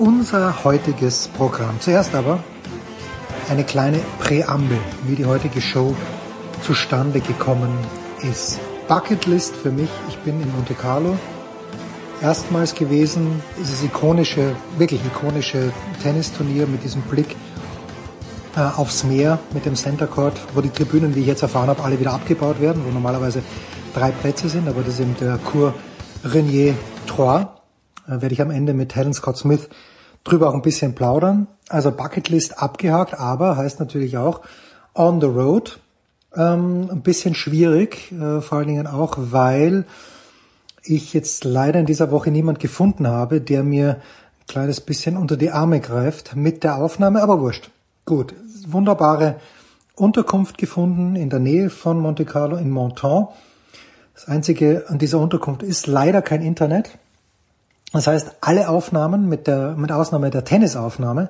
unser heutiges Programm. Zuerst aber eine kleine Präambel, wie die heutige Show zustande gekommen ist. Bucketlist für mich, ich bin in Monte Carlo erstmals gewesen, dieses ikonische, wirklich ikonische Tennisturnier mit diesem Blick äh, aufs Meer mit dem Center Court, wo die Tribünen, wie ich jetzt erfahren habe, alle wieder abgebaut werden, wo normalerweise drei Plätze sind, aber das ist eben der Cour Renier 3. Äh, werde ich am Ende mit Helen Scott Smith drüber auch ein bisschen plaudern. Also Bucketlist abgehakt, aber heißt natürlich auch on the road. Ähm, ein bisschen schwierig, äh, vor allen Dingen auch, weil ich jetzt leider in dieser Woche niemand gefunden habe, der mir ein kleines bisschen unter die Arme greift mit der Aufnahme, aber wurscht. Gut, wunderbare Unterkunft gefunden in der Nähe von Monte Carlo in Monton. Das einzige an dieser Unterkunft ist leider kein Internet. Das heißt, alle Aufnahmen, mit, der, mit Ausnahme der Tennisaufnahme,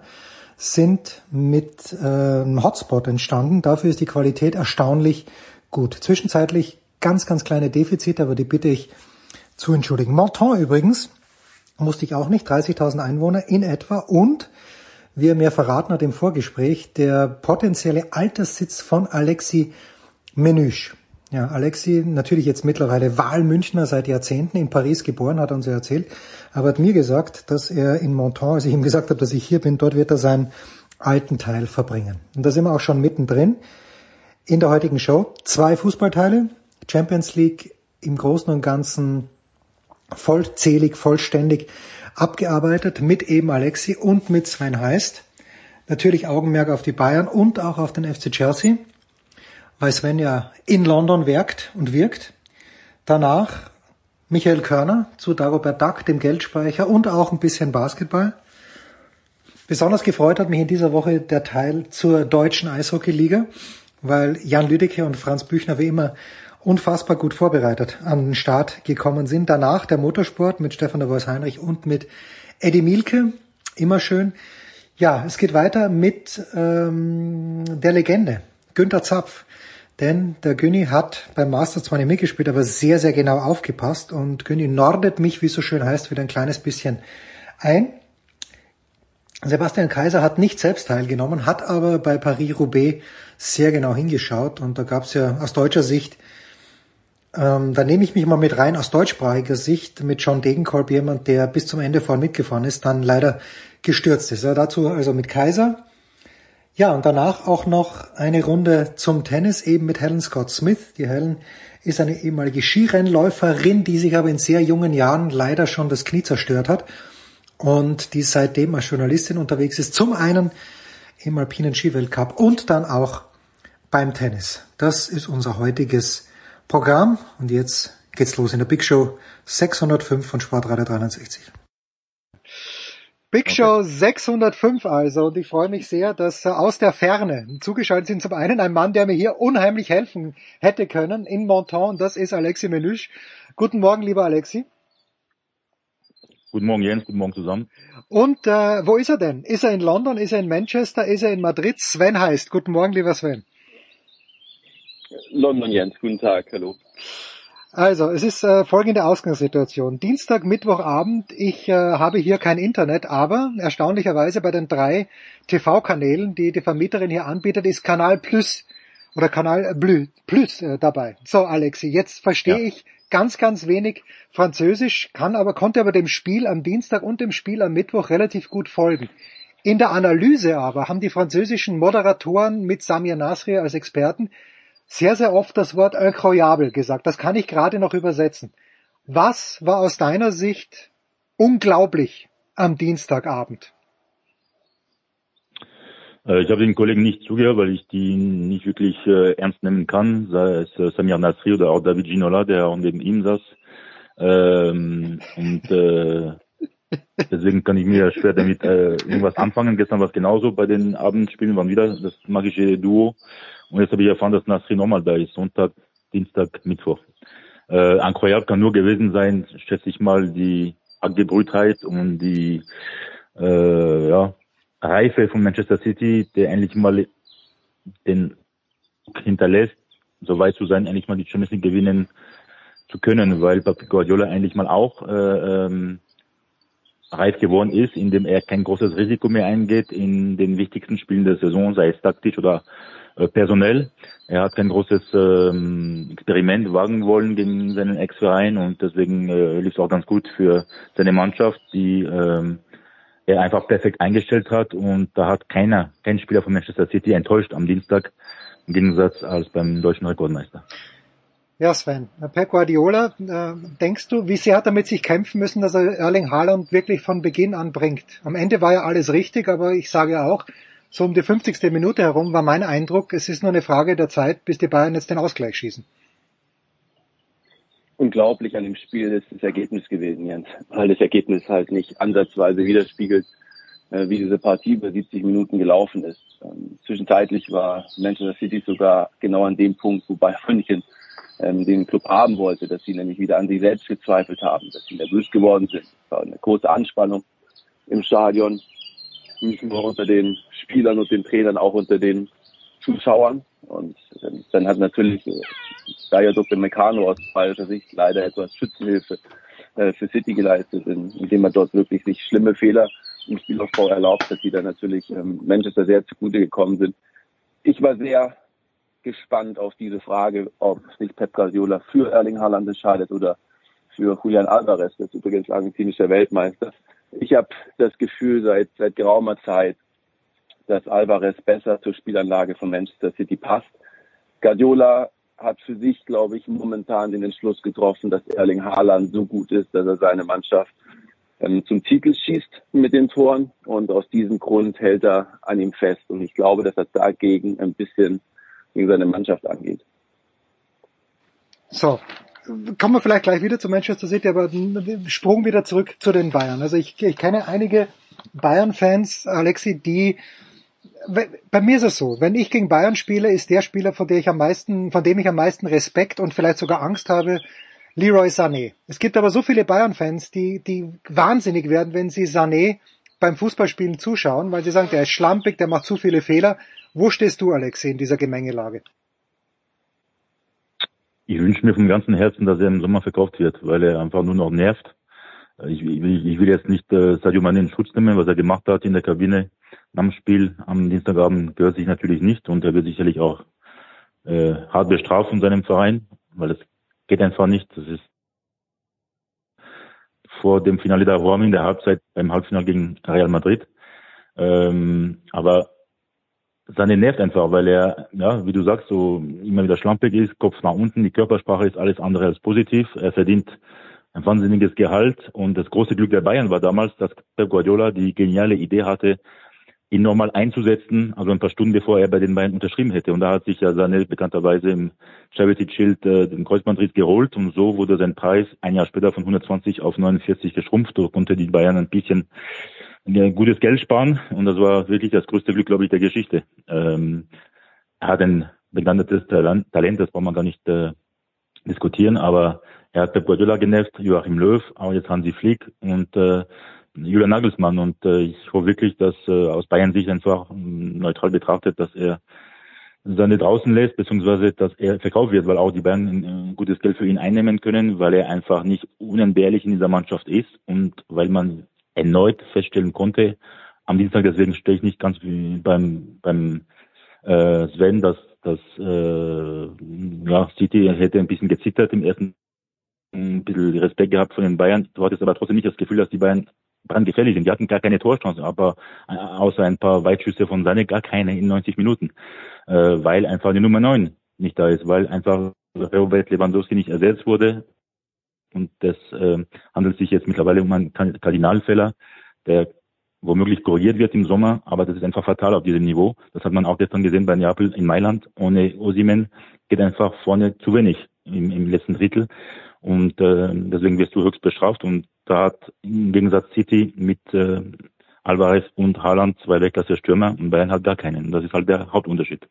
sind mit äh, einem Hotspot entstanden. Dafür ist die Qualität erstaunlich gut. Zwischenzeitlich ganz, ganz kleine Defizite, aber die bitte ich zu entschuldigen. Monton übrigens, musste ich auch nicht, 30.000 Einwohner in etwa und, wie er mir verraten hat im Vorgespräch, der potenzielle Alterssitz von Alexi Menüsch. Ja, Alexi, natürlich jetzt mittlerweile Wahlmünchner seit Jahrzehnten, in Paris geboren, hat er uns ja erzählt, aber hat mir gesagt, dass er in Monton, als ich ihm gesagt habe, dass ich hier bin, dort wird er seinen alten Teil verbringen. Und da sind wir auch schon mittendrin in der heutigen Show. Zwei Fußballteile, Champions League im Großen und Ganzen vollzählig, vollständig abgearbeitet mit eben Alexi und mit Sven Heist. Natürlich Augenmerk auf die Bayern und auch auf den FC Chelsea weil Sven ja in London werkt und wirkt. Danach Michael Körner zu Dagobert Duck, dem Geldspeicher und auch ein bisschen Basketball. Besonders gefreut hat mich in dieser Woche der Teil zur deutschen Eishockeyliga, weil Jan Lüdecke und Franz Büchner wie immer unfassbar gut vorbereitet an den Start gekommen sind. Danach der Motorsport mit Stefan de Vois Heinrich und mit Eddie Mielke. Immer schön. Ja, es geht weiter mit ähm, der Legende, Günter Zapf. Denn der Günni hat beim Master zwar nicht mitgespielt, aber sehr, sehr genau aufgepasst und Günni nordet mich, wie es so schön heißt, wieder ein kleines bisschen ein. Sebastian Kaiser hat nicht selbst teilgenommen, hat aber bei Paris-Roubaix sehr genau hingeschaut und da gab es ja aus deutscher Sicht, ähm, da nehme ich mich mal mit rein, aus deutschsprachiger Sicht mit John Degenkolb, jemand, der bis zum Ende vorn mitgefahren ist, dann leider gestürzt ist. Ja, dazu also mit Kaiser ja, und danach auch noch eine Runde zum Tennis, eben mit Helen Scott Smith. Die Helen ist eine ehemalige Skirennläuferin, die sich aber in sehr jungen Jahren leider schon das Knie zerstört hat und die seitdem als Journalistin unterwegs ist. Zum einen im Alpinen Skiweltcup und dann auch beim Tennis. Das ist unser heutiges Programm und jetzt geht's los in der Big Show 605 von Sportradio 360. Big okay. Show 605 also und ich freue mich sehr, dass aus der Ferne zugeschaltet sind zum einen ein Mann, der mir hier unheimlich helfen hätte können in Monton, das ist Alexi Melusch. Guten Morgen, lieber Alexi. Guten Morgen Jens, guten Morgen zusammen. Und äh, wo ist er denn? Ist er in London, ist er in Manchester, ist er in Madrid? Sven heißt. Guten Morgen, lieber Sven. London Jens, guten Tag, hallo. Also, es ist äh, folgende Ausgangssituation. Dienstag, Mittwochabend, ich äh, habe hier kein Internet, aber erstaunlicherweise bei den drei TV-Kanälen, die die Vermieterin hier anbietet, ist Kanal Plus oder Kanal Bleu, Plus äh, dabei. So, Alexi, jetzt verstehe ja. ich ganz, ganz wenig Französisch, kann aber, konnte aber dem Spiel am Dienstag und dem Spiel am Mittwoch relativ gut folgen. In der Analyse aber haben die französischen Moderatoren mit Samir Nasri als Experten sehr, sehr oft das Wort incroyable gesagt. Das kann ich gerade noch übersetzen. Was war aus deiner Sicht unglaublich am Dienstagabend? Äh, ich habe den Kollegen nicht zugehört, weil ich die nicht wirklich äh, ernst nehmen kann, sei es äh, Samir Nasri oder auch David Ginola, der auch neben ihm saß. Ähm, und äh, deswegen kann ich mir schwer damit äh, irgendwas anfangen. Gestern war es genauso, bei den Abendspielen waren wieder das magische Duo. Und jetzt habe ich erfahren, dass Nasri nochmal da ist, Sonntag, Dienstag, Mittwoch. Äh, incroyable kann nur gewesen sein, schätze ich mal, die Abgebrühtheit und die äh, ja, Reife von Manchester City, der endlich mal den hinterlässt, so weit zu sein, endlich mal die Champions League gewinnen zu können, weil Pep Guardiola endlich mal auch äh, ähm, reif geworden ist, indem er kein großes Risiko mehr eingeht in den wichtigsten Spielen der Saison, sei es taktisch oder personell. Er hat kein großes ähm, Experiment wagen wollen gegen seinen Ex-Verein und deswegen äh, lief es auch ganz gut für seine Mannschaft, die ähm, er einfach perfekt eingestellt hat und da hat keiner, kein Spieler von Manchester City enttäuscht am Dienstag im Gegensatz als beim deutschen Rekordmeister. Ja, Sven, Pep Guardiola, äh, denkst du, wie sehr hat er mit sich kämpfen müssen, dass er Erling Haaland wirklich von Beginn an bringt? Am Ende war ja alles richtig, aber ich sage auch, so um die 50. Minute herum war mein Eindruck, es ist nur eine Frage der Zeit, bis die Bayern jetzt den Ausgleich schießen. Unglaublich an dem Spiel ist das Ergebnis gewesen, Jens, weil das Ergebnis halt nicht ansatzweise widerspiegelt, äh, wie diese Partie über 70 Minuten gelaufen ist. Ähm, zwischenzeitlich war Manchester City sogar genau an dem Punkt, wo Bayern München ähm, den Club haben wollte, dass sie nämlich wieder an sich selbst gezweifelt haben, dass sie nervös geworden sind. Es war eine große Anspannung im Stadion, nicht nur unter den Spielern und den Trainern, auch unter den Zuschauern. Und dann hat natürlich äh, Daya Dr. Meccano aus bayerischer Sicht leider etwas Schützenhilfe äh, für City geleistet, indem er dort wirklich sich schlimme Fehler im Spielaufbau erlaubt hat, die dann natürlich ähm, Manchester sehr zugute gekommen sind. Ich war sehr gespannt auf diese Frage, ob sich Pep Guardiola für Erling Haaland entscheidet oder für Julian Alvarez, das ist übrigens argentinischer Weltmeister. Ich habe das Gefühl seit, seit geraumer Zeit, dass Alvarez besser zur Spielanlage von Manchester City passt. Guardiola hat für sich, glaube ich, momentan den Entschluss getroffen, dass Erling Haaland so gut ist, dass er seine Mannschaft ähm, zum Titel schießt mit den Toren. Und aus diesem Grund hält er an ihm fest. Und ich glaube, dass er dagegen ein bisschen gegen seine Mannschaft angeht. So, kommen wir vielleicht gleich wieder zu Manchester City, aber Sprung wieder zurück zu den Bayern. Also ich, ich kenne einige Bayern-Fans, Alexi, die bei mir ist es so, wenn ich gegen Bayern spiele, ist der Spieler, von dem ich am meisten, von dem ich am meisten Respekt und vielleicht sogar Angst habe, Leroy Sané. Es gibt aber so viele Bayern-Fans, die, die wahnsinnig werden, wenn sie Sané beim Fußballspielen zuschauen, weil sie sagen, der ist schlampig, der macht zu viele Fehler. Wo stehst du, Alexi, in dieser Gemengelage? Ich wünsche mir vom ganzen Herzen, dass er im Sommer verkauft wird, weil er einfach nur noch nervt. Ich, ich, ich will jetzt nicht äh, Sadio Mane in Schutz nehmen, was er gemacht hat in der Kabine am Spiel am Dienstagabend gehört sich natürlich nicht und er wird sicherlich auch äh, hart bestraft von seinem Verein, weil es geht einfach nicht. Das ist vor dem Finale der Warming der Halbzeit beim Halbfinale gegen Real Madrid. Ähm, aber seine nervt einfach, weil er, ja, wie du sagst, so immer wieder schlampig ist, Kopf nach unten, die Körpersprache ist alles andere als positiv. Er verdient ein wahnsinniges Gehalt und das große Glück der Bayern war damals, dass Pep Guardiola die geniale Idee hatte, ihn nochmal einzusetzen, also ein paar Stunden bevor er bei den Bayern unterschrieben hätte. Und da hat sich ja Sané bekannterweise im Charity Shield äh, den Kreuzbandriss geholt und so wurde sein Preis ein Jahr später von 120 auf 49 geschrumpft. Da konnte die Bayern ein bisschen ein gutes Geld sparen und das war wirklich das größte Glück, glaube ich, der Geschichte. Ähm, er hat ein begnadetes Talent, das braucht man gar nicht äh, diskutieren, aber er hat Pep Guardiola genervt, Joachim Löw, auch jetzt Hansi Flick und äh, Julian Nagelsmann und äh, ich hoffe wirklich, dass äh, aus Bayern Sicht einfach neutral betrachtet, dass er seine draußen lässt, beziehungsweise dass er verkauft wird, weil auch die Bayern ein gutes Geld für ihn einnehmen können, weil er einfach nicht unentbehrlich in dieser Mannschaft ist und weil man erneut feststellen konnte am Dienstag, deswegen stehe ich nicht ganz wie beim beim äh, Sven, dass dass äh, ja, City hätte ein bisschen gezittert im ersten ein bisschen Respekt gehabt von den Bayern. Du hattest aber trotzdem nicht das Gefühl, dass die Bayern brandgefährlich sind. Die hatten gar keine Torchancen, aber äh, außer ein paar Weitschüsse von Sané gar keine in 90 Minuten, äh, weil einfach die Nummer 9 nicht da ist, weil einfach Robert Lewandowski nicht ersetzt wurde. Und das äh, handelt sich jetzt mittlerweile um einen Kardinalfäller, der womöglich korrigiert wird im Sommer, aber das ist einfach fatal auf diesem Niveau. Das hat man auch gestern gesehen bei Neapel in Mailand. Ohne Osimen geht einfach vorne zu wenig im, im letzten Drittel. Und äh, deswegen wirst du höchst bestraft. Und hat im Gegensatz City mit äh, Alvarez und Haaland zwei Weltklasse Stürmer und Bayern hat gar keinen. Das ist halt der Hauptunterschied.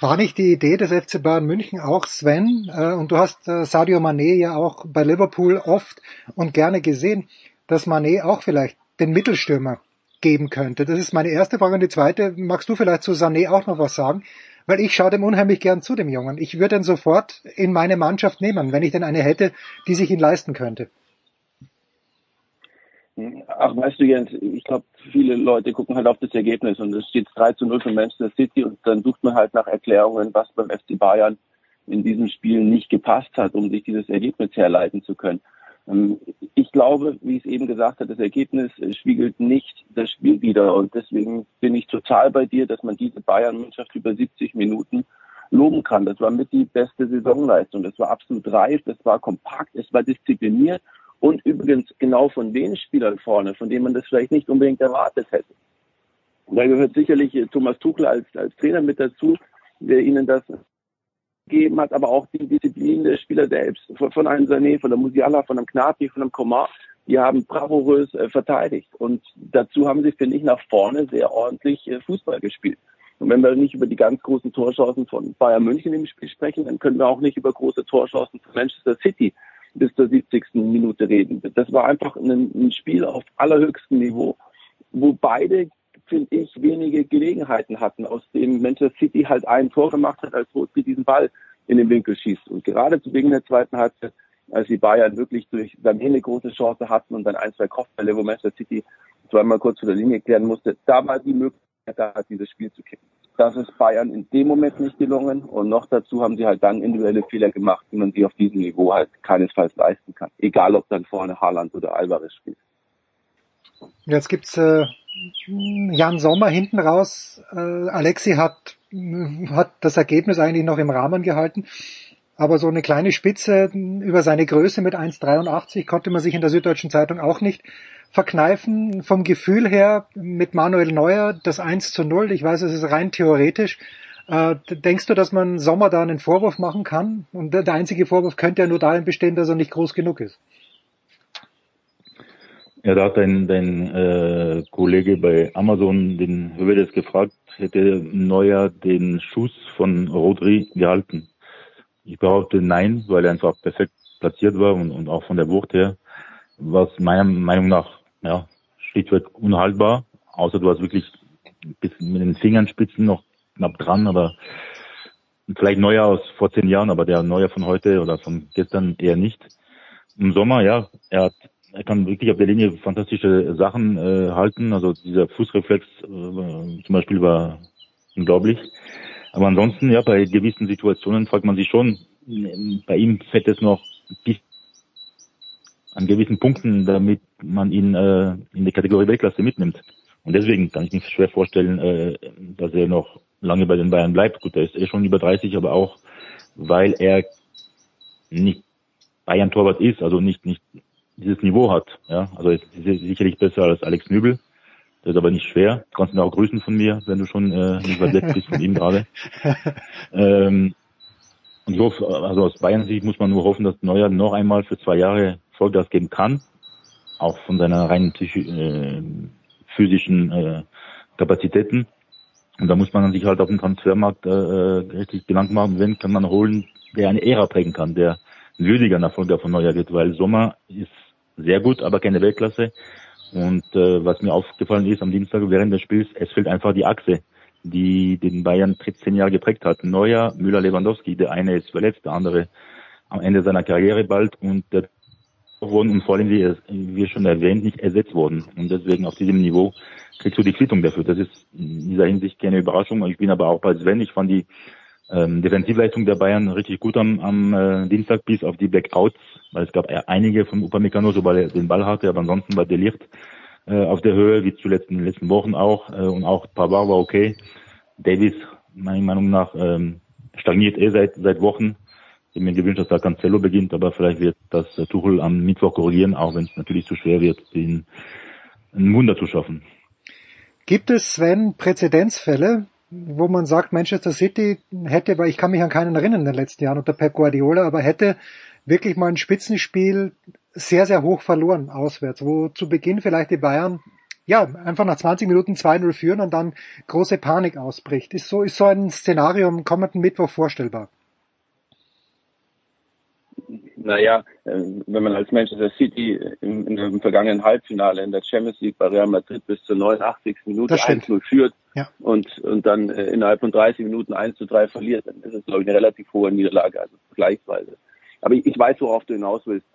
War nicht die Idee des FC Bayern München auch, Sven, äh, und du hast äh, Sadio Mané ja auch bei Liverpool oft und gerne gesehen, dass Mané auch vielleicht den Mittelstürmer geben könnte? Das ist meine erste Frage. Und die zweite, magst du vielleicht zu Sané auch noch was sagen? Weil ich schaue dem unheimlich gern zu, dem Jungen. Ich würde ihn sofort in meine Mannschaft nehmen, wenn ich denn eine hätte, die sich ihn leisten könnte. Ach, weißt du, Jens, ich glaube, viele Leute gucken halt auf das Ergebnis und es steht 3 zu 0 für Manchester City und dann sucht man halt nach Erklärungen, was beim FC Bayern in diesem Spiel nicht gepasst hat, um sich dieses Ergebnis herleiten zu können. Ähm, ich glaube, wie ich es eben gesagt habe, das Ergebnis äh, spiegelt nicht das Spiel wider. Und deswegen bin ich total bei dir, dass man diese Bayern-Mannschaft über 70 Minuten loben kann. Das war mit die beste Saisonleistung. Das war absolut reif, das war kompakt, es war diszipliniert und übrigens genau von den Spielern vorne, von denen man das vielleicht nicht unbedingt erwartet hätte. Da gehört sicherlich äh, Thomas Tuchel als, als Trainer mit dazu, der ihnen das gegeben hat, aber auch die Disziplin der Spieler selbst, von, von einem Sané, von der Musiala, von einem Knapi, von einem Komar, die haben bravourös äh, verteidigt. Und dazu haben sie, finde ich, nach vorne sehr ordentlich äh, Fußball gespielt. Und wenn wir nicht über die ganz großen Torchancen von Bayern München im Spiel sprechen, dann können wir auch nicht über große Torchancen von Manchester City bis zur 70. Minute reden. Das war einfach ein, ein Spiel auf allerhöchstem Niveau, wo beide finde ich, wenige Gelegenheiten hatten, aus dem Manchester City halt ein Tor gemacht hat, als Rodri diesen Ball in den Winkel schießt. Und gerade zu Beginn der zweiten Halbzeit, als die Bayern wirklich durch Sané eine große Chance hatten und dann ein, zwei Kopfbälle, wo Manchester City zweimal kurz vor der Linie klären musste, da war die Möglichkeit da, dieses Spiel zu kippen. Das ist Bayern in dem Moment nicht gelungen und noch dazu haben sie halt dann individuelle Fehler gemacht, die man sich auf diesem Niveau halt keinesfalls leisten kann. Egal, ob dann vorne Haaland oder Alvarez spielt. Jetzt gibt's äh, Jan Sommer hinten raus. Äh, Alexi hat, hat das Ergebnis eigentlich noch im Rahmen gehalten. Aber so eine kleine Spitze über seine Größe mit 1,83 konnte man sich in der Süddeutschen Zeitung auch nicht verkneifen. Vom Gefühl her mit Manuel Neuer das 1 zu 0. Ich weiß, es ist rein theoretisch. Äh, denkst du, dass man Sommer da einen Vorwurf machen kann? Und der einzige Vorwurf könnte ja nur darin bestehen, dass er nicht groß genug ist. Ja, da hat dein, dein äh, Kollege bei Amazon, den Hövedes gefragt, hätte Neuer den Schuss von Rodri gehalten. Ich behaupte nein, weil er einfach perfekt platziert war und, und auch von der Wucht her, was meiner Meinung nach ja, schlichtweg unhaltbar, außer du hast wirklich bis mit den Fingerspitzen noch knapp dran, aber vielleicht Neuer aus vor zehn Jahren, aber der Neuer von heute oder von gestern eher nicht. Im Sommer, ja, er hat er kann wirklich auf der Linie fantastische Sachen äh, halten. Also dieser Fußreflex äh, zum Beispiel war unglaublich. Aber ansonsten, ja, bei gewissen Situationen fragt man sich schon, bei ihm fällt es noch bis an gewissen Punkten, damit man ihn äh, in die Kategorie Weltklasse mitnimmt. Und deswegen kann ich mir schwer vorstellen, äh, dass er noch lange bei den Bayern bleibt. Gut, er ist eh schon über 30, aber auch, weil er nicht Bayern-Torwart ist, also nicht, nicht dieses Niveau hat. Ja, also ist sicherlich besser als Alex Nübel. Das ist aber nicht schwer. Du kannst ihn auch grüßen von mir, wenn du schon äh, nicht weg bist von ihm gerade. Ähm, und ich hoffe, also aus Bayern Sicht muss man nur hoffen, dass Neuer noch einmal für zwei Jahre Vollgas geben kann, auch von seiner reinen äh, physischen äh, Kapazitäten. Und da muss man sich halt auf dem Transfermarkt äh, äh, richtig Gedanken machen, wen kann man holen, der eine Ära prägen kann, der würdiger Nachfolger von Neuer wird, weil Sommer ist sehr gut, aber keine Weltklasse. Und äh, was mir aufgefallen ist am Dienstag während des Spiels, es fehlt einfach die Achse, die den Bayern 13 Jahre geprägt hat. Neuer, Müller, Lewandowski, der eine ist verletzt, der andere am Ende seiner Karriere bald und der wurden und vor allem, wie, wie schon erwähnt, nicht ersetzt worden. Und deswegen auf diesem Niveau kriegst du die Quittung dafür. Das ist in dieser Hinsicht keine Überraschung. Ich bin aber auch bei Sven. Ich fand die Ähm, Defensivleistung der Bayern richtig gut am, am äh, Dienstag bis auf die Blackouts, weil es gab einige von Upamecano, sobald er den Ball hatte, aber ansonsten war Delicht äh, auf der Höhe, wie zuletzt in den letzten Wochen auch, äh, und auch Pavard war okay. Davis, meiner Meinung nach, ähm, stagniert eh seit, seit Wochen. Ich mir gewünscht, dass da Cancelo beginnt, aber vielleicht wird das äh, Tuchel am Mittwoch korrigieren, auch wenn es natürlich zu schwer wird, den ein Wunder zu schaffen. Gibt es, Sven, Präzedenzfälle, wo man sagt, Manchester City hätte, weil ich kann mich an keinen erinnern in den letzten Jahren unter Pep Guardiola, aber hätte wirklich mal ein Spitzenspiel sehr, sehr hoch verloren auswärts, wo zu Beginn vielleicht die Bayern ja, einfach nach 20 Minuten 2-0 führen und dann große Panik ausbricht. Ist so, ist so ein Szenario am kommenden Mittwoch vorstellbar? Naja, äh, wenn man als Manchester City im, dem vergangenen Halbfinale in der Champions League bei Real Madrid bis zur 89. Minute 1-0 führt ja. und, und dann äh, innerhalb von 30 Minuten 1 zu 3 verliert, dann ist es, glaube ich, eine relativ hohe Niederlage, also vergleichsweise. Aber ich, ich weiß, worauf du hinaus willst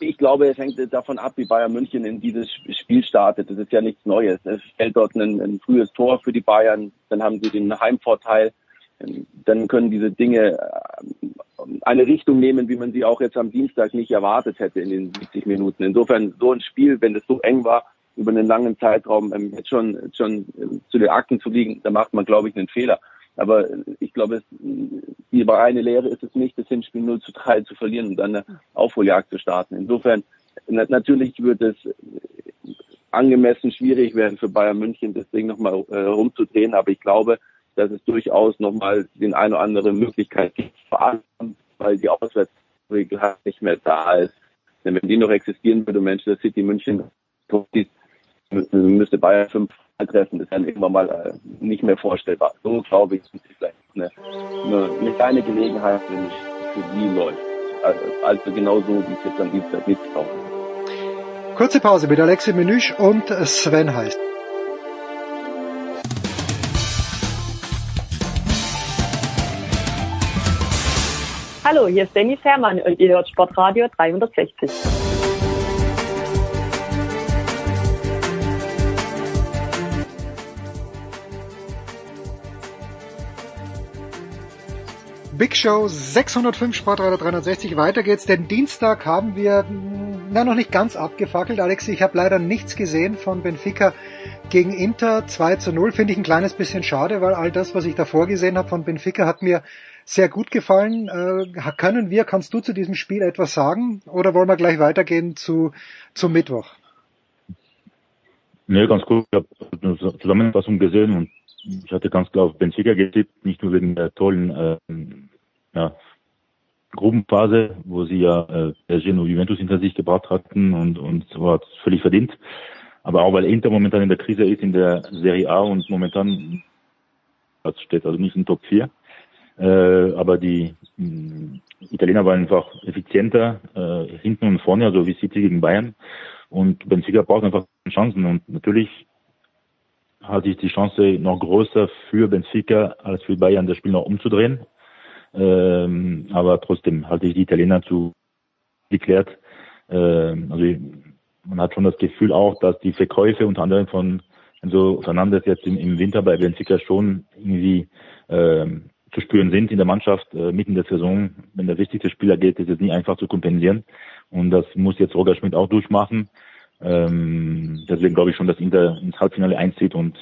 ich glaube, es hängt davon ab, wie Bayern München in dieses Spiel startet. Das ist ja nichts Neues. Es fällt dort ein, ein frühes Tor für die Bayern, dann haben sie den Heimvorteil, dann können diese Dinge äh, eine Richtung nehmen, wie man sie auch jetzt am Dienstag nicht erwartet hätte in den 70 Minuten. Insofern so ein Spiel, wenn es so eng war, über einen langen Zeitraum ähm, jetzt schon, schon ähm, zu den Akten zu liegen, da macht man, glaube ich, einen Fehler. Aber ich glaube, die reine Lehre ist es nicht, das Hinspiel 0 zu 3 zu verlieren und dann eine Aufholjagd zu starten. Insofern, natürlich wird es angemessen schwierig werden für Bayern München, das Ding nochmal äh, rumzudrehen. Aber ich glaube, dass es durchaus nochmal den eine oder andere Möglichkeit gibt, vor allem, weil die Auswärtsregel halt nicht mehr da ist. Denn wenn die noch existieren würde, Manchester City München, müsste Bayern fünf treffen. Das ist dann irgendwann mal äh, nicht mehr vorstellbar. So glaube ich, ist vielleicht eine, eine, eine kleine Gelegenheit, wenn es für die läuft. Also, also genau so, wie es jetzt am Dienstag nicht kaufen. Kurze Pause mit Alexi Menüsch und Sven heißt. Hallo, hier ist Dennis Herrmann und ihr hört Sportradio 360. Big Show 605 Sportradar 360. Weiter geht's, denn Dienstag haben wir na noch nicht ganz abgefackelt. Alex, ich habe leider nichts gesehen von Benfica gegen Inter 2 zu 0. Finde ich ein kleines bisschen schade, weil all das, was ich davor gesehen habe von Benfica, hat mir sehr gut gefallen. Äh, können wir, kannst du zu diesem Spiel etwas sagen? Oder wollen wir gleich weitergehen zu, zum Mittwoch? Nee, ganz gut. Ich habe eine Zusammenfassung gesehen und ich hatte ganz klar auf Benfica getippt, nicht nur wegen der tollen äh, ja, Gruppenphase, wo sie ja äh, PSG und Juventus hinter sich gebracht hatten und, und war völlig verdient. Aber auch weil Inter momentan in der Krise ist in der Serie A und momentan steht also nicht in Top 4. Äh, aber die mh, Italiener waren einfach effizienter, äh, hinten und vorne, also wie City gegen Bayern. Und Benfica braucht einfach Chancen. Und natürlich halte ich die Chance noch größer für Benfica als für Bayern, das Spiel noch umzudrehen. Ähm, aber trotzdem halte ich die Italiener zu geklärt. Ähm, also man hat schon das Gefühl auch, dass die Verkäufe unter anderem von Enzo Fernandes jetzt im, im Winter bei Benfica schon irgendwie ähm, zu spüren sind in der Mannschaft äh, mitten in der Saison. Wenn der wichtigste Spieler geht, ist es nie einfach zu kompensieren. Und das muss jetzt Roger Schmidt auch durchmachen. Ähm, deswegen glaube ich schon, dass Inter ins Halbfinale einzieht und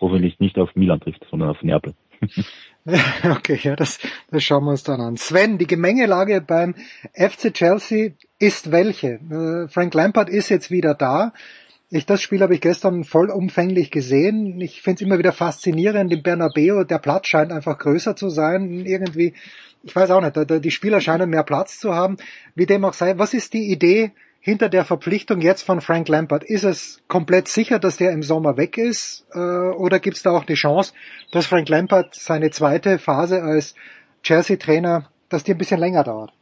hoffentlich nicht auf Milan trifft, sondern auf Neapel. okay, ja, das, das schauen wir uns dann an. Sven, die Gemengelage beim FC Chelsea ist welche? Äh, Frank Lampard ist jetzt wieder da. Ich, das Spiel habe ich gestern vollumfänglich gesehen. Ich finde es immer wieder faszinierend. Im Bernabeu, der Platz scheint einfach größer zu sein. Irgendwie, ich weiß auch nicht, die Spieler scheinen mehr Platz zu haben. Wie dem auch sei, was ist die Idee hinter der Verpflichtung jetzt von Frank Lampard? Ist es komplett sicher, dass der im Sommer weg ist? Äh, oder gibt es da auch die Chance, dass Frank Lampard seine zweite Phase als Chelsea-Trainer, dass die ein bisschen länger dauert?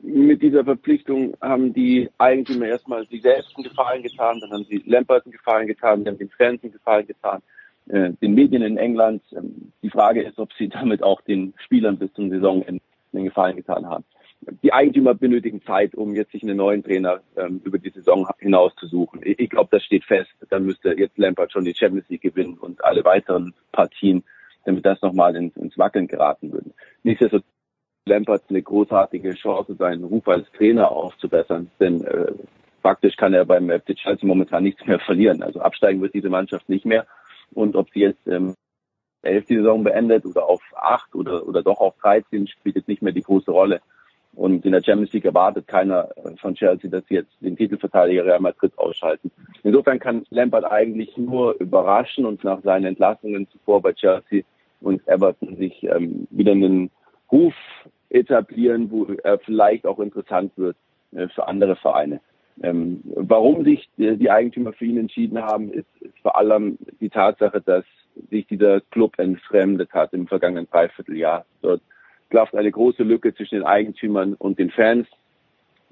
Mit dieser Verpflichtung haben die Eigentümer erstmal sich selbst einen Gefallen getan, dann haben sie Lampard einen Gefallen getan, dann haben den Fans einen Gefallen getan, äh, den Medien in England. Ähm, die Frage ist, ob sie damit auch den Spielern bis zum Saisonende einen Gefallen getan haben. die Eigentümer benötigen Zeit, um jetzt sich einen neuen Trainer ähm, über die Saison hinaus zu suchen. Ich, ich glaube, das steht fest. Dann müsste jetzt Lampard schon die Champions League gewinnen und alle weiteren Partien, damit das nochmal ins, ins Wackeln geraten würde. Nichtsdestotrotz Lampard eine großartige Chance, seinen Ruf als Trainer aufzubessern, denn äh, faktisch kann er beim FC Chelsea momentan nichts mehr verlieren. Also absteigen wird diese Mannschaft nicht mehr. Und ob sie jetzt ähm, elf die Saison beendet oder auf acht oder, oder doch auf 13, spielt jetzt nicht mehr die große Rolle. Und in der Champions League erwartet keiner von Chelsea, dass sie jetzt den Titelverteidiger Real Madrid ausschalten. Insofern kann Lampard eigentlich nur überraschen und nach seinen Entlassungen zuvor bei Chelsea und Everton sich ähm, wieder einen Ruf etablieren, wo er vielleicht auch interessant wird äh, für andere Vereine. Ähm, warum sich die Eigentümer für ihn entschieden haben, ist, ist vor allem die Tatsache, dass sich dieser Club entfremdet hat im vergangenen Dreivierteljahr. Dort klafft eine große Lücke zwischen den Eigentümern und den Fans.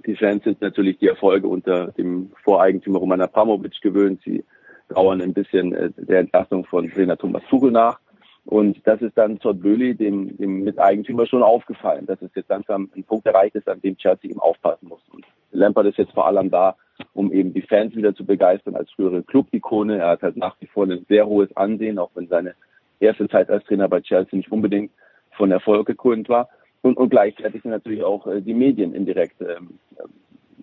Die Fans sind natürlich die Erfolge unter dem Voreigentümer Roman Abramovic gewöhnt. Sie trauern ein bisschen äh, der Entlassung von Trainer Thomas Tuchel nach. Und das ist dann Todd Böhli, dem, dem Miteigentümer, schon aufgefallen, dass es jetzt langsam ein Punkt erreicht ist, an dem Chelsea eben aufpassen muss. Und Lampard ist jetzt vor allem da, um eben die Fans wieder zu begeistern als frühere Club-Ikone. Er hat halt nach wie vor ein sehr hohes Ansehen, auch wenn seine erste Zeit als Trainer bei Chelsea nicht unbedingt von Erfolg gekrönt war. Und, und gleichzeitig sind natürlich auch äh, die Medien indirekt ähm,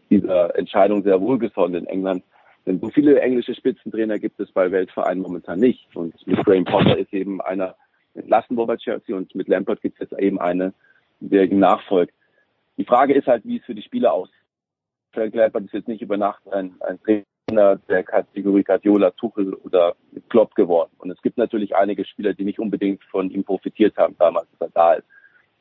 dieser Entscheidung sehr wohlgesonnen in England. Denn so viele englische Spitzentrainer gibt es bei Weltvereinen momentan nicht. Und mit Graham Potter ist eben einer entlassen worden bei Chelsea und mit Lampard gibt es jetzt eben eine, der ihm nachfolgt. Die Frage ist halt, wie es für die Spieler aussieht. Frank Lampard ist jetzt nicht über Nacht ein, ein Trainer der Kategorie Guardiola, Tuchel oder Klopp geworden. Und es gibt natürlich einige Spieler, die nicht unbedingt von ihm profitiert haben damals, als er da ist.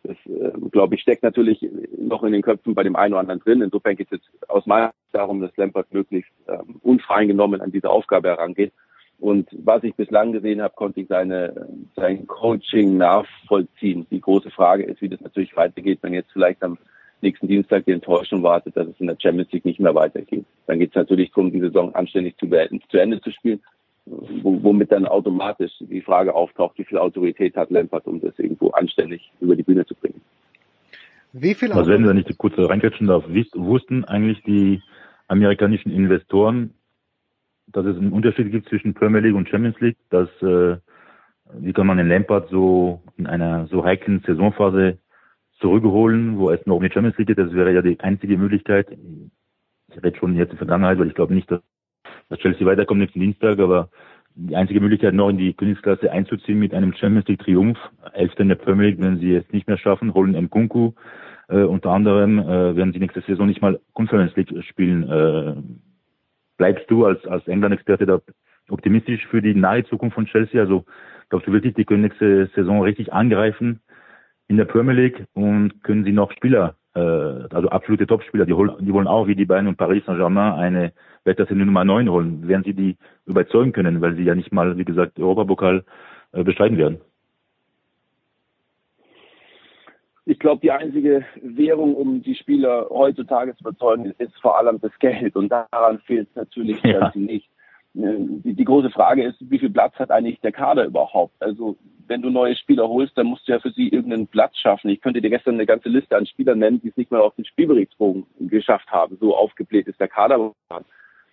Das, äh, glaube ich, steckt natürlich noch in den Köpfen bei dem einen oder anderen drin. Insofern geht es jetzt aus meiner Sicht darum, dass Lampard möglichst ähm, unvoreingenommen an diese Aufgabe herangeht. Und was ich bislang gesehen habe, konnte ich seine, sein Coaching nachvollziehen. Die große Frage ist, wie das natürlich weitergeht, wenn jetzt vielleicht am nächsten Dienstag die Enttäuschung wartet, dass es in der Champions League nicht mehr weitergeht. Dann geht es natürlich darum, die Saison anständig zu beenden, zu Ende zu spielen, womit dann automatisch die Frage auftaucht, wie viel Autorität hat Lampard, um das irgendwo anständig über die Bühne zu bringen. Wie viel also wenn wir nicht kurz reingrätschen darf, wussten eigentlich die amerikanischen Investoren, dass es einen Unterschied gibt zwischen Premier League und Champions League, dass äh, wie kann man den Lampard so in einer so heiklen Saisonphase zurückholen, wo es noch um die Champions League geht. Das wäre ja die einzige Möglichkeit. Ich rede schon jetzt in Vergangenheit, weil ich glaube nicht, dass, Chelsea weiterkommt nächsten Dienstag, aber die einzige Möglichkeit noch in die Königsklasse einzuziehen mit einem Champions League Triumph. Elfter in der Premier League, wenn sie es nicht mehr schaffen, holen Nkunku. Äh, unter anderem äh, werden sie nächste Saison nicht mal Conference League spielen. Äh, bleibst du als, als England-Experte da optimistisch für die nahe Zukunft von Chelsea? Also glaubst du wirklich, die können nächste Saison richtig angreifen? In der Premier League und können sie noch Spieler, äh, also absolute Topspieler, die, holen, die wollen auch wie die Bayern und Paris Saint-Germain eine Weltklasse Nummer 9 holen. Werden sie die überzeugen können, weil sie ja nicht mal, wie gesagt, Europapokal äh, bestreiten werden? Ich glaube, die einzige Währung, um die Spieler heutzutage zu überzeugen, ist vor allem das Geld. Und daran fehlt es natürlich ja. nicht. Äh, die, die große Frage ist, wie viel Platz hat eigentlich der Kader überhaupt? Also wenn du neue Spieler holst, dann musst du ja für sie irgendeinen Platz schaffen. Ich könnte dir gestern eine ganze Liste an Spielern nennen, die es nicht mal auf den Spielberichtsbogen geschafft haben. So aufgebläht ist der Kader.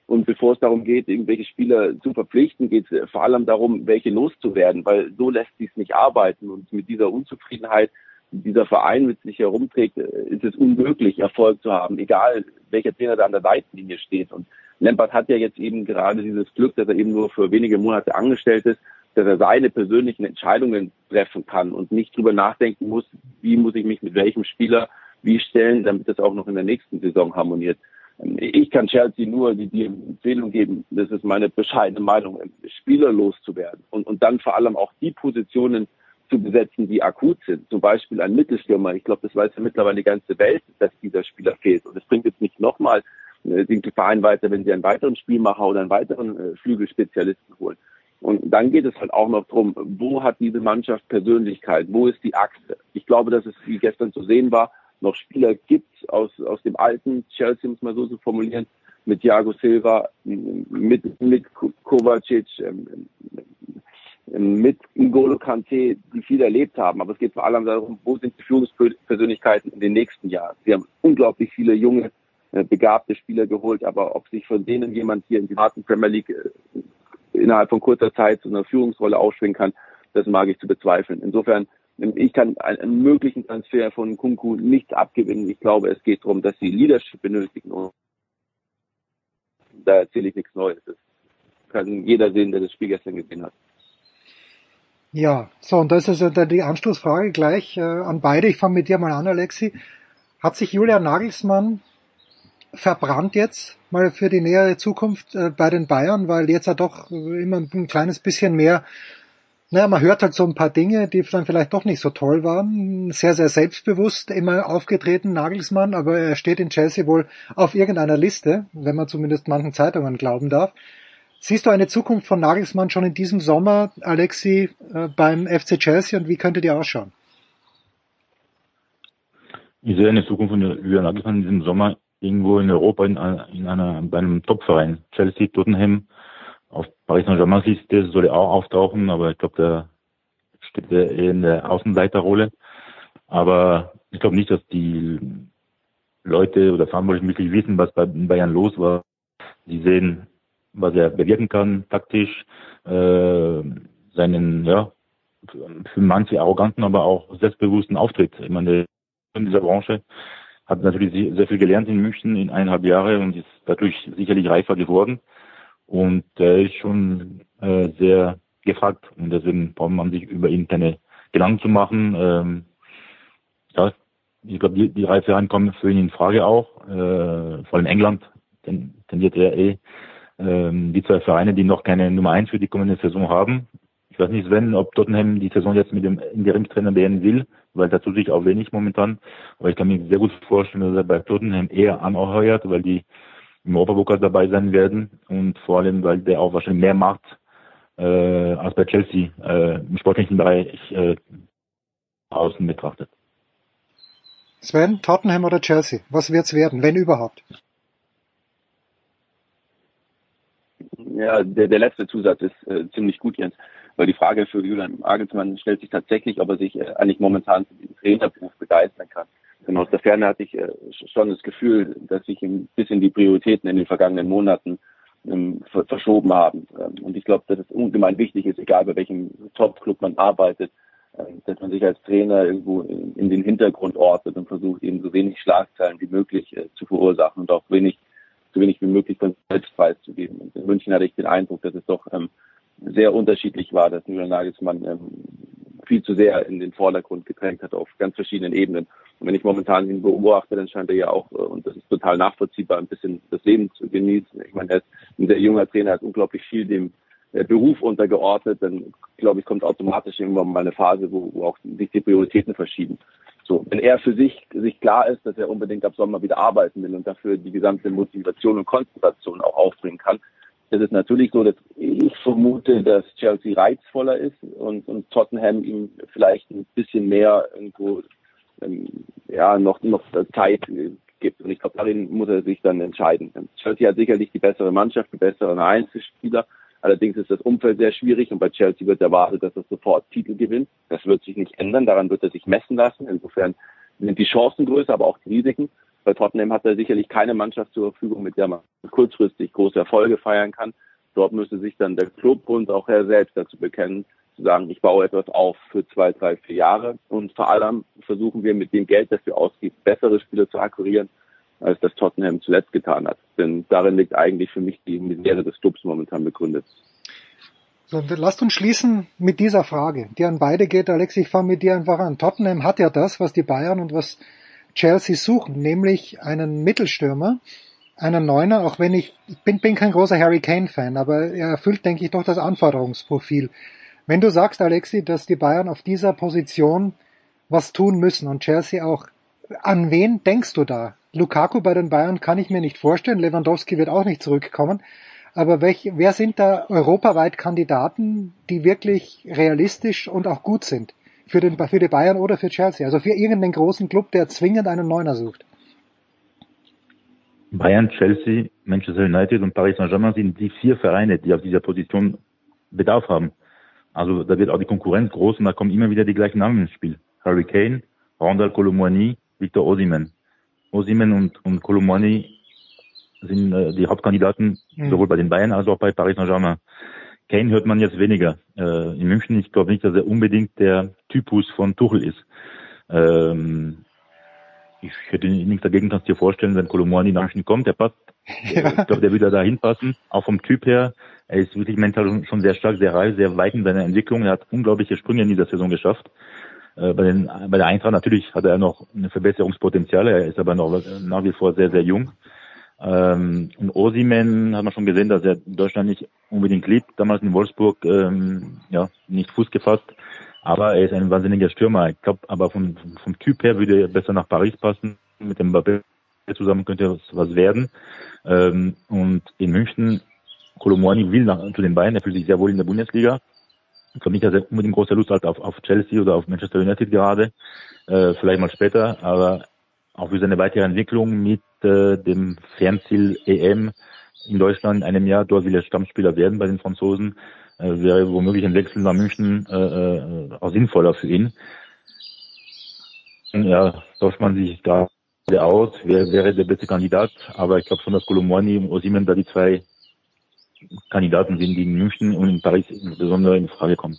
Und bevor es darum geht, irgendwelche Spieler zu verpflichten, geht es vor allem darum, welche loszuwerden, weil so lässt sich es nicht arbeiten. Und mit dieser Unzufriedenheit, die dieser Verein mit sich herumträgt, ist es unmöglich, Erfolg zu haben, egal welcher Trainer da an der Seitenlinie steht. Und Lampard hat ja jetzt eben gerade dieses Glück, dass er eben nur für wenige Monate angestellt ist dass er seine persönlichen Entscheidungen treffen kann und nicht drüber nachdenken muss, wie muss ich mich mit welchem Spieler wie stellen, damit das auch noch in der nächsten Saison harmoniert. Ich kann Chelsea nur die, die Empfehlung geben, das ist meine bescheidene Meinung, Spieler loszuwerden und, und dann vor allem auch die Positionen zu besetzen, die akut sind. Zum Beispiel ein Mittelstürmer. Ich glaube, das weiß ja mittlerweile die ganze Welt, dass dieser Spieler fehlt. Und es bringt jetzt nicht nochmal äh, den Verein weiter, wenn sie einen weiteren Spielmacher oder einen weiteren äh, Flügelspezialisten holen. Und dann geht es halt auch noch drum, wo hat diese Mannschaft Persönlichkeit? Wo ist die Achse? Ich glaube, dass es, wie gestern zu sehen war, noch Spieler gibt aus, aus dem alten Chelsea, muss man so zu formulieren, mit Thiago Silva, mit, mit Kovacic, ähm, mit N'Golo Kante, die viel erlebt haben. Aber es geht vor allem darum, wo sind die Führungspersönlichkeiten in den nächsten Jahren. Sie haben unglaublich viele junge, äh, begabte Spieler geholt, aber ob sich von denen jemand hier in die harten Premier League äh, innerhalb von kurzer Zeit zu einer Führungsrolle ausschwingen kann, das mag ich zu bezweifeln. Insofern, ich kann einen möglichen Transfer von Kunku nichts abgewinnen. Ich glaube, es geht darum, dass sie Leadership benötigen. Und da erzähle ich nichts Neues. Das kann jeder sehen, der das Spiel gestern gesehen hat. Ja, so, und das ist also die Anschlussfrage gleich äh, an beide. Ich fange mit dir mal an, Alexi. Hat sich Julian Nagelsmann verbrannt jetzt mal für die nähere Zukunft äh, bei den Bayern, weil jetzt ja doch immer ein kleines bisschen mehr, naja, man hört halt so ein paar Dinge, die dann vielleicht doch nicht so toll waren. Sehr, sehr selbstbewusst immer aufgetreten, Nagelsmann, aber er steht in Chelsea wohl auf irgendeiner Liste, wenn man zumindest manchen Zeitungen glauben darf. Siehst du eine Zukunft von Nagelsmann schon in diesem Sommer, Alexi, äh, beim FC Chelsea und wie könnte die ausschauen? Ich sehe eine Zukunft von Julian Nagelsmann in diesem Sommer irgendwo in Europa in, in einer, bei einem Topverein. Chelsea, Tottenham, auf Paris Saint-Germain Liste soll er auch auftauchen, aber ich glaube, der steht er in der Außenleiterrolle. Aber ich glaube nicht, dass die Leute oder Verantwortlichen wirklich wissen, was bei Bayern los war. Die sehen, was er bewirken kann, taktisch, äh, seinen, ja, für manche arroganten, aber auch selbstbewussten Auftritt. Ich meine, in dieser Branche hat natürlich sehr viel gelernt in München in eineinhalb Jahre und ist dadurch sicherlich reifer geworden. Und er ist schon äh, sehr gefragt und deswegen braucht man sich über ihn keine Gedanken zu machen. Ähm, ja, ich glaube, die, die Reife kommen für ihn in Frage auch. Äh, vor allem England tendiert er eh ähm, die zwei Vereine, die noch keine Nummer eins für die kommende Saison haben. Ich weiß nicht, Sven, ob Tottenham die Saison jetzt mit dem Interimstrainer beenden will, weil dazu sich auch wenig momentan. Aber ich kann mir sehr gut vorstellen, dass er bei Tottenham eher anheuert, weil die im Europapokal dabei sein werden und vor allem, weil der auch wahrscheinlich mehr macht äh, als bei Chelsea äh, im sportlichen Bereich äh, außen betrachtet. Sven, Tottenham oder Chelsea? Was wird's werden, wenn überhaupt? Ja, der, der letzte Zusatz ist äh, ziemlich gut, Jens. Weil die Frage für Julian Agelsmann stellt sich tatsächlich, ob er sich äh, eigentlich momentan für den Trainerberuf begeistern kann. Denn aus der Ferne hatte ich äh, schon das Gefühl, dass sich ein bisschen die Prioritäten in den vergangenen Monaten ähm, verschoben haben. Ähm, und ich glaube, dass es ungemein wichtig ist, egal bei welchem Top-Club man arbeitet, äh, dass man sich als Trainer irgendwo in, den Hintergrund ordnet und versucht, eben so wenig Schlagzeilen wie möglich äh, zu verursachen und auch wenig, so wenig wie möglich von selbst preiszugeben. Und in München hatte ich den Eindruck, dass es doch ähm, sehr unterschiedlich war, dass Julian Nagelsmann ähm, viel zu sehr in den Vordergrund gedrängt hat auf ganz verschiedenen Ebenen. Und wenn ich momentan ihn beobachte, dann scheint er ja auch, äh, und das ist total nachvollziehbar, ein bisschen das Leben zu genießen. Ich meine, er ist ein sehr junger Trainer, hat unglaublich viel dem Beruf untergeordnet, dann glaube ich, kommt automatisch irgendwann mal eine Phase, wo, wo auch sich die Prioritäten verschieben. So, wenn er für sich sich klar ist, dass er unbedingt ab Sommer wieder arbeiten will und dafür die gesamte Motivation und Konzentration auch aufbringen kann, es ist natürlich so, dass ich vermute, dass Chelsea reizvoller ist und, und Tottenham ihm vielleicht ein bisschen mehr irgendwo ähm, ja noch noch Zeit gibt. Und ich glaube, darin muss er sich dann entscheiden. Chelsea hat sicherlich die bessere Mannschaft, die besseren Einzelspieler. Allerdings ist das Umfeld sehr schwierig und bei Chelsea wird erwartet, dass er sofort Titel gewinnt. Das wird sich nicht ändern, daran wird er sich messen lassen. Insofern sind die Chancen größer, aber auch die Risiken. Bei Tottenham hat er sicherlich keine Mannschaft zur Verfügung, mit der man kurzfristig große Erfolge feiern kann. Dort müsste sich dann der Club und auch er selbst dazu bekennen, zu sagen, ich baue etwas auf für zwei, drei, vier Jahre. Und vor allem versuchen wir mit dem Geld, das wir ausgeben, bessere Spieler zu akquirieren, als das Tottenham zuletzt getan hat. Denn darin liegt eigentlich für mich die Misere des Clubs momentan begründet. So, lasst uns schließen mit dieser Frage, die an beide geht. Alex, ich fange mit dir einfach an. Tottenham hat ja das, was die Bayern und was Chelsea suchen, nämlich einen Mittelstürmer, einen Neuner, auch wenn ich, ich bin, bin kein großer Harry Kane Fan, aber er erfüllt, denke ich, doch das Anforderungsprofil. Wenn du sagst, Alexi, dass die Bayern auf dieser Position was tun müssen und Chelsea auch, an wen denkst du da? Lukaku bei den Bayern kann ich mir nicht vorstellen, Lewandowski wird auch nicht zurückkommen. Aber welch, wer sind da europaweit Kandidaten, die wirklich realistisch und auch gut sind? für, den, für die Bayern oder für Chelsea. Also für irgendeinen großen Club, der zwingend einen Neuner sucht. Bayern, Chelsea, Manchester United und Paris Saint-Germain sind die vier Vereine, die auf dieser Position Bedarf haben. Also da wird auch die Konkurrenz groß und da kommen immer wieder die gleichen Namen ins Spiel. Harry Kane, Randall Colomwani, Victor Osimen. Osimen und, und Colomwani sind äh, die Hauptkandidaten mhm. sowohl bei den Bayern als auch bei Paris Saint-Germain. Kane hört man jetzt weniger. Äh, in München, ich glaube nicht, dass er unbedingt der Typus von Tuchel ist. Ähm, ich hätte nichts dagegen, kannst dir vorstellen, wenn Colomwani nach München kommt, der passt. Ja. Ich glaube, der wird da hinpassen, auch vom Typ her. Er ist wirklich mental schon sehr stark, sehr reif, sehr weit in seiner Entwicklung. Er hat unglaubliche Sprünge in dieser Saison geschafft. Äh, bei, den, bei der Eintracht natürlich hat er noch eine Verbesserungspotenzial. Er ist aber noch nach wie vor sehr, sehr jung. Ähm, und Osimen hat man schon gesehen, dass er in Deutschland nicht unbedingt liebt. Damals in Wolfsburg ähm, ja nicht Fuß gefasst. Aber er ist ein wahnsinniger Stürmer. Ich glaube, aber vom, vom Typ her würde er besser nach Paris passen. Mit dem Mbappé zusammen könnte was, was werden. Ähm, und in München, Colomwani will nach, zu den Bayern. Er fühlt sich sehr wohl in der Bundesliga. Ich glaube nicht, dass unbedingt große Lust hat auf, auf Chelsea oder auf Manchester United gerade. Äh, vielleicht mal später. Aber auch für seine weitere Entwicklung mit äh, dem Fernziel EM in Deutschland in einem Jahr. Dort will er Stammspieler werden bei den Franzosen. Äh, wäre womöglich ein Wechsel nach München äh, äh, auch sinnvoller für ihn. Ja, tauscht man sich da aus, wer wäre der beste Kandidat, aber ich glaube schon, dass Colomwani und Osimen da die zwei Kandidaten sind, die in München und in Paris insbesondere in Frage kommen.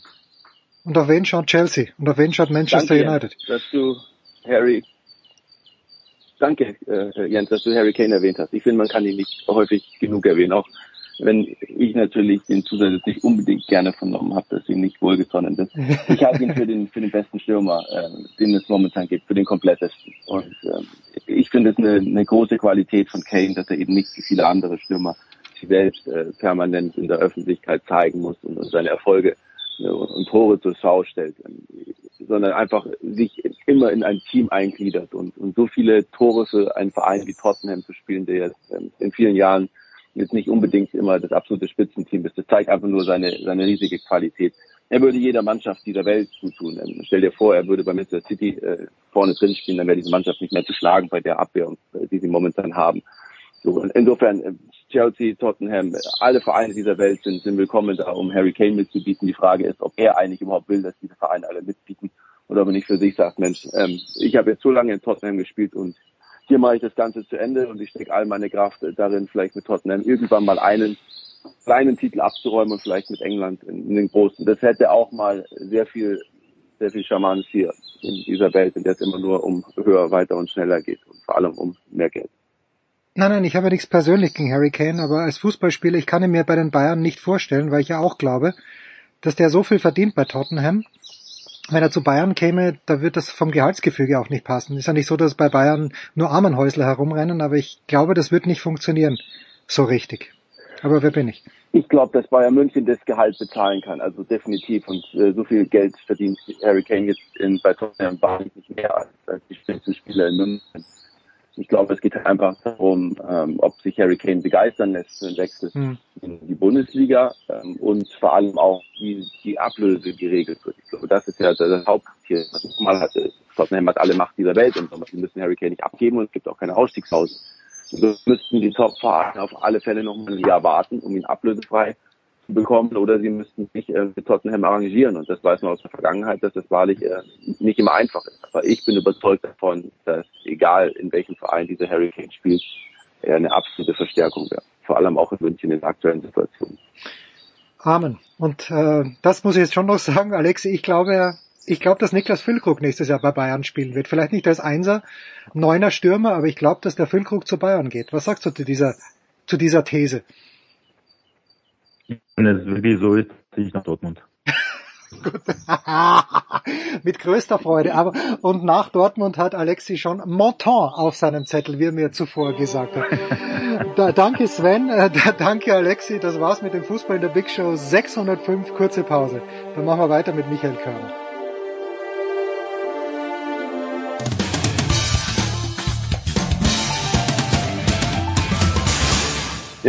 Und auf wen schaut Chelsea? Und auf wen schaut Manchester Danke, United? Dass du Harry Danke, äh, Jens, dass du Harry Kane erwähnt hast. Ich finde, man kann ihn nicht häufig genug erwähnen, auch wenn ich natürlich den Zusatz nicht unbedingt gerne vernommen habe, dass ihm nicht wohlgesonnen ist. Ich halte ihn für den, für den besten Stürmer, äh, den es momentan gibt, für den komplettesten. Und äh, ich finde es eine, eine große Qualität von Kane, dass er eben nicht wie viele andere Stürmer sich selbst äh, permanent in der Öffentlichkeit zeigen muss und, und seine Erfolge äh, und Tore zur Schau stellt sondern einfach sich immer in ein Team eingliedert und, und so viele Tore für einen Verein wie Tottenham zu spielen, der jetzt ähm, in vielen Jahren jetzt nicht unbedingt immer das absolute Spitzenteam ist. Das zeigt einfach nur seine, seine riesige Qualität. Er würde jeder Mannschaft dieser Welt zutun. Ähm, stell dir vor, er würde bei Manchester City äh, vorne drin spielen, dann wäre diese Mannschaft nicht mehr zu schlagen bei der Abwehr, äh, die sie momentan haben. So, insofern, äh, Chelsea, Tottenham, alle Vereine dieser Welt sind, sind willkommen da, um Harry Kane mitzubieten. Die Frage ist, ob er eigentlich überhaupt will, dass diese Vereine alle mitbieten oder ob er nicht für sich sagt, Mensch, ähm, ich habe jetzt so lange in Tottenham gespielt und hier mache ich das Ganze zu Ende und ich stecke all meine Kraft darin, vielleicht mit Tottenham irgendwann mal einen kleinen Titel abzuräumen und vielleicht mit England in, in den großen. Das hätte auch mal sehr viel, sehr viel Charmanz hier in dieser Welt, in der es immer nur um höher, weiter und schneller geht und vor allem um mehr Geld. Nein, nein, ich habe ja nichts persönlich gegen Harry Kane, aber als Fußballspieler, ich kann ihn mir bei den Bayern nicht vorstellen, weil ich ja auch glaube, dass der so viel verdient bei Tottenham. Wenn er zu Bayern käme, da wird das vom Gehaltsgefüge auch nicht passen. Ist ja nicht so, dass bei Bayern nur Armenhäusler herumrennen, aber ich glaube, das wird nicht funktionieren. So richtig. Aber wer bin ich? Ich glaube, dass Bayern München das Gehalt bezahlen kann, also definitiv. Und äh, so viel Geld verdient Harry Kane jetzt in, bei Tottenham war nicht mehr als, als die Spitzenspieler in München. Ich glaube, es geht einfach darum, ähm, ob sich Harry Kane begeistern lässt für einen Wechsel hm. in die Bundesliga ähm, und vor allem auch, wie die Ablöse geregelt wird. Ich glaube, das ist ja das Hauptziel. Was ich mal hatte. Tottenham hat alle Macht dieser Welt und sie müssen Harry Kane nicht abgeben und es gibt auch keine Ausstiegshaus. So müssten die Top-Vereine auf alle Fälle noch ein Jahr warten, um ihn ablösefrei bekommen oder sie müssten sich äh, mit Tottenham arrangieren. Und das weiß man aus der Vergangenheit, dass das wahrlich äh, nicht immer einfach ist. Aber ich bin überzeugt davon, dass egal in welchem Verein dieser Harry Kane spielt, er eine absolute Verstärkung wäre. Vor allem auch in München in der aktuellen Situation. Amen. Und äh, das muss ich jetzt schon noch sagen, Alexi, ich glaube, ich glaube, dass Niklas Füllkrug nächstes Jahr bei Bayern spielen wird. Vielleicht nicht als Einser, Neuner Stürmer, aber ich glaube, dass der Füllkrug zu Bayern geht. Was sagst du zu dieser, zu dieser These? Wenn es wirklich so ist, ziehe ich nach Dortmund. Mit größter Freude. Aber und nach Dortmund hat Alexi schon Monton auf seinem Zettel, wie er mir zuvor gesagt hat. Da, danke Sven, äh, da, danke Alexi. Das war's mit dem Fußball in der Big Show 605. Kurze Pause. Dann machen wir weiter mit Michael Körner.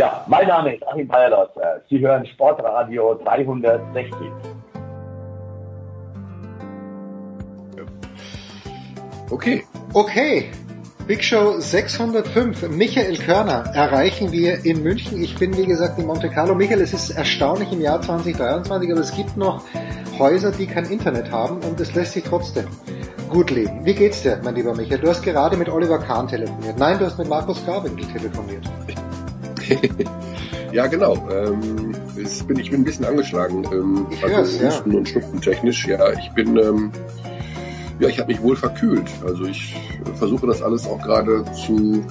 Ja, mein Name ist Achim Bayerlos. Sie hören Sportradio 360. Okay. Okay. Big Show 605. Michael Körner erreichen wir in München. Ich bin, wie gesagt, in Monte Carlo. Michael, es ist erstaunlich im Jahr 2023, aber es gibt noch Häuser, die kein Internet haben und es lässt sich trotzdem gut leben. Wie geht's dir, mein lieber Michael? Du hast gerade mit Oliver Kahn telefoniert. Nein, du hast mit Markus Garwinkel telefoniert. Ja, genau. Ähm, ich, bin, ich bin ein bisschen angeschlagen. Ähm, ich also hör's, Husten ja. und Schnupfen technisch. Ja, ich bin, ähm, ja, ich habe mich wohl verkühlt. Also ich versuche das alles auch gerade zu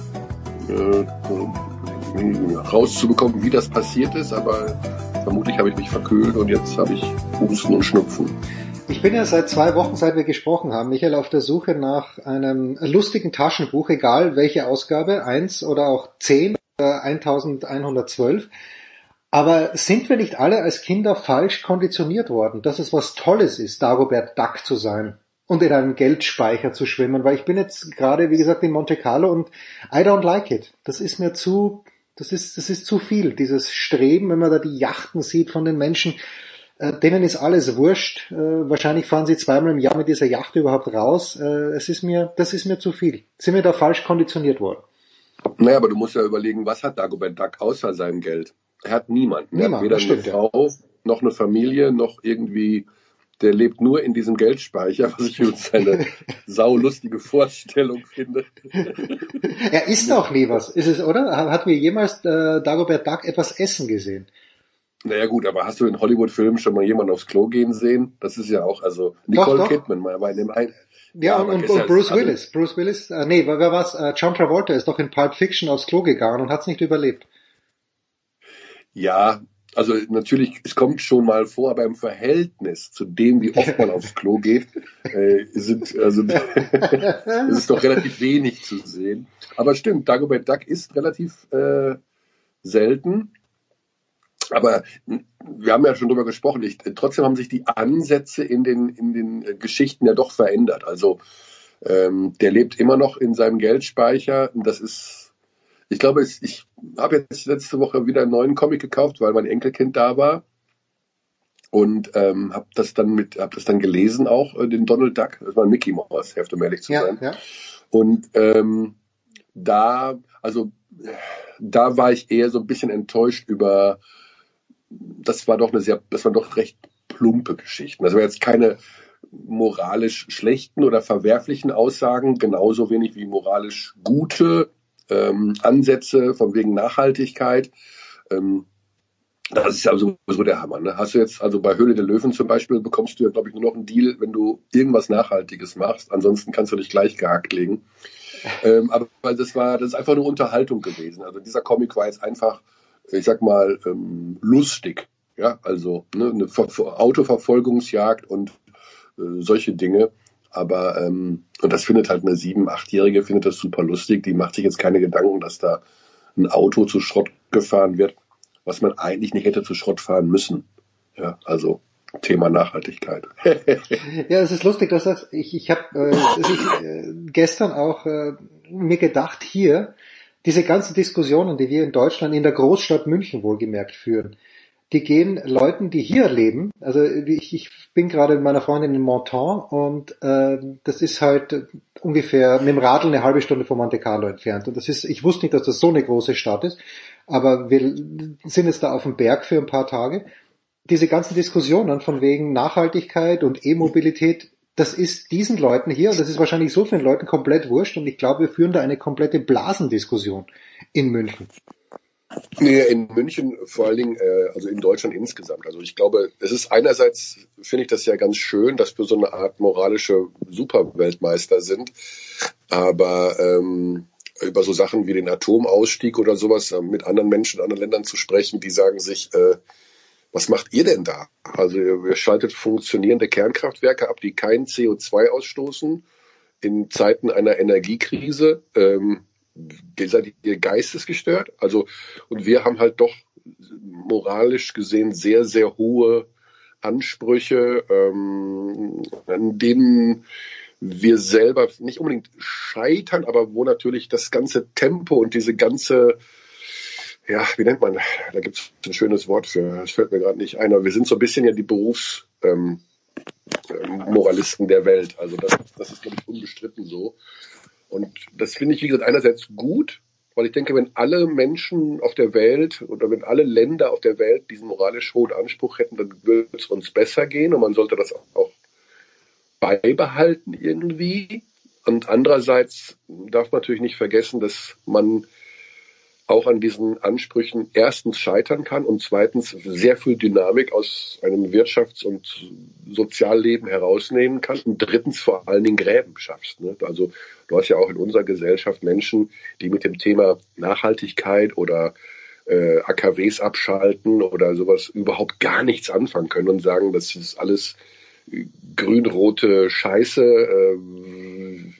äh, rauszubekommen, wie das passiert ist, aber vermutlich habe ich mich verkühlt und jetzt habe ich Husten und Schnupfen. Ich bin ja seit zwei Wochen, seit wir gesprochen haben, Michael, auf der Suche nach einem lustigen Taschenbuch, egal welche Ausgabe, eins oder auch zehn 1112. Aber sind wir nicht alle als Kinder falsch konditioniert worden, dass es was Tolles ist, Dagobert Duck zu sein und in einem Geldspeicher zu schwimmen? Weil ich bin jetzt gerade, wie gesagt, in Monte Carlo und I don't like it. Das ist mir zu, das ist, das ist zu viel, dieses Streben, wenn man da die Yachten sieht von den Menschen, äh, denen ist alles wurscht. Äh, wahrscheinlich fahren sie zweimal im Jahr mit dieser Yacht überhaupt raus. Äh, es ist mir, das ist mir zu viel. Sind wir da falsch konditioniert worden? Naja, aber du musst ja überlegen, was hat Dagobert Duck außer seinem Geld? Er hat niemanden. Er Niemand, hat weder stimmt, eine Frau, noch eine Familie, noch irgendwie, der lebt nur in diesem Geldspeicher, was ich übrigens eine saulustige Vorstellung finde. er isst auch nie was, ist es, oder? Hat wir jemals äh, Dagobert Duck etwas essen gesehen? Naja gut, aber hast du in Hollywood-Filmen schon mal jemanden aufs Klo gehen sehen? Das ist ja auch, also Nicole doch. Kidman mal bei dem ein. Ja, aber und, und, ja- Bruce also- Willis. Bruce Willis, äh, nee, wer war's? Äh, John Travolta ist doch in Pulp Fiction aufs Klo gegangen und hat es nicht überlebt. Ja, also natürlich, es kommt schon mal vor, aber im Verhältnis zu dem, wie oft man aufs Klo geht, äh, sind, also, es ist doch relativ wenig zu sehen. Aber stimmt, Dagobert Duck ist relativ äh, selten. Aber wir haben ja schon drüber gesprochen. Ich, trotzdem haben sich die Ansätze in den, in den äh, Geschichten ja doch verändert. Also ähm, der lebt immer noch in seinem Geldspeicher. Und Das ist, ich glaube, es, ich habe jetzt letzte Woche wieder einen neuen Comic gekauft, weil mein Enkelkind da war und ähm, habe das dann mit, habe das dann gelesen auch äh, den Donald Duck. Das war ein Mickey Mouse Heft, um ehrlich zu Ja, sein. ja. Und ähm, da, also da war ich eher so ein bisschen enttäuscht über, das war doch eine sehr, das waren doch recht plumpe Geschichten. Das war jetzt keine moralisch schlechten oder verwerflichen Aussagen, genauso wenig wie moralisch gute ähm, Ansätze von wegen Nachhaltigkeit. Ähm, das ist ja sowieso der Hammer. Ne? Hast du jetzt, also bei Höhle der Löwen zum Beispiel, bekommst du ja, glaube ich, nur noch einen Deal, wenn du irgendwas Nachhaltiges machst. Ansonsten kannst du dich gleich gehackt legen. Ähm, aber das war, das ist einfach eine Unterhaltung gewesen. Also dieser Comic war jetzt einfach, ich sag mal, ähm, lustig. Ja, also ne, eine Ver Ver- Autoverfolgungsjagd und äh, solche Dinge. Aber ähm, und das findet halt eine sieben, achtjährige findet das super lustig. Die macht sich jetzt keine Gedanken, dass da ein Auto zu Schrott gefahren wird, was man eigentlich nicht hätte zu Schrott fahren müssen. Ja, also Thema Nachhaltigkeit. Ja, es ist lustig, dass das, ich, ich habe äh, äh, gestern auch äh, mir gedacht, hier, diese ganzen Diskussionen, die wir in Deutschland, in der Großstadt München wohlgemerkt führen, die gehen Leuten, die hier leben, also ich, ich bin gerade mit meiner Freundin in Monton und äh, das ist halt ungefähr mit dem Radl eine halbe Stunde von Monte Carlo entfernt. Und das ist, ich wusste nicht, dass das so eine große Stadt ist, aber wir sind jetzt da auf dem Berg für ein paar Tage diese ganzen Diskussionen von wegen Nachhaltigkeit und E-Mobilität, das ist diesen Leuten hier, und das ist wahrscheinlich so vielen Leuten komplett wurscht, und ich glaube, wir führen da eine komplette Blasendiskussion in München. Nee, in München vor allen Dingen, äh, also in Deutschland insgesamt. Also ich glaube, es ist einerseits, finde ich das ja ganz schön, dass wir so eine Art moralische Superweltmeister sind, aber ähm, über so Sachen wie den Atomausstieg oder sowas äh, mit anderen Menschen in anderen Ländern zu sprechen, die sagen sich, äh, was macht ihr denn da? Also ihr, schaltet funktionierende Kernkraftwerke ab, die kein CO2 ausstoßen in Zeiten einer Energiekrise. Ähm, seid ihr geistesgestört? Also, und wir haben halt doch moralisch gesehen sehr, sehr hohe Ansprüche, ähm, an denen wir selber nicht unbedingt scheitern, aber wo natürlich das ganze Tempo und diese ganze, ja, wie nennt man, da gibt es ein schönes Wort für, das fällt mir gerade nicht ein, aber wir sind so ein bisschen ja die Berufs, ähm, Moralisten der Welt. Also das, das ist, glaube ich, unbestritten so. Und das finde ich, wie gesagt, einerseits gut, weil ich denke, wenn alle Menschen auf der Welt oder wenn alle Länder auf der Welt diesen moralisch hohen Anspruch hätten, dann würde es uns besser gehen und man sollte das auch beibehalten irgendwie. Und andererseits darf man natürlich nicht vergessen, dass man auch an diesen Ansprüchen erstens scheitern kann und zweitens sehr viel Dynamik aus einem Wirtschafts- und Sozialleben herausnehmen kann und drittens vor allen Dingen Gräben schaffst. Ne? Also du hast ja auch in unserer Gesellschaft Menschen, die mit dem Thema Nachhaltigkeit oder äh, AKWs abschalten oder sowas überhaupt gar nichts anfangen können und sagen, das ist alles grün-rote Scheiße. Äh,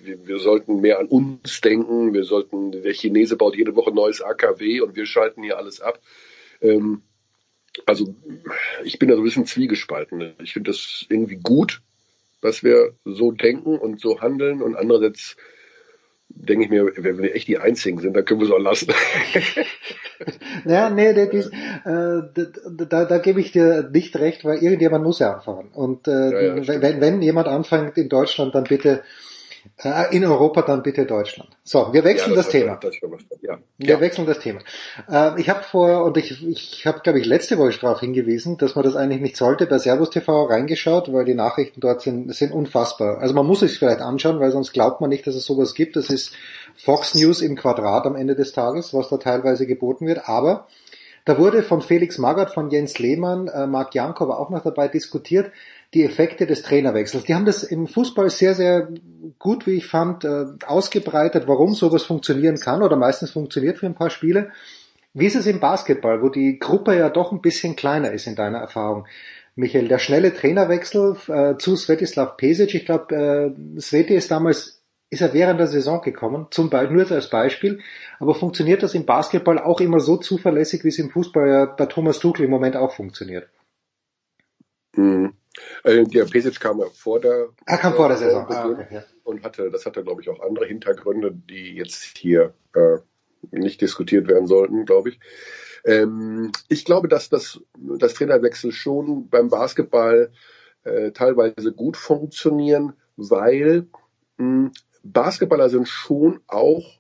wir, wir, sollten mehr an uns denken. Wir sollten, der Chinese baut jede Woche neues AKW und wir schalten hier alles ab. Ähm, also ich bin da so ein bisschen zwiegespalten. Ich finde das irgendwie gut, dass wir so denken und so handeln und andererseits denke ich mir, wenn wir echt die Einzigen sind, dann können wir es auch lassen. naja, nee, das, äh, da, da gebe ich dir nicht recht, weil irgendjemand muss ja anfangen. Und äh, ja, ja, wenn, wenn jemand anfängt in Deutschland, dann bitte in Europa dann bitte Deutschland. So, wir wechseln ja, das, das, Thema. Ja. Wir ja. wechseln das Thema. Äh, ich habe vor, und ich, ich habe, glaube ich, letzte Woche darauf hingewiesen, dass man das eigentlich nicht sollte, bei Servus TV reingeschaut, weil die Nachrichten dort sind, sind unfassbar. Also man muss es vielleicht anschauen, weil sonst glaubt man nicht, dass es sowas gibt. Das ist Fox News im Quadrat am Ende des Tages, was da teilweise geboten wird. Aber da wurde von Felix Magath, von Jens Lehmann, äh, Marc Janko war auch noch dabei diskutiert, die Effekte des Trainerwechsels. Die haben das im Fußball sehr, sehr gut, wie ich fand, äh, ausgebreitet, warum sowas funktionieren kann oder meistens funktioniert für ein paar Spiele. Wie ist es im Basketball, wo die Gruppe ja doch ein bisschen kleiner ist in deiner Erfahrung? Michael, der schnelle Trainerwechsel äh, zu Svetislav Pesic, ich glaube, äh, Sveti ist damals ist er während der Saison gekommen, zum Beispiel, nur als Beispiel. Aber funktioniert das im Basketball auch immer so zuverlässig, wie es im Fußball ja bei Thomas Tuchel im Moment auch funktioniert? Mhm. Äh, der Pesic kam ja vor der, er kam vor der Saison ah, okay, ja. und hatte, das hatte glaube ich auch andere Hintergründe, die jetzt hier äh, nicht diskutiert werden sollten, glaube ich. Ähm, ich glaube, dass das, das Trainerwechsel schon beim Basketball äh, teilweise gut funktionieren, weil mh, Basketballer sind schon auch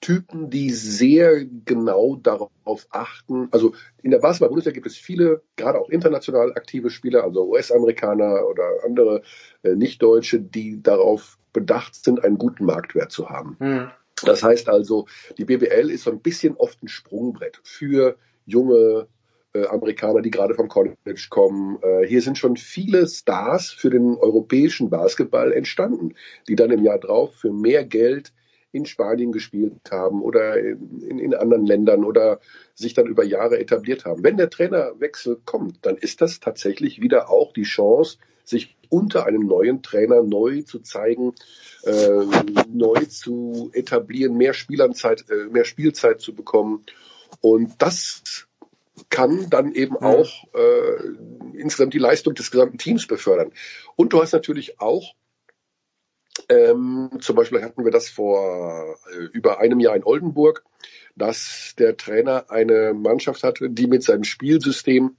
Typen, die sehr genau darauf achten. Also in der Basketball-Bundesliga gibt es viele, gerade auch international aktive Spieler, also US-Amerikaner oder andere äh, Nicht-Deutsche, die darauf bedacht sind, einen guten Marktwert zu haben. Mhm. Das heißt also, die BBL ist so ein bisschen oft ein Sprungbrett für junge äh, Amerikaner, die gerade vom College kommen. Äh, hier sind schon viele Stars für den europäischen Basketball entstanden, die dann im Jahr drauf für mehr Geld in Spanien gespielt haben oder in, in, anderen Ländern oder sich dann über Jahre etabliert haben. Wenn der Trainerwechsel kommt, dann ist das tatsächlich wieder auch die Chance, sich unter einem neuen Trainer neu zu zeigen, äh, neu zu etablieren, mehr Spielernzeit, äh, mehr Spielzeit zu bekommen. Und das kann dann eben auch äh, insgesamt die Leistung des gesamten Teams befördern. Und du hast natürlich auch ähm, zum Beispiel hatten wir das vor äh, über einem Jahr in Oldenburg, dass der Trainer eine Mannschaft hatte, die mit seinem Spielsystem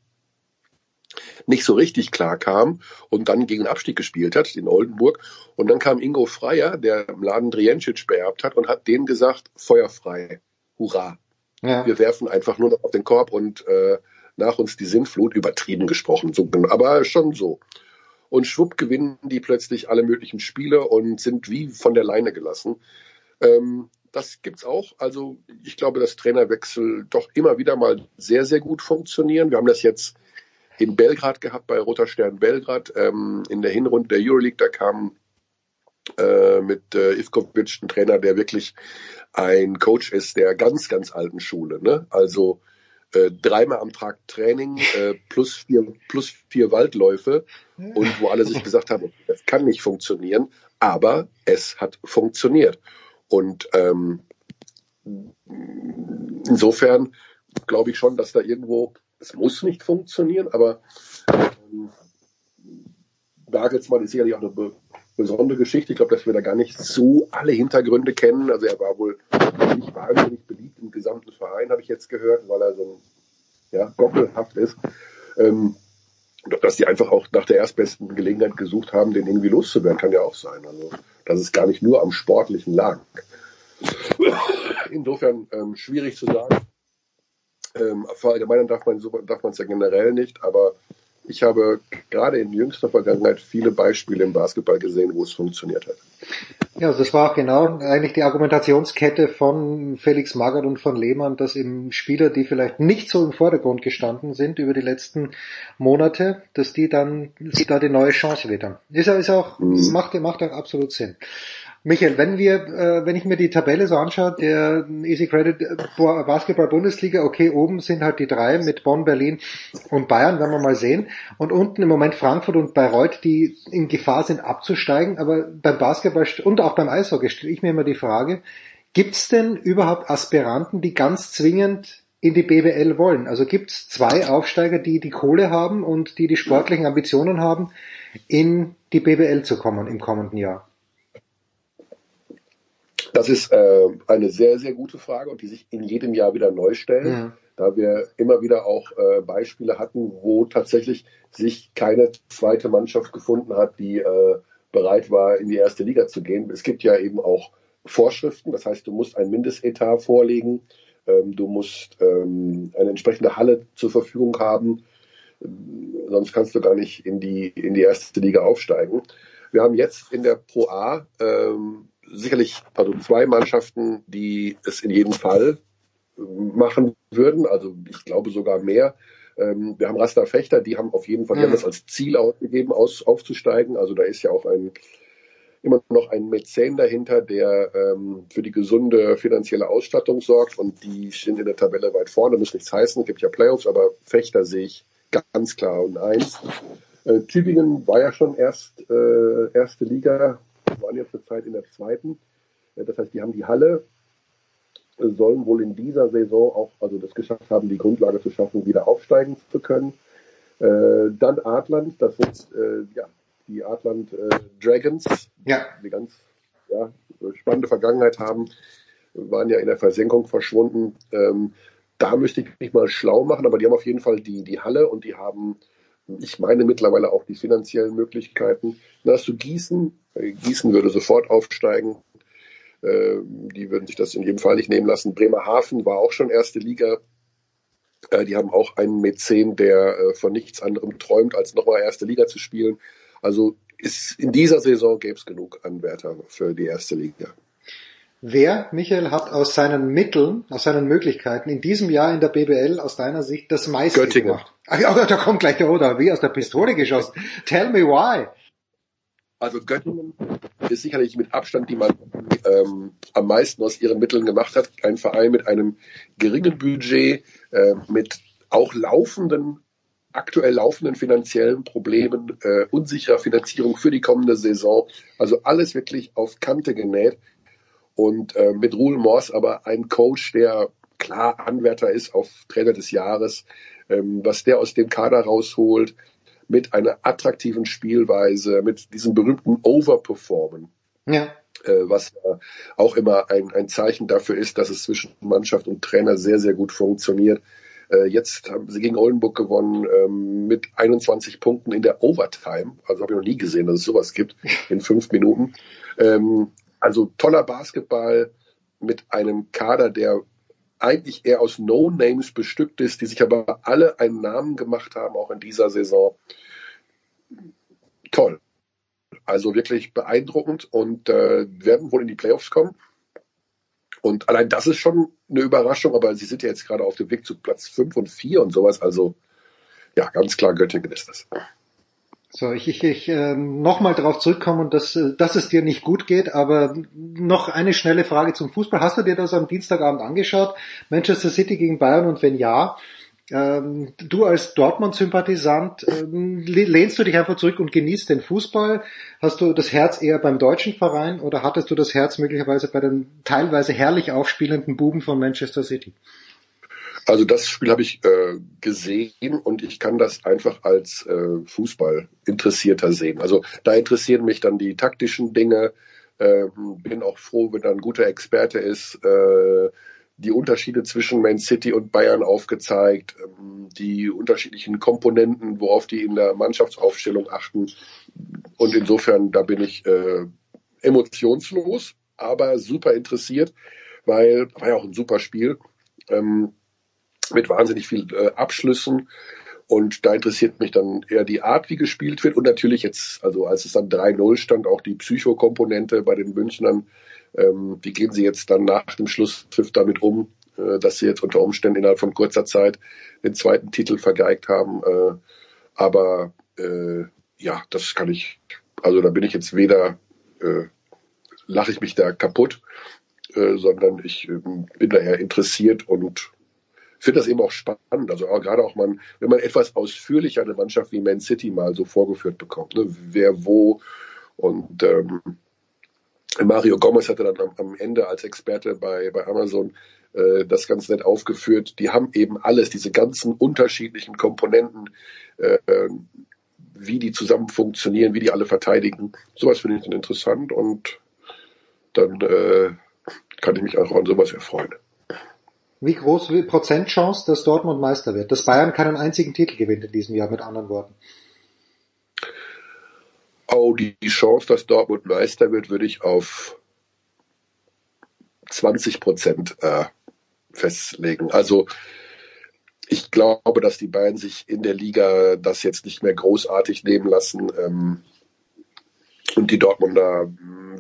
nicht so richtig klar kam und dann gegen Abstieg gespielt hat in Oldenburg. Und dann kam Ingo Freier, der im Laden Driencic beerbt hat und hat denen gesagt, feuerfrei, hurra. Ja. Wir werfen einfach nur noch auf den Korb und äh, nach uns die Sintflut, übertrieben gesprochen, so, aber schon so und schwupp gewinnen die plötzlich alle möglichen Spiele und sind wie von der Leine gelassen. Ähm, das gibt's auch. Also ich glaube, dass Trainerwechsel doch immer wieder mal sehr, sehr gut funktionieren. Wir haben das jetzt in Belgrad gehabt, bei Roter Stern Belgrad, ähm, in der Hinrunde der Euroleague. Da kam äh, mit äh, Ivkovic ein Trainer, der wirklich ein Coach ist der ganz, ganz alten Schule. Ne? Also äh, dreimal am Tag Training äh, plus vier plus vier Waldläufe und wo alle sich gesagt haben, das kann nicht funktionieren, aber es hat funktioniert und ähm, insofern glaube ich schon, dass da irgendwo es muss nicht funktionieren, aber ähm, Nagelsmann ist sicherlich auch eine besondere Geschichte. Ich glaube, dass wir da gar nicht so alle Hintergründe kennen. Also er war wohl wahnsinnig beliebt im gesamten Verein, habe ich jetzt gehört, weil er so ja, gockelhaft ist. Ähm, dass die einfach auch nach der erstbesten Gelegenheit gesucht haben, den irgendwie loszuwerden, kann ja auch sein. Also, dass es gar nicht nur am Sportlichen lag. insofern ähm, schwierig zu sagen. Ähm, verallgemeinern darf man es ja generell nicht, aber ich habe gerade in jüngster Vergangenheit viele Beispiele im Basketball gesehen, wo es funktioniert hat. Ja, also das war auch genau eigentlich die Argumentationskette von Felix Magath und von Lehmann, dass eben Spieler, die vielleicht nicht so im Vordergrund gestanden sind über die letzten Monate, dass die dann sich da die neue Chance wittern. Ist, ist auch, mhm. macht, macht auch absolut Sinn. Michael, wenn wir, äh, wenn ich mir die Tabelle so anschaue, der Easy Credit äh, Basketball Bundesliga, okay, oben sind halt die drei mit Bonn, Berlin und Bayern, werden wir mal sehen. Und unten im Moment Frankfurt und Bayreuth, die in Gefahr sind abzusteigen. Aber beim Basketball und auch beim Eishockey stelle ich mir immer die Frage, gibt es denn überhaupt Aspiranten, die ganz zwingend in die BWL wollen? Also gibt es zwei Aufsteiger, die die Kohle haben und die die sportlichen Ambitionen haben, in die BWL zu kommen im kommenden Jahr? Das ist äh, eine sehr, sehr gute Frage und die sich in jedem Jahr wieder neu stellt, ja. da wir immer wieder auch äh, Beispiele hatten, wo tatsächlich sich keine zweite Mannschaft gefunden hat, die äh, bereit war, in die erste Liga zu gehen. Es gibt ja eben auch Vorschriften, das heißt, du musst ein Mindestetat vorlegen, ähm, du musst ähm, eine entsprechende Halle zur Verfügung haben, sonst kannst du gar nicht in die, in die erste Liga aufsteigen. Wir haben jetzt in der Pro A ähm, sicherlich also zwei Mannschaften, die es in jedem Fall machen würden. Also ich glaube sogar mehr. Ähm, wir haben Rasta Fechter, die haben auf jeden Fall, haben das als Ziel ausgegeben, aus, aufzusteigen. Also da ist ja auch ein immer noch ein Mäzen dahinter, der ähm, für die gesunde finanzielle Ausstattung sorgt und die sind in der Tabelle weit vorne, muss nichts heißen, es gibt ja Playoffs, aber Fechter sehe ich ganz klar und eins. Äh, Tübingen war ja schon erst äh, erste Liga, waren jetzt zurzeit in der zweiten. Äh, das heißt, die haben die Halle, äh, sollen wohl in dieser Saison auch, also das geschafft haben, die Grundlage zu schaffen, wieder aufsteigen zu können. Äh, dann Adland, das sind ja, die Adland Dragons, ja. die ganz ja, spannende Vergangenheit haben, waren ja in der Versenkung verschwunden. Ähm, da müsste ich mich mal schlau machen, aber die haben auf jeden Fall die, die Halle und die haben ich meine mittlerweile auch die finanziellen Möglichkeiten. Hast du Gießen. Gießen würde sofort aufsteigen. Ähm, die würden sich das in jedem Fall nicht nehmen lassen. Bremerhaven war auch schon erste Liga. Äh, die haben auch einen Mäzen, der äh, von nichts anderem träumt, als nochmal erste Liga zu spielen. Also ist in dieser Saison gäbe es genug Anwärter für die erste Liga. Wer, Michael, hat aus seinen Mitteln, aus seinen Möglichkeiten in diesem Jahr in der BBL aus deiner Sicht das meiste Göttingen. gemacht? Ach, ja, da kommt gleich der Oder, wie aus der Pistole geschossen. Tell me why. Also Göttingen ist sicherlich mit Abstand die man ähm, am meisten aus ihren Mitteln gemacht hat. Ein Verein mit einem geringen Budget, äh, mit auch laufenden, aktuell laufenden finanziellen Problemen, äh, unsicherer Finanzierung für die kommende Saison. Also alles wirklich auf Kante genäht. Und äh, mit Ruhl Morse aber ein Coach, der klar Anwärter ist auf Trainer des Jahres, was der aus dem Kader rausholt, mit einer attraktiven Spielweise, mit diesem berühmten Overperformen. Ja. Äh, was auch immer ein, ein Zeichen dafür ist, dass es zwischen Mannschaft und Trainer sehr, sehr gut funktioniert. Äh, jetzt haben sie gegen Oldenburg gewonnen ähm, mit 21 Punkten in der Overtime. Also habe ich noch nie gesehen, dass es sowas gibt in fünf Minuten. Ähm, also toller Basketball mit einem Kader, der eigentlich eher aus No-Names bestückt ist, die sich aber alle einen Namen gemacht haben, auch in dieser Saison. Toll. Also wirklich beeindruckend und äh, werden wohl in die Playoffs kommen. Und allein das ist schon eine Überraschung, aber sie sind ja jetzt gerade auf dem Weg zu Platz 5 und 4 und sowas. Also ja, ganz klar Göttingen ist das. So, ich, ich, ich äh, nochmal darauf zurückkommen, dass, dass es dir nicht gut geht, aber noch eine schnelle Frage zum Fußball. Hast du dir das am Dienstagabend angeschaut? Manchester City gegen Bayern und wenn ja, ähm, du als Dortmund-Sympathisant, ähm, lehnst du dich einfach zurück und genießt den Fußball? Hast du das Herz eher beim deutschen Verein oder hattest du das Herz möglicherweise bei den teilweise herrlich aufspielenden Buben von Manchester City? Also das Spiel habe ich äh, gesehen und ich kann das einfach als äh, Fußball interessierter sehen. Also da interessieren mich dann die taktischen Dinge. Äh, bin auch froh, wenn da ein guter Experte ist. Äh, die Unterschiede zwischen Man City und Bayern aufgezeigt, ähm, die unterschiedlichen Komponenten, worauf die in der Mannschaftsaufstellung achten. Und insofern, da bin ich äh, emotionslos, aber super interessiert weil war ja auch ein super Spiel ähm, mit wahnsinnig viel äh, Abschlüssen. Und da interessiert mich dann eher die Art, wie gespielt wird. Und natürlich jetzt, also als es dann 3-0 stand, auch die Psychokomponente bei den Münchnern. Ähm, wie gehen sie jetzt dann nach dem Schlusspfiff damit um, äh, dass sie jetzt unter Umständen innerhalb von kurzer Zeit den zweiten Titel vergeigt haben. Äh, aber äh, ja, das kann ich, also da bin ich jetzt weder, äh, lache ich mich da kaputt, äh, sondern ich äh, bin da eher interessiert und finde das eben auch spannend. Also auch, gerade auch man, wenn man etwas ausführlicher eine Mannschaft wie Man City mal so vorgeführt bekommt, ne, wer wo und ähm, Mario Gomez hatte dann am, am Ende als Experte bei, bei Amazon äh, das ganz nett aufgeführt. Die haben eben alles, diese ganzen unterschiedlichen Komponenten, äh, wie die zusammen funktionieren, wie die alle verteidigen. Sowas finde ich dann interessant und dann äh, kann ich mich auch an sowas erfreuen. Wie groß wie Prozentchance, dass Dortmund Meister wird? Dass Bayern keinen einzigen Titel gewinnt in diesem Jahr, mit anderen Worten. Oh, die Chance, dass Dortmund Meister wird, würde ich auf 20 Prozent äh, festlegen. Also ich glaube, dass die Bayern sich in der Liga das jetzt nicht mehr großartig nehmen lassen. Ähm, und die Dortmunder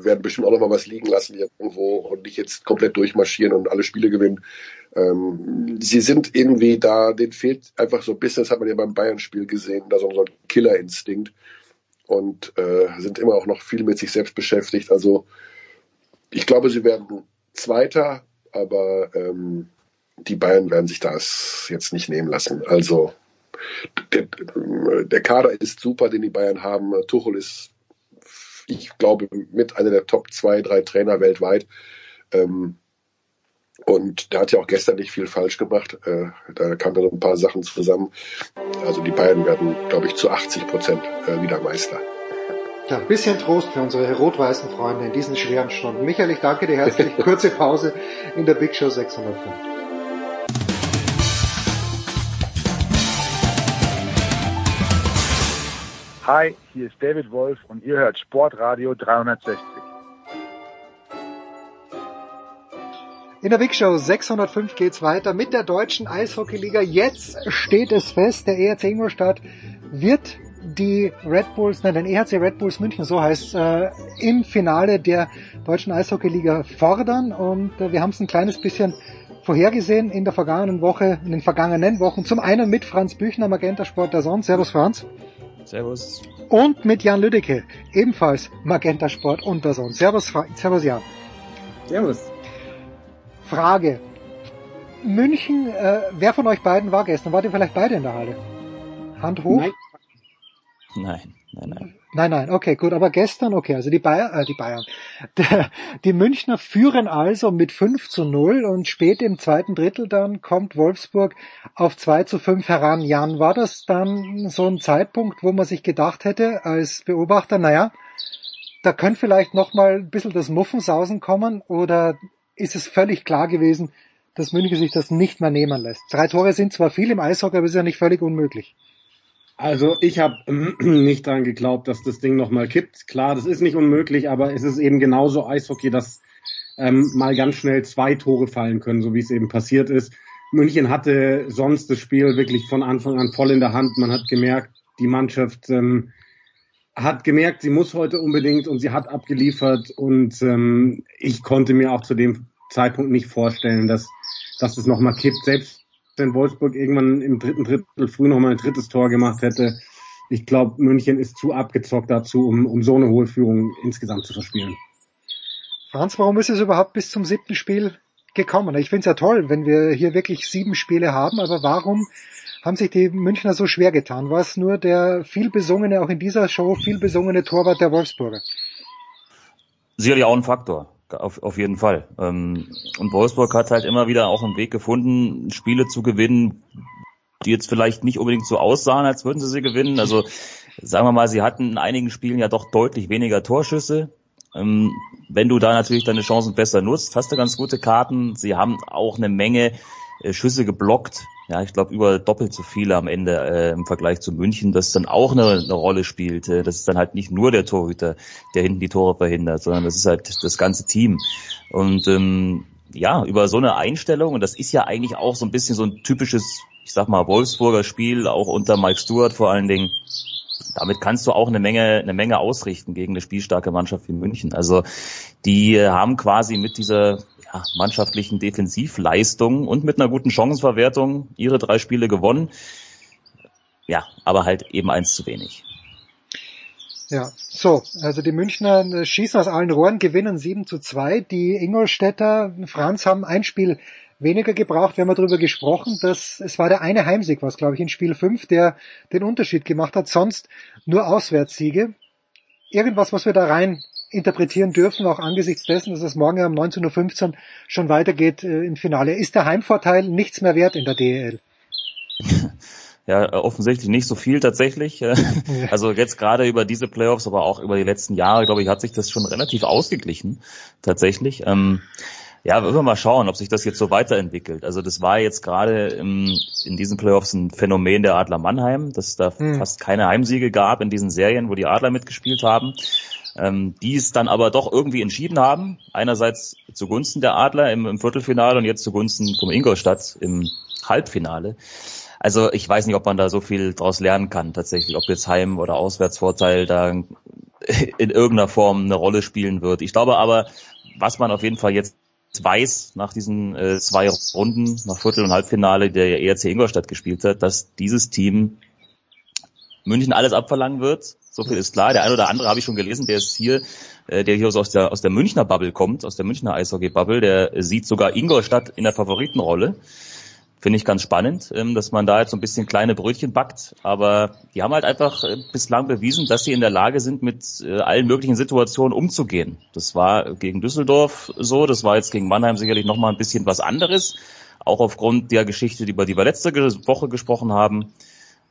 werden bestimmt auch noch mal was liegen lassen irgendwo und nicht jetzt komplett durchmarschieren und alle Spiele gewinnen. Ähm, sie sind irgendwie da, denen fehlt einfach so ein bisschen, das hat man ja beim Bayern-Spiel gesehen, da so ein Killerinstinkt und äh, sind immer auch noch viel mit sich selbst beschäftigt. Also ich glaube, sie werden Zweiter, aber ähm, die Bayern werden sich das jetzt nicht nehmen lassen. Also der, der Kader ist super, den die Bayern haben. Tuchel ist ich glaube, mit einer der Top zwei, drei Trainer weltweit. Ähm, und der hat ja auch gestern nicht viel falsch gemacht. Äh, da kamen dann ein paar Sachen zusammen. Also die Bayern werden, glaube ich, zu 80 Prozent äh, wieder Meister. Ja, ein bisschen Trost für unsere rot-weißen Freunde in diesen schweren Stunden. Michael, ich danke dir herzlich. Kurze Pause in der Big Show 605. Hi, hier ist David Wolf und ihr hört Sportradio 360. In der Big Show 605 geht's weiter mit der deutschen Eishockeyliga. Jetzt steht es fest, der ERC Ingolstadt wird die Red Bulls, nein, den EHC Red Bulls München, so heißt äh, im Finale der deutschen Eishockeyliga fordern und äh, wir haben es ein kleines bisschen vorhergesehen in der vergangenen Woche, in den vergangenen Wochen. Zum einen mit Franz Büchner, Magenta Sport der Sonne. Servus Franz. Servus. Und mit Jan Lüdecke, ebenfalls Magenta Sport und der Sonne. Servus, Servus Jan. Servus. Frage. München, äh, wer von euch beiden war gestern? Wart ihr vielleicht beide in der Halle? Hand hoch? Nein. Nein, nein, nein. Nein, nein, okay, gut, aber gestern, okay, also die Bayern, äh, die Bayern, der, die Münchner führen also mit 5 zu 0 und spät im zweiten Drittel dann kommt Wolfsburg auf 2 zu 5 heran. Jan, war das dann so ein Zeitpunkt, wo man sich gedacht hätte als Beobachter, naja, da könnte vielleicht nochmal ein bisschen das Muffensausen kommen oder ist es völlig klar gewesen, dass München sich das nicht mehr nehmen lässt? Drei Tore sind zwar viel im Eishockey, aber ist ja nicht völlig unmöglich. Also ich habe nicht daran geglaubt, dass das Ding nochmal kippt. Klar, das ist nicht unmöglich, aber es ist eben genauso Eishockey, dass ähm, mal ganz schnell zwei Tore fallen können, so wie es eben passiert ist. München hatte sonst das Spiel wirklich von Anfang an voll in der Hand. Man hat gemerkt, die Mannschaft ähm, hat gemerkt, sie muss heute unbedingt und sie hat abgeliefert und ähm, ich konnte mir auch zu dem Zeitpunkt nicht vorstellen, dass, dass es nochmal kippt. Selbst wenn Wolfsburg irgendwann im dritten Drittel früh nochmal ein drittes Tor gemacht hätte. Ich glaube, München ist zu abgezockt dazu, um, um so eine hohe Führung insgesamt zu verspielen. Franz, warum ist es überhaupt bis zum siebten Spiel gekommen? Ich finde es ja toll, wenn wir hier wirklich sieben Spiele haben, aber warum haben sich die Münchner so schwer getan? War es nur der viel besungene, auch in dieser Show viel besungene Torwart der Wolfsburger? Sicherlich auch ein Faktor auf, auf jeden Fall. Ähm, und Wolfsburg hat halt immer wieder auch einen Weg gefunden, Spiele zu gewinnen, die jetzt vielleicht nicht unbedingt so aussahen, als würden sie sie gewinnen. Also sagen wir mal, sie hatten in einigen Spielen ja doch deutlich weniger Torschüsse. Ähm, wenn du da natürlich deine Chancen besser nutzt, hast du ganz gute Karten. Sie haben auch eine Menge äh, Schüsse geblockt. Ja, ich glaube über doppelt so viele am Ende äh, im Vergleich zu München, das dann auch eine, eine Rolle spielt. Äh, das ist dann halt nicht nur der Torhüter, der hinten die Tore verhindert, sondern das ist halt das ganze Team. Und ähm, ja, über so eine Einstellung, und das ist ja eigentlich auch so ein bisschen so ein typisches, ich sag mal, Wolfsburger Spiel, auch unter Mike Stewart vor allen Dingen. Damit kannst du auch eine Menge, eine Menge ausrichten gegen eine spielstarke Mannschaft wie München. Also die haben quasi mit dieser ja, mannschaftlichen Defensivleistung und mit einer guten Chancenverwertung ihre drei Spiele gewonnen. Ja, aber halt eben eins zu wenig. Ja, so, also die Münchner äh, schießen aus allen Rohren, gewinnen 7 zu 2. Die Ingolstädter, Franz, haben ein Spiel weniger gebraucht. Wir haben darüber gesprochen, dass es war der eine Heimsieg, was glaube ich in Spiel 5, der den Unterschied gemacht hat. Sonst nur Auswärtssiege. Irgendwas, was wir da rein interpretieren dürfen, auch angesichts dessen, dass es morgen um 19.15 Uhr schon weitergeht äh, im Finale. Ist der Heimvorteil nichts mehr wert in der DEL? Ja, offensichtlich nicht so viel tatsächlich. Also jetzt gerade über diese Playoffs, aber auch über die letzten Jahre, glaube ich, hat sich das schon relativ ausgeglichen tatsächlich. Ähm, ja, wir wir mal schauen, ob sich das jetzt so weiterentwickelt. Also das war jetzt gerade in diesen Playoffs ein Phänomen der Adler Mannheim, dass es da hm. fast keine Heimsiege gab in diesen Serien, wo die Adler mitgespielt haben. Ähm, die es dann aber doch irgendwie entschieden haben. Einerseits zugunsten der Adler im, im Viertelfinale und jetzt zugunsten vom Ingolstadt im Halbfinale. Also ich weiß nicht, ob man da so viel draus lernen kann tatsächlich, ob jetzt Heim- oder Auswärtsvorteil da in irgendeiner Form eine Rolle spielen wird. Ich glaube aber, was man auf jeden Fall jetzt weiß nach diesen äh, zwei Runden, nach Viertel- und Halbfinale, der ERC Ingolstadt gespielt hat, dass dieses Team München alles abverlangen wird. So viel ist klar. Der eine oder andere habe ich schon gelesen, der ist hier, äh, der hier aus der, aus der Münchner Bubble kommt, aus der Münchner Eishockey-Bubble, der sieht sogar Ingolstadt in der Favoritenrolle. Finde ich ganz spannend, ähm, dass man da jetzt so ein bisschen kleine Brötchen backt. Aber die haben halt einfach äh, bislang bewiesen, dass sie in der Lage sind, mit äh, allen möglichen Situationen umzugehen. Das war gegen Düsseldorf so, das war jetzt gegen Mannheim sicherlich nochmal ein bisschen was anderes. Auch aufgrund der Geschichte, über die wir letzte Woche gesprochen haben.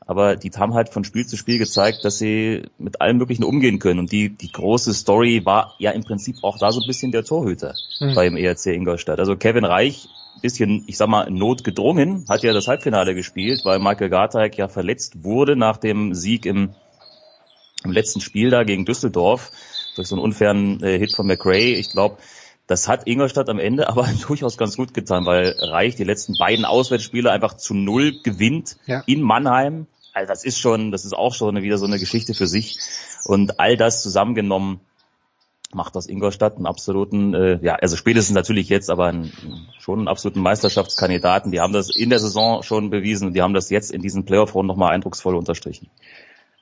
Aber die haben halt von Spiel zu Spiel gezeigt, dass sie mit allem Möglichen umgehen können. Und die, die große Story war ja im Prinzip auch da so ein bisschen der Torhüter mhm. beim ERC Ingolstadt. Also Kevin Reich bisschen, ich sag mal, notgedrungen, hat ja das Halbfinale gespielt, weil Michael Garteig ja verletzt wurde nach dem Sieg im, im letzten Spiel da gegen Düsseldorf durch so einen unfairen äh, Hit von McRae. Ich glaube, das hat Ingolstadt am Ende aber durchaus ganz gut getan, weil Reich die letzten beiden Auswärtsspiele einfach zu null gewinnt ja. in Mannheim. Also das ist schon, das ist auch schon wieder so eine Geschichte für sich. Und all das zusammengenommen macht das Ingolstadt einen absoluten, äh, ja, also spätestens natürlich jetzt, aber einen, schon einen absoluten Meisterschaftskandidaten. Die haben das in der Saison schon bewiesen und die haben das jetzt in diesen Playoff-Runden nochmal eindrucksvoll unterstrichen.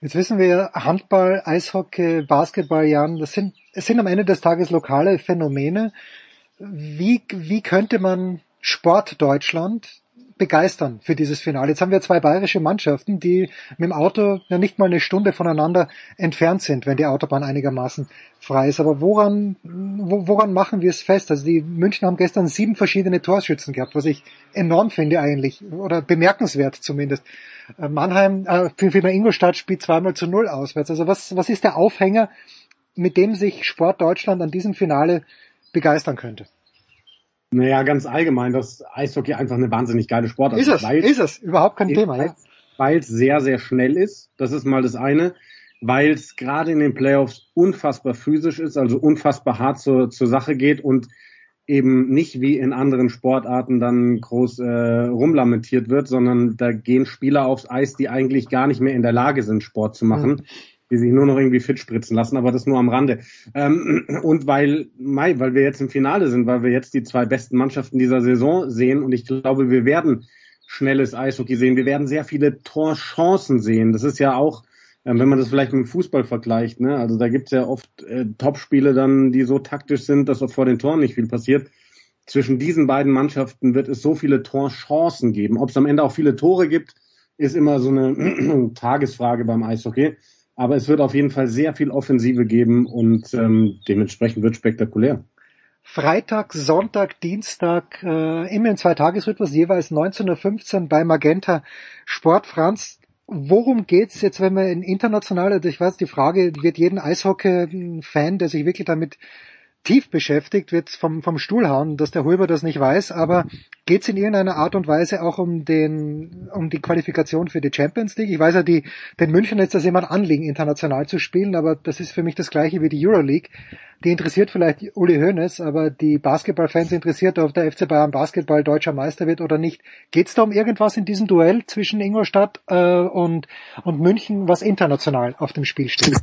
Jetzt wissen wir, Handball, Eishockey, Basketball, Jan, das sind, es sind am Ende des Tages lokale Phänomene. Wie, wie könnte man Sport Deutschland begeistern für dieses Finale. Jetzt haben wir zwei bayerische Mannschaften, die mit dem Auto ja nicht mal eine Stunde voneinander entfernt sind, wenn die Autobahn einigermaßen frei ist. Aber woran, woran machen wir es fest? Also die München haben gestern sieben verschiedene Torschützen gehabt, was ich enorm finde eigentlich, oder bemerkenswert zumindest. Äh, Mannheim, äh, vielmehr Ingolstadt spielt zweimal zu null auswärts. Also was, was ist der Aufhänger, mit dem sich Sport Deutschland an diesem Finale begeistern könnte? Naja, ganz allgemein, dass Eishockey einfach eine wahnsinnig geile Sportart ist. Ist es, ist es, überhaupt kein Thema, ja. Weil es sehr, sehr schnell ist, das ist mal das eine, weil es gerade in den Playoffs unfassbar physisch ist, also unfassbar hart zur, zur Sache geht und eben nicht wie in anderen Sportarten dann groß äh, rumlamentiert wird, sondern da gehen Spieler aufs Eis, die eigentlich gar nicht mehr in der Lage sind, Sport zu machen. Mhm die sich nur noch irgendwie fit spritzen lassen, aber das nur am Rande. Ähm, und weil, Mai, weil wir jetzt im Finale sind, weil wir jetzt die zwei besten Mannschaften dieser Saison sehen und ich glaube, wir werden schnelles Eishockey sehen. Wir werden sehr viele Torchancen sehen. Das ist ja auch, äh, wenn man das vielleicht mit dem Fußball vergleicht, ne? also da gibt's ja oft äh, Topspiele dann, die so taktisch sind, dass auch vor den Toren nicht viel passiert. Zwischen diesen beiden Mannschaften wird es so viele Torchancen geben. Ob es am Ende auch viele Tore gibt, ist immer so eine Tagesfrage beim Eishockey. Aber es wird auf jeden Fall sehr viel Offensive geben und ähm, dementsprechend wird spektakulär. Freitag, Sonntag, Dienstag, äh, immer im Zweitagesrhythmus, jeweils 19.15 Uhr bei Magenta Sport. Franz, worum geht's jetzt, wenn wir in internationale, ich weiß, die Frage wird jeden Eishockey-Fan, der sich wirklich damit tief beschäftigt, wird vom, vom Stuhl hauen, dass der Hulber das nicht weiß, aber geht es in irgendeiner Art und Weise auch um den, um die Qualifikation für die Champions League? Ich weiß ja, die, den München ist das ein Anliegen, international zu spielen, aber das ist für mich das gleiche wie die Euroleague. Die interessiert vielleicht Uli Hoeneß, aber die Basketballfans interessiert, ob der FC Bayern Basketball deutscher Meister wird oder nicht. Geht es da um irgendwas in diesem Duell zwischen Ingolstadt äh, und, und München, was international auf dem Spiel steht?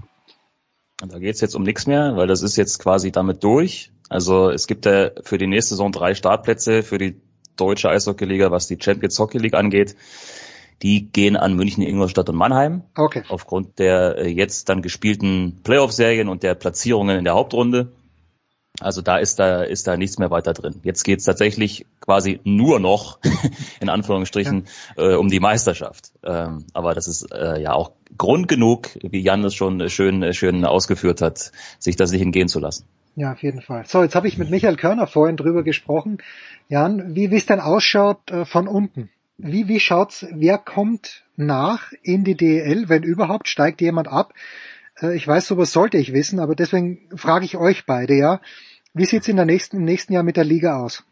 Da geht's jetzt um nichts mehr, weil das ist jetzt quasi damit durch. Also es gibt ja für die nächste Saison drei Startplätze für die deutsche Eishockeyliga, was die Champions Hockey League angeht. Die gehen an München, Ingolstadt und Mannheim. Okay. Aufgrund der äh, jetzt dann gespielten Playoff-Serien und der Platzierungen in der Hauptrunde. Also da ist da ist da nichts mehr weiter drin. Jetzt geht's tatsächlich quasi nur noch in Anführungsstrichen ja. äh, um die Meisterschaft. Ähm, aber das ist äh, ja auch Grund genug, wie Jan es schon schön schön ausgeführt hat, sich das nicht entgehen zu lassen. Ja, auf jeden Fall. So, jetzt habe ich mit Michael Körner vorhin drüber gesprochen. Jan, wie es denn ausschaut äh, von unten? Wie wie schaut's? Wer kommt nach in die DEL, wenn überhaupt? Steigt jemand ab? Äh, ich weiß, sowas sollte ich wissen, aber deswegen frage ich euch beide, ja. Wie sieht's in der nächsten, im nächsten Jahr mit der Liga aus?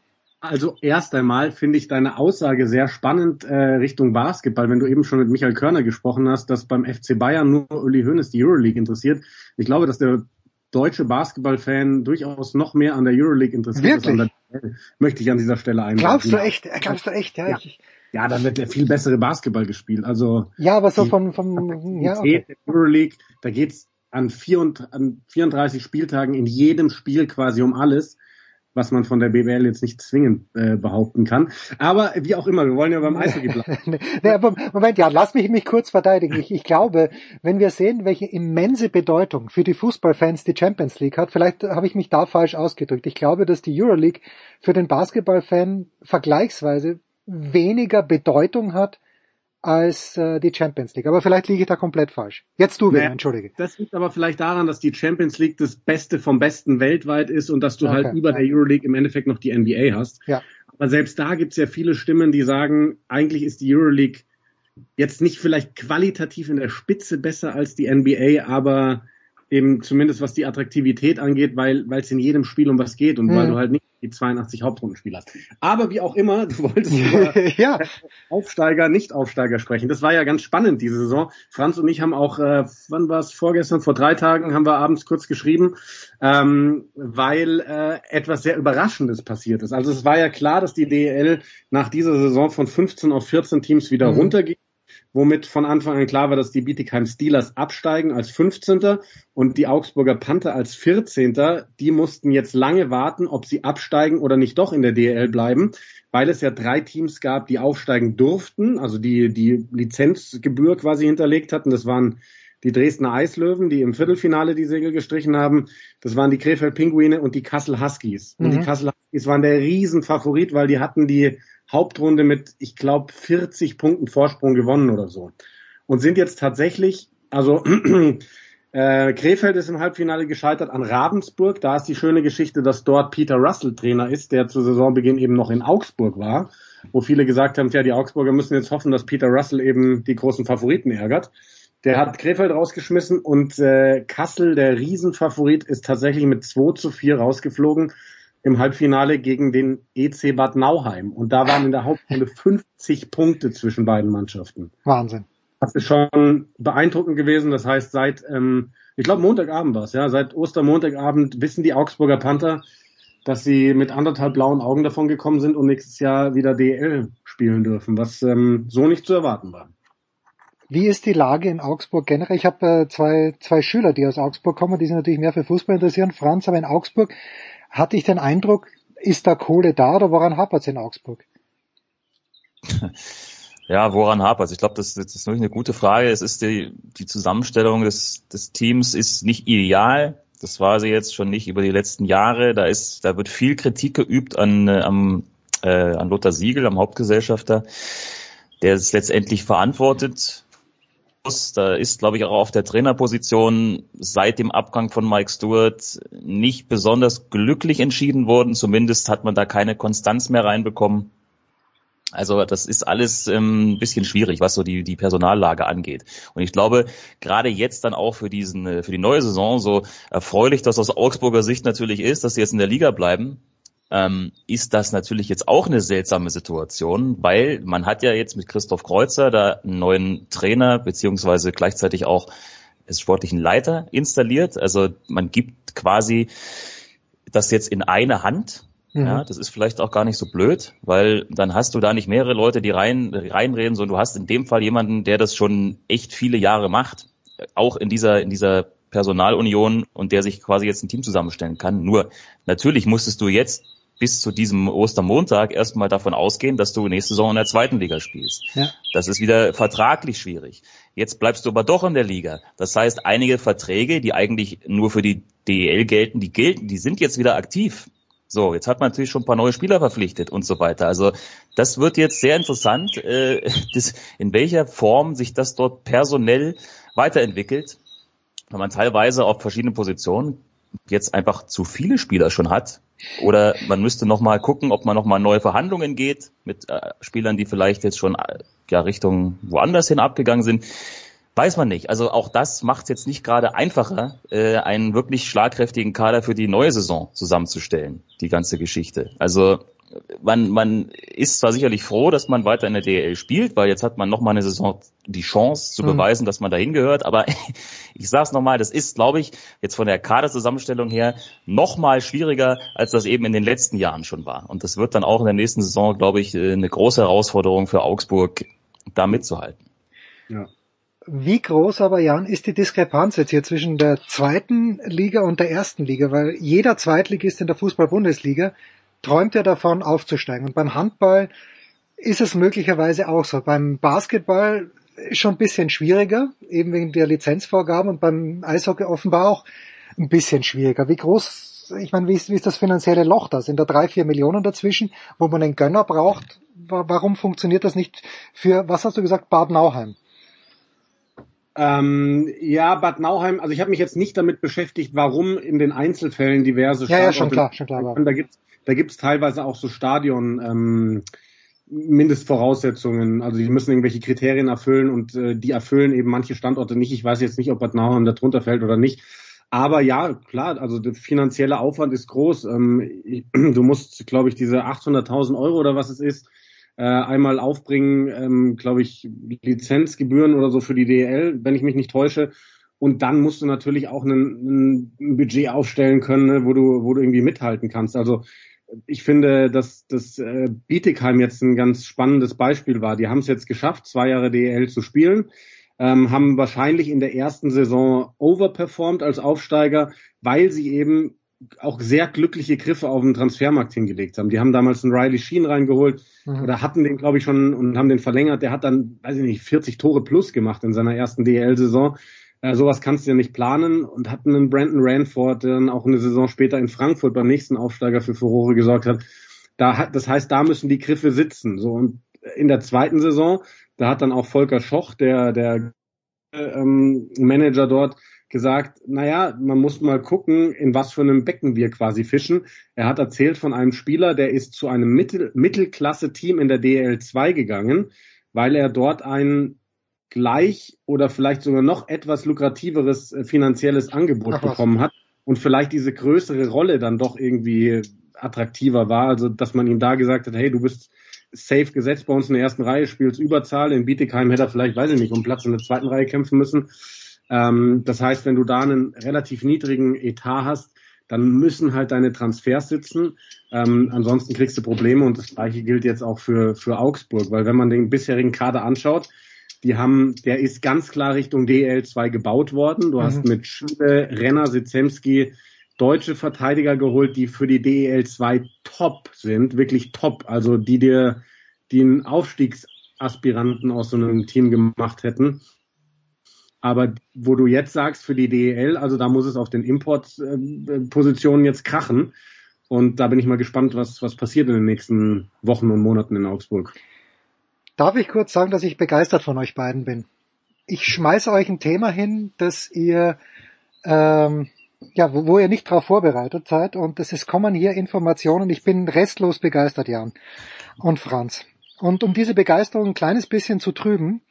Also erst einmal finde ich deine Aussage sehr spannend äh, Richtung Basketball, wenn du eben schon mit Michael Körner gesprochen hast, dass beim FC Bayern nur Uli Hoeneß die Euroleague interessiert. Ich glaube, dass der deutsche Basketballfan durchaus noch mehr an der Euroleague interessiert Wirklich? ist. Der, möchte ich an dieser Stelle einwenden. Glaubst du echt? Glaubst du echt? Ja, ja. Ich, ja, dann wird der viel bessere Basketball gespielt. Also ja, aber so von von ja, okay. der Euroleague, da geht's an, vier und, an 34 Spieltagen in jedem Spiel quasi um alles, was man von der BBL jetzt nicht zwingend äh, behaupten kann. Aber wie auch immer, wir wollen ja beim Eishockey bleiben. nee, aber Moment, ja, lass mich mich kurz verteidigen. Ich, ich glaube, wenn wir sehen, welche immense Bedeutung für die Fußballfans die Champions League hat, vielleicht habe ich mich da falsch ausgedrückt. Ich glaube, dass die Euroleague für den Basketballfan vergleichsweise weniger Bedeutung hat als äh, die Champions League. Aber vielleicht liege ich da komplett falsch. Jetzt du, naja, entschuldige. Das liegt aber vielleicht daran, dass die Champions League das Beste vom Besten weltweit ist und dass du okay, halt über ja. der Euroleague im Endeffekt noch die NBA hast. Ja. Aber selbst da gibt's ja viele Stimmen, die sagen, eigentlich ist die Euroleague jetzt nicht vielleicht qualitativ in der Spitze besser als die NBA, aber eben zumindest was die Attraktivität angeht, weil es in jedem Spiel um was geht und mhm. weil du halt nicht die 82 Hauptrundenspiele hast. Aber wie auch immer, du wolltest über ja. Aufsteiger, Nicht-Aufsteiger sprechen. Das war ja ganz spannend diese Saison. Franz und ich haben auch, äh, wann war es vorgestern, vor drei Tagen haben wir abends kurz geschrieben, ähm, weil äh, etwas sehr Überraschendes passiert ist. Also es war ja klar, dass die DEL nach dieser Saison von 15 auf 14 Teams wieder mhm. runtergeht womit von Anfang an klar war, dass die Bietigheim Steelers absteigen als 15. und die Augsburger Panther als 14. Die mussten jetzt lange warten, ob sie absteigen oder nicht doch in der DL bleiben, weil es ja drei Teams gab, die aufsteigen durften, also die die Lizenzgebühr quasi hinterlegt hatten. Das waren die Dresdner Eislöwen, die im Viertelfinale die Segel gestrichen haben. Das waren die Krefeld Pinguine und die Kassel Huskies. Mhm. Und die mhm. Kassel Huskies waren der Riesenfavorit, weil die hatten die Hauptrunde mit, ich glaube, 40 Punkten Vorsprung gewonnen oder so. Und sind jetzt tatsächlich, also äh, Krefeld ist im Halbfinale gescheitert an Ravensburg. Da ist die schöne Geschichte, dass dort Peter Russell Trainer ist, der zu Saisonbeginn eben noch in Augsburg war, wo viele gesagt haben, ja, die Augsburger müssen jetzt hoffen, dass Peter Russell eben die großen Favoriten ärgert. Der hat Krefeld rausgeschmissen und äh, Kassel, der Riesenfavorit, ist tatsächlich mit 2 zu 4 rausgeflogen im Halbfinale gegen den EC Bad Nauheim. Und da waren in der Hauptrunde 50 Punkte zwischen beiden Mannschaften. Wahnsinn. Das ist schon beeindruckend gewesen. Das heißt, seit, ähm, ich glaube Montagabend war es, ja, seit Ostermontagabend wissen die Augsburger Panther, dass sie mit anderthalb blauen Augen davon gekommen sind und nächstes Jahr wieder DL spielen dürfen, was ähm, so nicht zu erwarten war. Wie ist die Lage in Augsburg generell? Ich habe äh, zwei, zwei Schüler, die aus Augsburg kommen, die sind natürlich mehr für Fußball interessieren. Franz, aber in Augsburg hatte ich den Eindruck, ist da Kohle da oder woran hapert es in Augsburg? Ja, woran hapert es? Ich glaube, das, das ist wirklich eine gute Frage. Es ist die, die Zusammenstellung des, des Teams ist nicht ideal. Das war sie jetzt schon nicht über die letzten Jahre. Da ist, da wird viel Kritik geübt an, äh, am, äh, an Lothar Siegel, am Hauptgesellschafter, der es letztendlich verantwortet da ist, glaube ich, auch auf der Trainerposition seit dem Abgang von Mike Stewart nicht besonders glücklich entschieden worden. Zumindest hat man da keine Konstanz mehr reinbekommen. Also das ist alles ähm, ein bisschen schwierig, was so die, die Personallage angeht. Und ich glaube, gerade jetzt dann auch für diesen, äh, für die neue Saison, so erfreulich das aus Augsburger Sicht natürlich ist, dass sie jetzt in der Liga bleiben, ähm, ist das natürlich jetzt auch eine seltsame Situation, weil man hat ja jetzt mit Christoph Kreuzer da einen neuen Trainer beziehungsweise gleichzeitig auch des sportlichen Leiter installiert. Also man gibt quasi das jetzt in eine Hand. Mhm. Ja, das ist vielleicht auch gar nicht so blöd, weil dann hast du da nicht mehrere Leute, die rein, reinreden, sondern du hast in dem Fall jemanden, der das schon echt viele Jahre macht. Auch in dieser, in dieser Personalunion und der sich quasi jetzt ein Team zusammenstellen kann. Nur natürlich musstest du jetzt bis zu diesem Ostermontag erstmal davon ausgehen, dass du nächste Saison in der zweiten Liga spielst. Ja. Das ist wieder vertraglich schwierig. Jetzt bleibst du aber doch in der Liga. Das heißt, einige Verträge, die eigentlich nur für die DEL gelten, die gelten, die sind jetzt wieder aktiv. So, jetzt hat man natürlich schon ein paar neue Spieler verpflichtet und so weiter. Also das wird jetzt sehr interessant, äh, das, in welcher Form sich das dort personell weiterentwickelt, wenn man teilweise auf verschiedenen Positionen jetzt einfach zu viele Spieler schon hat. Oder man müsste nochmal gucken, ob man nochmal neue Verhandlungen geht mit äh, Spielern, die vielleicht jetzt schon äh, ja, Richtung woanders hin abgegangen sind. Weiß man nicht. Also auch das macht es jetzt nicht gerade einfacher, äh, einen wirklich schlagkräftigen Kader für die neue Saison zusammenzustellen, die ganze Geschichte. Also man, man ist zwar sicherlich froh, dass man weiter in der DL spielt, weil jetzt hat man nochmal eine Saison die Chance zu mhm. beweisen, dass man dahin gehört. Aber ich sage es nochmal, das ist, glaube ich, jetzt von der Kaderzusammenstellung her nochmal schwieriger, als das eben in den letzten Jahren schon war. Und das wird dann auch in der nächsten Saison, glaube ich, äh, eine große Herausforderung für Augsburg, da mitzuhalten. Ja. Wie groß aber, Jan, ist die Diskrepanz jetzt hier zwischen der zweiten Liga und der ersten Liga? Weil jeder Zweitligist in der Fußball-Bundesliga träumt ja davon aufzusteigen. Und beim Handball ist es möglicherweise auch so. Beim Basketball ist schon ein bisschen schwieriger, eben wegen der Lizenzvorgaben und beim Eishockey offenbar auch ein bisschen schwieriger. Wie groß, ich meine, wie ist, wie ist das finanzielle Loch da? Sind da drei, vier Millionen dazwischen, wo man einen Gönner braucht? Warum funktioniert das nicht für, was hast du gesagt, Bad Nauheim? Ähm, ja, Bad Nauheim, also ich habe mich jetzt nicht damit beschäftigt, warum in den Einzelfällen diverse Ja, ja, schon klar, schon klar. Da gibt's da gibt's teilweise auch so Stadion ähm, Mindestvoraussetzungen. Also die müssen irgendwelche Kriterien erfüllen und äh, die erfüllen eben manche Standorte nicht. Ich weiß jetzt nicht, ob Bad Nauheim da drunter fällt oder nicht. Aber ja, klar, also der finanzielle Aufwand ist groß. Ähm, du musst, glaube ich, diese 800.000 Euro oder was es ist, äh, einmal aufbringen, ähm, glaube ich, Lizenzgebühren oder so für die DL, wenn ich mich nicht täusche. Und dann musst du natürlich auch ein, ein Budget aufstellen können, ne, wo du, wo du irgendwie mithalten kannst. Also ich finde, dass das äh, Bietigheim jetzt ein ganz spannendes Beispiel war. Die haben es jetzt geschafft, zwei Jahre DEL zu spielen, ähm, haben wahrscheinlich in der ersten Saison overperformed als Aufsteiger, weil sie eben auch sehr glückliche Griffe auf den Transfermarkt hingelegt haben. Die haben damals einen Riley Sheen reingeholt mhm. oder hatten den, glaube ich, schon und haben den verlängert. Der hat dann, weiß ich nicht, 40 Tore plus gemacht in seiner ersten DEL-Saison. Äh, sowas kannst du ja nicht planen und hatten einen Brandon Ranford, der dann auch eine Saison später in Frankfurt beim nächsten Aufsteiger für Furore gesorgt hat. Da hat, das heißt, da müssen die Griffe sitzen. So und in der zweiten Saison, da hat dann auch Volker Schoch, der der ähm, Manager dort, gesagt, naja, man muss mal gucken, in was für einem Becken wir quasi fischen. Er hat erzählt von einem Spieler, der ist zu einem Mittel Mittelklasse-Team in der DL2 gegangen, weil er dort einen gleich oder vielleicht sogar noch etwas lukrativeres äh, finanzielles Angebot Ach, bekommen hat und vielleicht diese größere Rolle dann doch irgendwie attraktiver war. Also, dass man ihm da gesagt hat, hey, du bist safe gesetzt bei uns in der ersten Reihe, spielst Überzahl. In Bietigheim hätte er vielleicht, weiß ich nicht, um Platz in der zweiten Reihe kämpfen müssen. Ähm, das heißt, wenn du da einen relativ niedrigen Etat hast, dann müssen halt deine Transfers sitzen. Ähm, ansonsten kriegst du Probleme und das gleiche gilt jetzt auch für, für Augsburg, weil wenn man den bisherigen Kader anschaut, die haben, der ist ganz klar Richtung DL2 gebaut worden. Du mhm. hast mit Schüle, Renner, Sitzemski deutsche Verteidiger geholt, die für die DEL2 top sind, wirklich top. Also die dir den Aufstiegsaspiranten aus so einem Team gemacht aber wo du jetzt sagst für die DEL, also da muss es auf den Importpositionen jetzt krachen. Und da bin ich mal gespannt, was, was passiert in den nächsten Wochen und Monaten in Augsburg. Darf ich kurz sagen, dass ich begeistert von euch beiden bin? Ich schmeiße euch ein Thema hin, dass ihr ähm, ja, wo, wo ihr nicht darauf vorbereitet seid und es kommen hier Informationen. Ich bin restlos begeistert, Jan und Franz. Und um diese Begeisterung ein kleines bisschen zu trüben,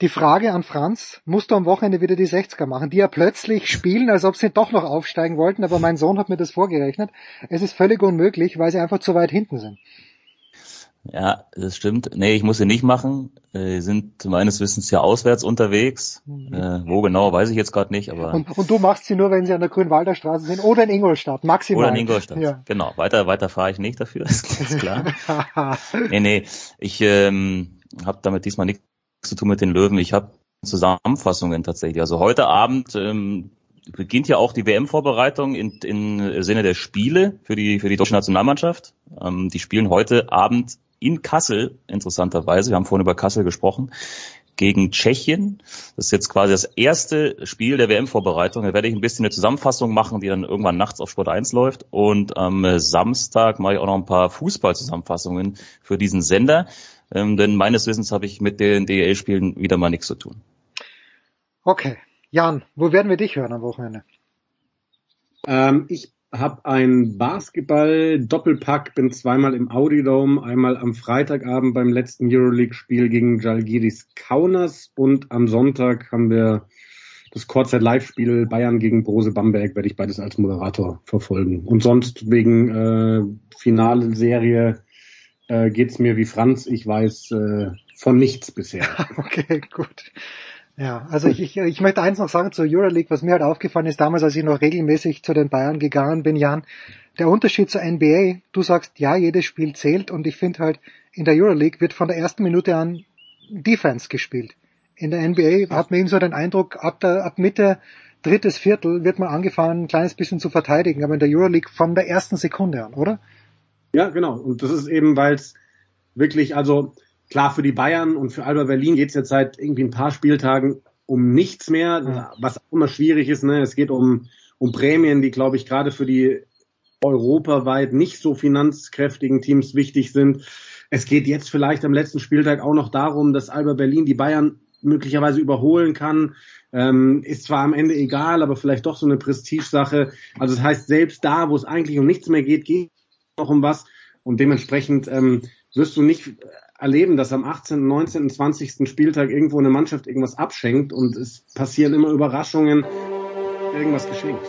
die Frage an Franz, musst du am Wochenende wieder die 60er machen, die ja plötzlich spielen, als ob sie doch noch aufsteigen wollten, aber mein Sohn hat mir das vorgerechnet. Es ist völlig unmöglich, weil sie einfach zu weit hinten sind. Ja, das stimmt. Nee, ich muss sie nicht machen. Äh, sind meines Wissens ja auswärts unterwegs. Mhm. Äh, wo genau, weiß ich jetzt gerade nicht. Aber und, und, du machst sie nur, wenn sie an der Grünwalder Straße sind oder in Ingolstadt, maximal. Oder in Ingolstadt, ja. genau. Weiter, weiter fahre ich nicht dafür, ist klar. nee, nee, ich ähm, habe damit diesmal nichts zu tun mit den Löwen. Ich habe Zusammenfassungen tatsächlich. Also heute Abend ähm, beginnt ja auch die WM-Vorbereitung in, in Sinne der Spiele für die, für die deutsche Nationalmannschaft. Ähm, die spielen heute Abend in Kassel, interessanterweise. Wir haben vorhin über Kassel gesprochen gegen Tschechien. Das ist jetzt quasi das erste Spiel der WM-Vorbereitung. Da werde ich ein bisschen eine Zusammenfassung machen, die dann irgendwann nachts auf Sport 1 läuft. Und am Samstag mache ich auch noch ein paar Fußballzusammenfassungen für diesen Sender. Ähm, denn meines Wissens habe ich mit den DEL-Spielen wieder mal nichts zu tun. Okay. Jan, wo werden wir dich hören am Wochenende? Ähm, ich habe ein Basketball-Doppelpack, bin zweimal im Audi Dome, einmal am Freitagabend beim letzten Euroleague-Spiel gegen Jalgiris Kaunas und am Sonntag haben wir das Kurzzeit-Live-Spiel Bayern gegen Brose Bamberg, werde ich beides als Moderator verfolgen. Und sonst wegen äh, finale Serie äh, geht's mir wie Franz. Ich weiß äh, von nichts bisher. okay, gut. Ja, also ich, ich, ich möchte eins noch sagen zur Euroleague, was mir halt aufgefallen ist damals, als ich noch regelmäßig zu den Bayern gegangen bin, Jan, der Unterschied zur NBA, du sagst, ja, jedes Spiel zählt und ich finde halt, in der Euroleague wird von der ersten Minute an Defense gespielt. In der NBA hat man eben so den Eindruck, ab, der, ab Mitte, drittes Viertel wird man angefangen, ein kleines bisschen zu verteidigen, aber in der Euroleague von der ersten Sekunde an, oder? Ja, genau. Und das ist eben, weil es wirklich, also klar, für die Bayern und für Alba Berlin geht es jetzt seit irgendwie ein paar Spieltagen um nichts mehr, was auch immer schwierig ist. Ne? Es geht um, um Prämien, die, glaube ich, gerade für die europaweit nicht so finanzkräftigen Teams wichtig sind. Es geht jetzt vielleicht am letzten Spieltag auch noch darum, dass Alba Berlin die Bayern möglicherweise überholen kann. Ähm, ist zwar am Ende egal, aber vielleicht doch so eine Prestigesache. Also das heißt, selbst da, wo es eigentlich um nichts mehr geht, geht noch um was. Und dementsprechend ähm, wirst du nicht erleben, dass am 18., 19., 20. Spieltag irgendwo eine Mannschaft irgendwas abschenkt und es passieren immer Überraschungen, irgendwas geschenkt.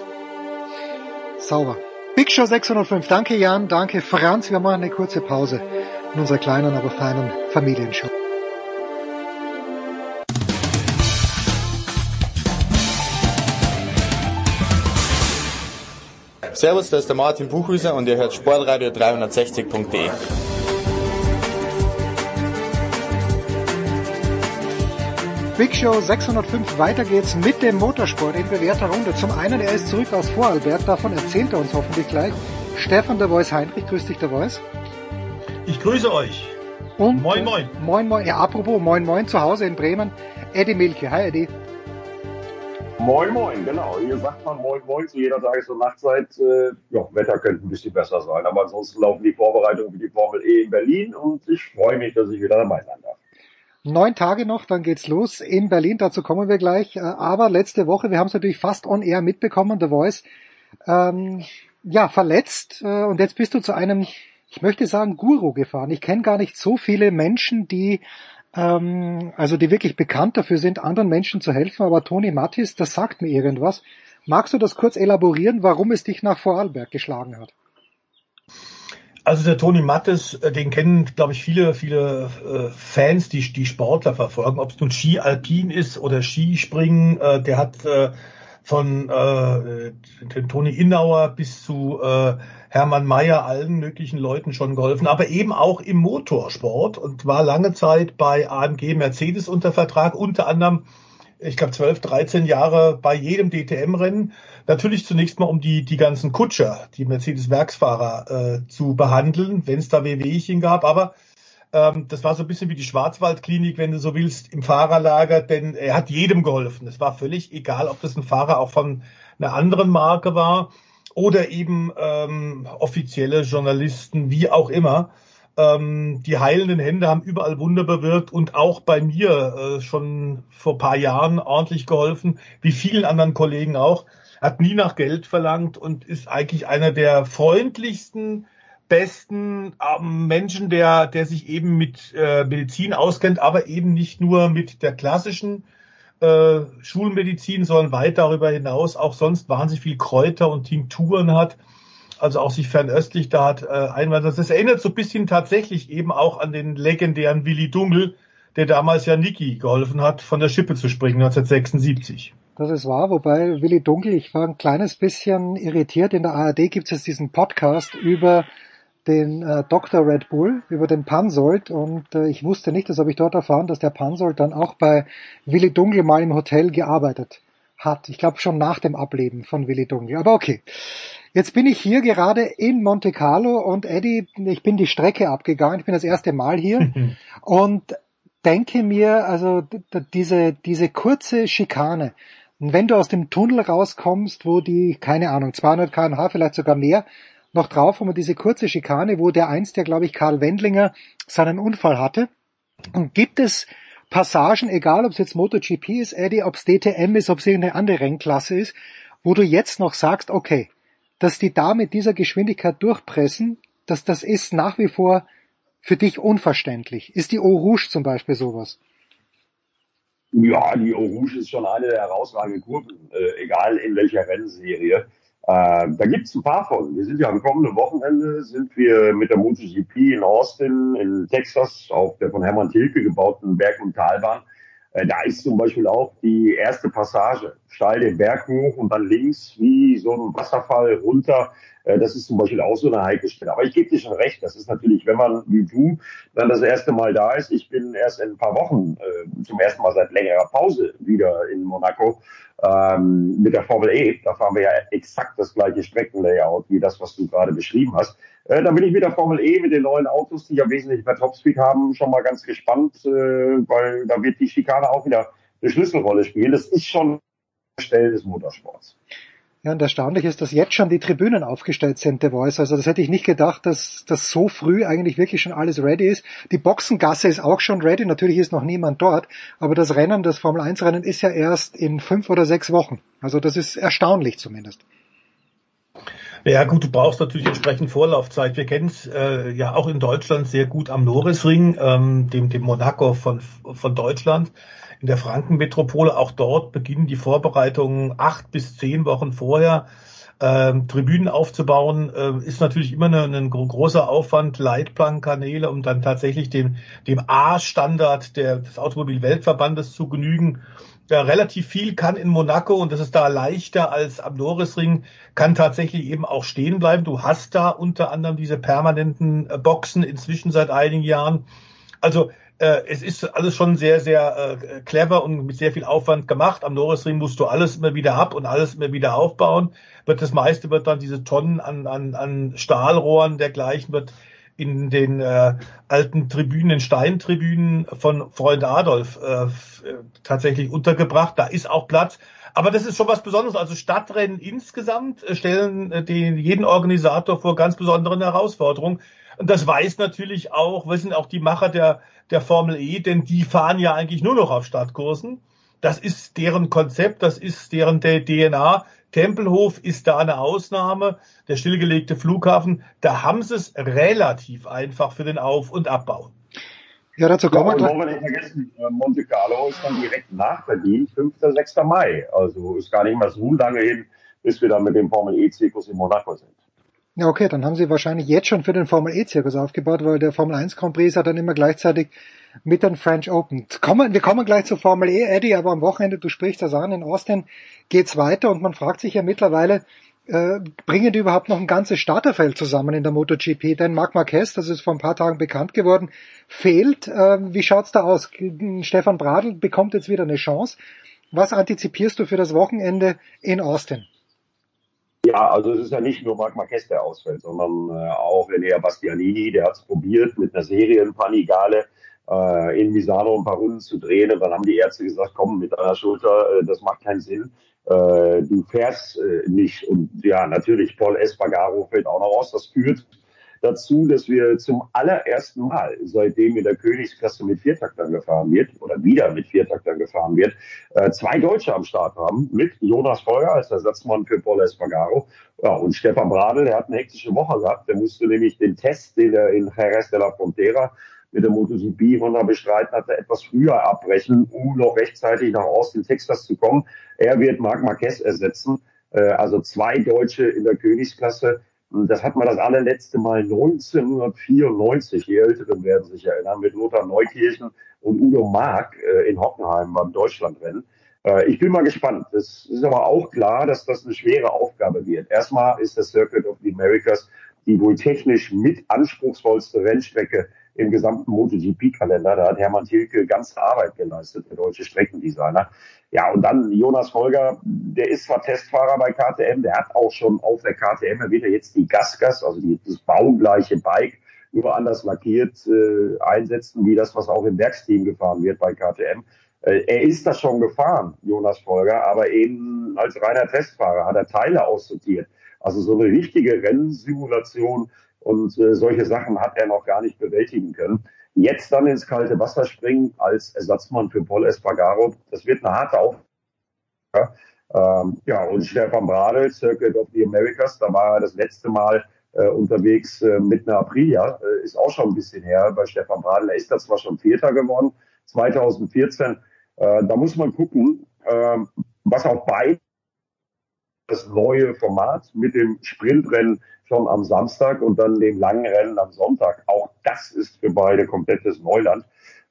Sauber. Big Show 605. Danke Jan, danke Franz. Wir machen eine kurze Pause in unserer kleinen, aber feinen Familienshow. Servus, da ist der Martin Buchhüser und ihr hört Sportradio 360.de. Big Show 605. Weiter geht's mit dem Motorsport in bewährter Runde. Zum einen, er ist zurück aus Vorarlberg, davon erzählt er uns hoffentlich gleich. Stefan der Voice Heinrich, grüß dich der Voice. Ich grüße euch. Und moin moin. Moin moin. Ja, apropos moin moin zu Hause in Bremen. Eddie Milke. Hi Eddie. Moin moin, genau. Hier sagt man moin moin zu jeder Tages- und Nachtzeit. Äh, ja, Wetter könnte ein bisschen besser sein, aber ansonsten laufen die Vorbereitungen für die Formel E in Berlin und ich freue mich, dass ich wieder dabei sein darf. Neun Tage noch, dann geht's los in Berlin, dazu kommen wir gleich. Äh, aber letzte Woche, wir haben es natürlich fast on air mitbekommen, The Voice, ähm, ja, verletzt. Äh, und jetzt bist du zu einem, ich möchte sagen, Guru gefahren. Ich kenne gar nicht so viele Menschen, die ähm, also die wirklich bekannt dafür sind, anderen Menschen zu helfen, aber Toni Mattis, das sagt mir irgendwas. Magst du das kurz elaborieren, warum es dich nach Vorarlberg geschlagen hat? Also der Toni Mattes, äh, den kennen, glaube ich, viele, viele äh, Fans, die die Sportler verfolgen, ob es nun Ski Alpin ist oder Skispringen. Äh, der hat äh, von äh, den Toni Innauer bis zu äh, Hermann Mayer allen möglichen Leuten schon geholfen, aber eben auch im Motorsport und war lange Zeit bei AMG Mercedes unter Vertrag, unter anderem ich glaube, 12, 13 Jahre bei jedem DTM-Rennen. Natürlich zunächst mal, um die, die ganzen Kutscher, die Mercedes-Werksfahrer äh, zu behandeln, wenn es da Wehwehchen gab. Aber ähm, das war so ein bisschen wie die Schwarzwaldklinik, wenn du so willst, im Fahrerlager, denn er hat jedem geholfen. Es war völlig egal, ob das ein Fahrer auch von einer anderen Marke war oder eben ähm, offizielle Journalisten, wie auch immer. Ähm, die heilenden Hände haben überall Wunder bewirkt und auch bei mir äh, schon vor paar Jahren ordentlich geholfen, wie vielen anderen Kollegen auch. Hat nie nach Geld verlangt und ist eigentlich einer der freundlichsten besten ähm, Menschen, der, der sich eben mit äh, Medizin auskennt, aber eben nicht nur mit der klassischen äh, Schulmedizin, sondern weit darüber hinaus auch sonst wahnsinnig viel Kräuter und Tinkturen hat. Also auch sich fernöstlich da hat äh, einwandert. Das erinnert so ein bisschen tatsächlich eben auch an den legendären Willi Dungel, der damals ja Niki geholfen hat, von der Schippe zu springen 1976. Das ist wahr, wobei Willi Dunkel, ich war ein kleines bisschen irritiert. In der ARD gibt es jetzt diesen Podcast über den äh, Dr. Red Bull, über den Pansold und äh, ich wusste nicht, das habe ich dort erfahren, dass der Pansold dann auch bei Willi Dunkel mal im Hotel gearbeitet hat. Ich glaube schon nach dem Ableben von Willi Dunkel. Aber okay. Jetzt bin ich hier gerade in Monte Carlo und Eddie, ich bin die Strecke abgegangen. Ich bin das erste Mal hier und denke mir, also diese, diese kurze Schikane, und wenn du aus dem Tunnel rauskommst, wo die, keine Ahnung, 200 kmh, vielleicht sogar mehr, noch drauf haben wir diese kurze Schikane, wo der einst, der glaube ich Karl Wendlinger seinen Unfall hatte. Und gibt es Passagen, egal ob es jetzt MotoGP ist, Eddie, ob es DTM ist, ob es irgendeine andere Rennklasse ist, wo du jetzt noch sagst, okay, dass die da mit dieser Geschwindigkeit durchpressen, dass das ist nach wie vor für dich unverständlich. Ist die Eau Rouge zum Beispiel sowas? Ja, die Eau Rouge ist schon eine der herausragenden Kurven, äh, egal in welcher Rennserie. Äh, da gibt's ein paar von. Wir sind ja am kommenden Wochenende sind wir mit der MotoGP in Austin in Texas auf der von Hermann Tilke gebauten Berg- und Talbahn. Äh, da ist zum Beispiel auch die erste Passage steil den Berg hoch und dann links wie so ein Wasserfall runter äh, das ist zum Beispiel auch so eine heikle Stelle. Aber ich gebe dir schon recht, das ist natürlich, wenn man wie du dann das erste Mal da ist, ich bin erst in ein paar Wochen äh, zum ersten Mal seit längerer Pause wieder in Monaco ähm, mit der Formel E. Da fahren wir ja exakt das gleiche Streckenlayout wie das, was du gerade beschrieben hast. Äh, da bin ich mit der Formel E, mit den neuen Autos, die ja wesentlich mehr Topspeed haben, schon mal ganz gespannt, äh, weil da wird die Schikane auch wieder eine Schlüsselrolle spielen. Das ist schon Stelle des Motorsports. Ja, und erstaunlich ist, dass jetzt schon die Tribünen aufgestellt sind, The Voice. Also das hätte ich nicht gedacht, dass das so früh eigentlich wirklich schon alles ready ist. Die Boxengasse ist auch schon ready. Natürlich ist noch niemand dort. Aber das Rennen, das Formel 1 Rennen ist ja erst in fünf oder sechs Wochen. Also das ist erstaunlich zumindest. Ja gut, du brauchst natürlich entsprechend Vorlaufzeit. Wir kennen es äh, ja auch in Deutschland sehr gut am Norrisring, ähm, dem, dem Monaco von, von Deutschland in der Frankenmetropole. Auch dort beginnen die Vorbereitungen acht bis zehn Wochen vorher. Ähm, Tribünen aufzubauen, äh, ist natürlich immer ein, ein großer Aufwand, Leitplankenkanäle, um dann tatsächlich dem, dem A-Standard des Automobilweltverbandes zu genügen. Ja, relativ viel kann in Monaco, und das ist da leichter als am Norrisring, kann tatsächlich eben auch stehen bleiben. Du hast da unter anderem diese permanenten äh, Boxen inzwischen seit einigen Jahren. Also äh, es ist alles schon sehr, sehr äh, clever und mit sehr viel Aufwand gemacht. Am Norrisring musst du alles immer wieder ab und alles immer wieder aufbauen. Wird das meiste wird dann diese Tonnen an, an, an Stahlrohren dergleichen wird in den äh, alten Tribünen, Steintribünen von Freund Adolf äh, tatsächlich untergebracht. Da ist auch Platz. Aber das ist schon was Besonderes. Also Stadtrennen insgesamt äh, stellen äh, den, jeden Organisator vor ganz besonderen Herausforderungen. Und das weiß natürlich auch, wissen auch die Macher der, der Formel E, denn die fahren ja eigentlich nur noch auf Stadtkursen. Das ist deren Konzept, das ist deren DNA. Tempelhof ist da eine Ausnahme, der stillgelegte Flughafen. Da haben sie es relativ einfach für den Auf- und Abbau. Ja, dazu kommen wir gleich. nicht vergessen, äh, Monte Carlo ist dann direkt nach Berlin, 5. 6. Mai. Also ist gar nicht mal so lange hin, bis wir dann mit dem Formel E-Zirkus in Monaco sind. Ja, okay, dann haben sie wahrscheinlich jetzt schon für den Formel E-Zirkus aufgebaut, weil der Formel 1 Grand Prix ja dann immer gleichzeitig mit den French Open. Kommen, wir kommen gleich zur Formel E, Eddie, aber am Wochenende, du sprichst das an, in Austin geht's weiter und man fragt sich ja mittlerweile, äh, bringen die überhaupt noch ein ganzes Starterfeld zusammen in der MotoGP? Denn Marc Marquez, das ist vor ein paar Tagen bekannt geworden, fehlt. Äh, wie schaut's da aus? Stefan Bradl bekommt jetzt wieder eine Chance. Was antizipierst du für das Wochenende in Austin? Ja, also es ist ja nicht nur Marc Marquez, der ausfällt, sondern äh, auch René Bastianini, der hat es probiert mit einer Serienpanigale äh, in Misano ein paar Runden zu drehen. Und dann haben die Ärzte gesagt, komm mit einer Schulter, äh, das macht keinen Sinn. Äh, du fährst äh, nicht. Und ja, natürlich Paul Espargaro fällt auch noch aus, das führt dazu, dass wir zum allerersten Mal, seitdem in der Königsklasse mit Viertaktern gefahren wird oder wieder mit Viertaktern gefahren wird, äh, zwei Deutsche am Start haben mit Jonas Feuer als Ersatzmann für Paul Espargaro ja, und Stefan Bradl, der hat eine hektische Woche gehabt. Der musste nämlich den Test, den er in Jerez de la Frontera mit der MotoGP Honda bestreiten hatte, etwas früher abbrechen, um noch rechtzeitig nach Austin, Texas zu kommen. Er wird Marc Marquez ersetzen. Äh, also zwei Deutsche in der Königsklasse. Das hat man das allerletzte Mal 1994, die Älteren werden sich erinnern, mit Lothar Neukirchen und Udo Mark äh, in Hockenheim beim Deutschlandrennen. Äh, ich bin mal gespannt. Es ist aber auch klar, dass das eine schwere Aufgabe wird. Erstmal ist das Circuit of the Americas die wohl technisch mit anspruchsvollste Rennstrecke im gesamten MotoGP-Kalender. Da hat Hermann Tilke ganze Arbeit geleistet, der deutsche Streckendesigner. Ja, und dann Jonas Folger, der ist zwar Testfahrer bei KTM, der hat auch schon auf der KTM, er wird ja jetzt die Gasgas, also die, das baugleiche Bike, nur anders lackiert äh, einsetzen, wie das, was auch im Werksteam gefahren wird bei KTM. Äh, er ist das schon gefahren, Jonas Folger, aber eben als reiner Testfahrer hat er Teile aussortiert. Also so eine richtige Rennsimulation und äh, solche Sachen hat er noch gar nicht bewältigen können. Jetzt dann ins kalte Wasser springen als Ersatzmann für Paul Espargaro, das wird eine harte Aufgabe. Ähm, ja, und Stefan Bradl, Circuit of the Americas, da war er das letzte Mal äh, unterwegs äh, mit einer Aprilia, äh, ist auch schon ein bisschen her bei Stefan Bradl. Er ist da zwar schon Vierter geworden, 2014. Äh, da muss man gucken, äh, was auch bei das neue Format mit dem Sprintrennen schon am Samstag und dann dem langen Rennen am Sonntag. Auch das ist für beide komplettes Neuland.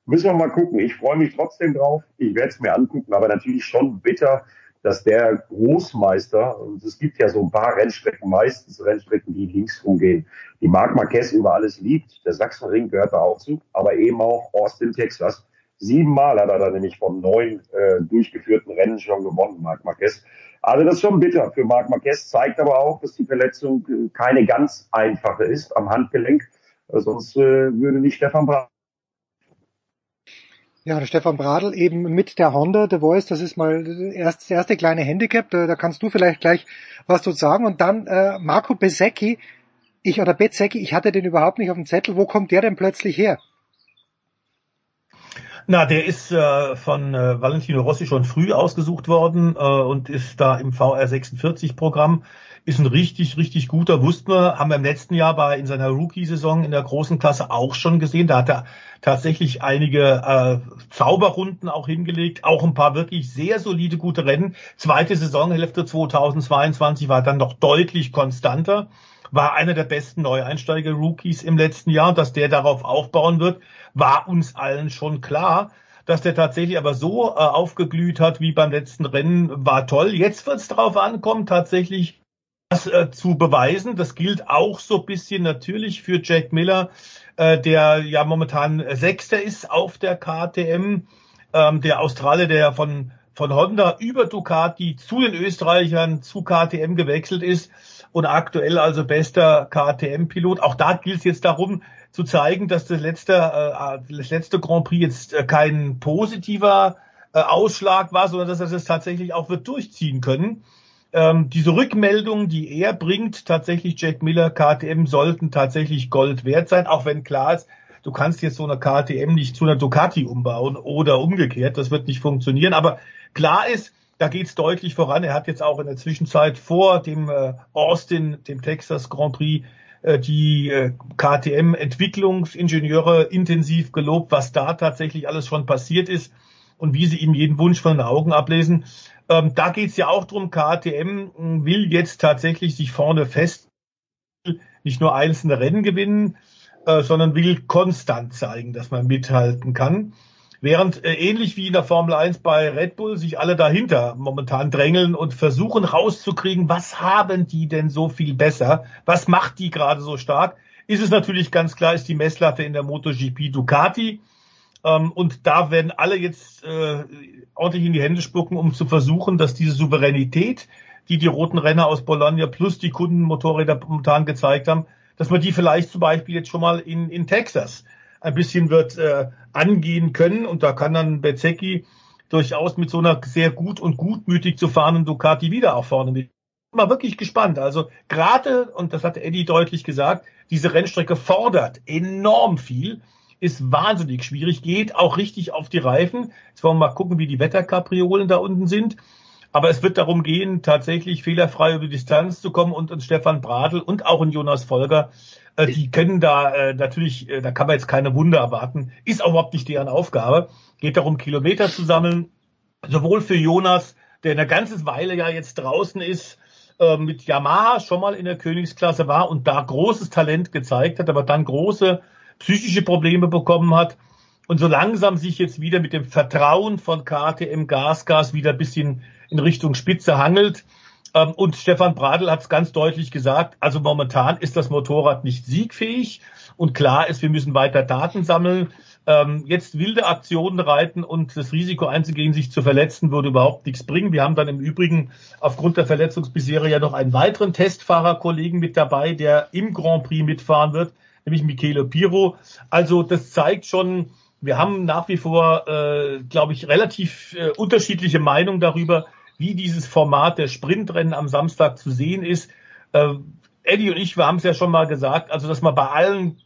Müssen wir mal gucken. Ich freue mich trotzdem drauf. Ich werde es mir angucken, aber natürlich schon bitter, dass der Großmeister, und es gibt ja so ein paar Rennstrecken, meistens Rennstrecken, die links rumgehen, die Marc Marquez über alles liebt. Der Sachsenring gehört da auch zu, aber eben auch Austin, Texas. Siebenmal hat er da nämlich von neun äh, durchgeführten Rennen schon gewonnen, Marc Marquez. Also das ist schon bitter für Marc Marquez, zeigt aber auch, dass die Verletzung äh, keine ganz einfache ist am Handgelenk. Äh, sonst äh, würde nicht Stefan Bradl. Ja, der Stefan Bradl eben mit der Honda, The Voice, das ist mal erst, das erste kleine Handicap, da, da kannst du vielleicht gleich was zu sagen. Und dann äh, Marco Besecchi, ich oder Bezecchi, ich hatte den überhaupt nicht auf dem Zettel, wo kommt der denn plötzlich her? Na, der ist äh, von äh, Valentino Rossi schon früh ausgesucht worden äh, und ist da im VR46-Programm. Ist ein richtig, richtig guter, wussten wir, haben wir im letzten Jahr bei in seiner Rookie-Saison in der großen Klasse auch schon gesehen. Da hat er tatsächlich einige äh, Zauberrunden auch hingelegt, auch ein paar wirklich sehr solide, gute Rennen. Zweite Saisonhälfte 2022 war dann noch deutlich konstanter war einer der besten Neueinsteiger-Rookies im letzten Jahr und dass der darauf aufbauen wird, war uns allen schon klar. Dass der tatsächlich aber so äh, aufgeglüht hat wie beim letzten Rennen, war toll. Jetzt wird es darauf ankommen, tatsächlich das äh, zu beweisen. Das gilt auch so bisschen natürlich für Jack Miller, äh, der ja momentan Sechster ist auf der KTM. Ähm, der Australier, der von, von Honda über Ducati zu den Österreichern zu KTM gewechselt ist und aktuell also bester KTM-Pilot. Auch da gilt es jetzt darum, zu zeigen, dass das letzte, äh, das letzte Grand Prix jetzt äh, kein positiver äh, Ausschlag war, sondern dass er das tatsächlich auch wird durchziehen können. Ähm, diese Rückmeldungen, die er bringt, tatsächlich Jack Miller, KTM, sollten tatsächlich Gold wert sein, auch wenn klar ist, du kannst jetzt so eine KTM nicht zu einer Ducati umbauen oder umgekehrt, das wird nicht funktionieren. Aber klar ist, da geht's deutlich voran. Er hat jetzt auch in der Zwischenzeit vor dem äh, Austin, dem Texas Grand Prix, äh, die äh, KTM-Entwicklungsingenieure intensiv gelobt, was da tatsächlich alles schon passiert ist und wie sie ihm jeden Wunsch von den Augen ablesen. Ähm, da geht es ja auch drum. KTM will jetzt tatsächlich sich vorne fest, nicht nur einzelne Rennen gewinnen, äh, sondern will konstant zeigen, dass man mithalten kann. Während äh, ähnlich wie in der Formel 1 bei Red Bull sich alle dahinter momentan drängeln und versuchen rauszukriegen, was haben die denn so viel besser? Was macht die gerade so stark? Ist es natürlich ganz klar, ist die Messlatte in der MotoGP Ducati. Ähm, und da werden alle jetzt äh, ordentlich in die Hände spucken, um zu versuchen, dass diese Souveränität, die die roten Renner aus Bologna plus die Kundenmotorräder momentan gezeigt haben, dass man die vielleicht zum Beispiel jetzt schon mal in, in Texas ein bisschen wird äh, angehen können. Und da kann dann Bezecchi durchaus mit so einer sehr gut und gutmütig zu fahrenden Ducati wieder auch vorne mit mal wirklich gespannt. Also gerade, und das hat Eddie deutlich gesagt, diese Rennstrecke fordert enorm viel, ist wahnsinnig schwierig, geht auch richtig auf die Reifen. Jetzt wollen wir mal gucken, wie die Wetterkapriolen da unten sind. Aber es wird darum gehen, tatsächlich fehlerfrei über die Distanz zu kommen und, und Stefan Bradl und auch ein Jonas Folger, äh, die können da äh, natürlich, äh, da kann man jetzt keine Wunder erwarten, ist auch überhaupt nicht deren Aufgabe. Geht darum, Kilometer zu sammeln, sowohl für Jonas, der eine ganze Weile ja jetzt draußen ist, äh, mit Yamaha schon mal in der Königsklasse war und da großes Talent gezeigt hat, aber dann große psychische Probleme bekommen hat und so langsam sich jetzt wieder mit dem Vertrauen von KTM Gasgas wieder ein bisschen in Richtung Spitze hangelt. Ähm, und Stefan Bradl hat es ganz deutlich gesagt, also momentan ist das Motorrad nicht siegfähig und klar ist, wir müssen weiter Daten sammeln. Ähm, jetzt wilde Aktionen reiten und das Risiko einzugehen, sich zu verletzen, würde überhaupt nichts bringen. Wir haben dann im Übrigen aufgrund der Verletzungsbisserie ja noch einen weiteren Testfahrerkollegen mit dabei, der im Grand Prix mitfahren wird, nämlich Michele Piro. Also das zeigt schon, wir haben nach wie vor, äh, glaube ich, relativ äh, unterschiedliche Meinungen darüber, wie dieses Format der Sprintrennen am Samstag zu sehen ist. Äh, Eddie und ich, wir haben es ja schon mal gesagt, also dass man bei allen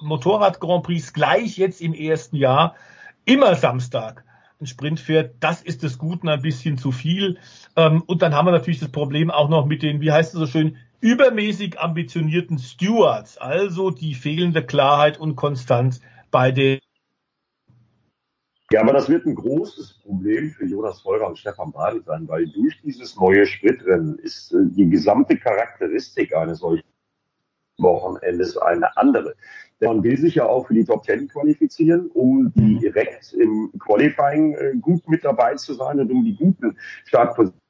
Motorrad-Grand Prix gleich jetzt im ersten Jahr immer Samstag ein Sprint fährt, das ist des Guten ein bisschen zu viel. Ähm, und dann haben wir natürlich das Problem auch noch mit den, wie heißt es so schön, übermäßig ambitionierten Stewards, also die fehlende Klarheit und Konstanz bei den ja, aber das wird ein großes Problem für Jonas Folger und Stefan Bradl sein, weil durch dieses neue Spritrennen ist äh, die gesamte Charakteristik eines solchen Wochenendes eine andere. Denn man will sich ja auch für die Top Ten qualifizieren, um direkt im Qualifying äh, gut mit dabei zu sein und um die guten Startpositionen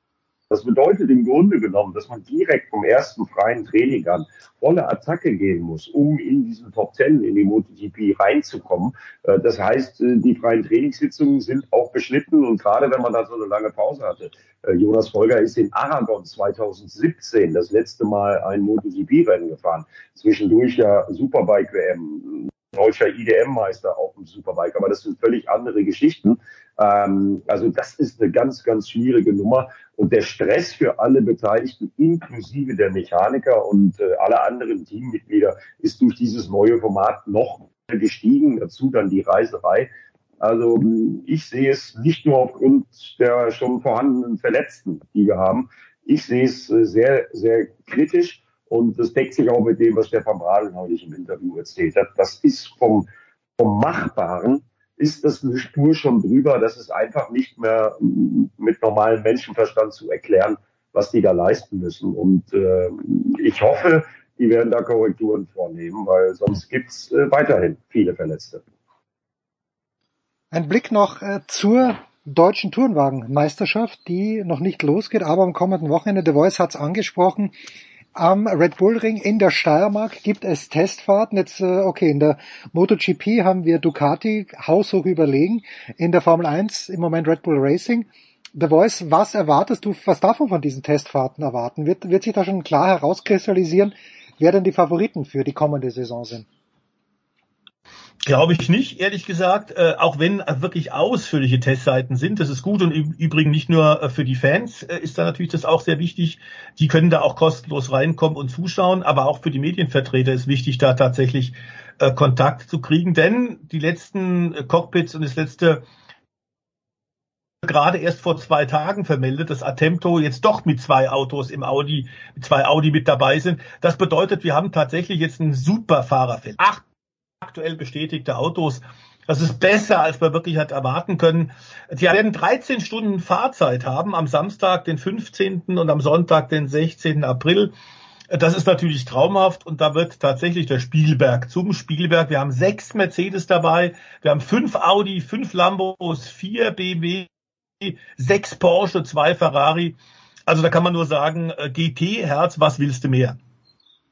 das bedeutet im Grunde genommen, dass man direkt vom ersten freien Training an volle Attacke gehen muss, um in diesen Top Ten in die MotoGP reinzukommen. Äh, das heißt, äh, die freien Trainingssitzungen sind auch beschnitten und gerade wenn man da so eine lange Pause hatte. Äh, Jonas Folger ist in Aragon 2017 das letzte Mal ein MotoGP-Rennen gefahren. Zwischendurch ja Superbike WM, deutscher IDM-Meister auf dem Superbike, aber das sind völlig andere Geschichten. Ähm, also das ist eine ganz, ganz schwierige Nummer. Und der Stress für alle Beteiligten, inklusive der Mechaniker und äh, alle anderen Teammitglieder, ist durch dieses neue Format noch gestiegen. Dazu dann die Reiserei. Also ich sehe es nicht nur aufgrund der schon vorhandenen Verletzten, die wir haben. Ich sehe es äh, sehr, sehr kritisch. Und das deckt sich auch mit dem, was Stefan Bradl neulich im Interview erzählt hat. Das ist vom, vom Machbaren ist das eine Spur schon drüber. Das ist einfach nicht mehr mit normalem Menschenverstand zu erklären, was die da leisten müssen. Und äh, ich hoffe, die werden da Korrekturen vornehmen, weil sonst gibt's äh, weiterhin viele Verletzte. Ein Blick noch äh, zur deutschen Tourenwagenmeisterschaft, die noch nicht losgeht, aber am kommenden Wochenende, The Voice hat's angesprochen, am Red Bull Ring in der Steiermark gibt es Testfahrten. Jetzt, äh, okay, in der MotoGP haben wir Ducati haushoch überlegen. In der Formel 1 im Moment Red Bull Racing. The Voice, was erwartest du, was man von diesen Testfahrten erwarten? Wird, wird sich da schon klar herauskristallisieren, wer denn die Favoriten für die kommende Saison sind? Glaube ich nicht, ehrlich gesagt, äh, auch wenn wirklich ausführliche Testseiten sind. Das ist gut und im Übrigen nicht nur äh, für die Fans äh, ist da natürlich das auch sehr wichtig. Die können da auch kostenlos reinkommen und zuschauen, aber auch für die Medienvertreter ist wichtig, da tatsächlich äh, Kontakt zu kriegen, denn die letzten äh, Cockpits und das letzte gerade erst vor zwei Tagen vermeldet, dass Attempto jetzt doch mit zwei Autos im Audi, mit zwei Audi mit dabei sind. Das bedeutet, wir haben tatsächlich jetzt ein super Fahrerfeld. Acht aktuell bestätigte Autos. Das ist besser, als man wirklich hat erwarten können. Sie werden 13 Stunden Fahrzeit haben am Samstag, den 15. und am Sonntag, den 16. April. Das ist natürlich traumhaft und da wird tatsächlich der Spielberg zum Spielberg. Wir haben sechs Mercedes dabei, wir haben fünf Audi, fünf Lambos, vier BMW, sechs Porsche, zwei Ferrari. Also da kann man nur sagen, äh, GT, Herz, was willst du mehr?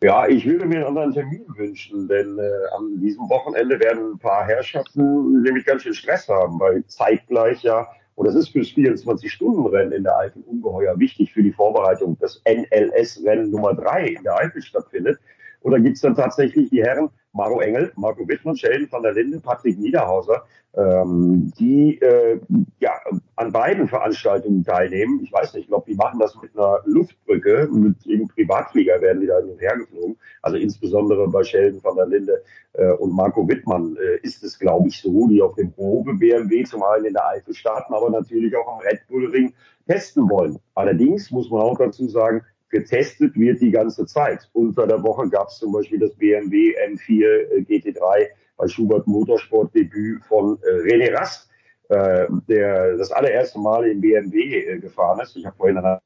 Ja, ich würde mir einen anderen Termin wünschen, denn äh, an diesem Wochenende werden ein paar Herrschaften nämlich ganz schön Stress haben, weil zeitgleich ja, und das ist fürs 24-Stunden-Rennen in der Eifel ungeheuer wichtig für die Vorbereitung, das NLS-Rennen Nummer drei in der Eifel stattfindet. Oder gibt es dann tatsächlich die Herren Maro Engel, Marco Wittmann, Sheldon van der Linde, Patrick Niederhauser, ähm, die äh, ja an beiden Veranstaltungen teilnehmen. Ich weiß nicht, ich glaube, die machen das mit einer Luftbrücke, mit eben Privatflieger werden die da hin und her geflogen. Also insbesondere bei Sheldon van der Linde äh, und Marco Wittmann äh, ist es, glaube ich, so, die auf dem Probe BMW zum einen in der Eifel starten, aber natürlich auch am Red Bull Ring testen wollen. Allerdings muss man auch dazu sagen, getestet wird die ganze Zeit. Unter der Woche gab es zum Beispiel das BMW M4 äh, GT3 bei Schubert Motorsport Debüt von äh, René Rast, äh, der das allererste Mal in BMW äh, gefahren ist. Ich habe vorhin an einer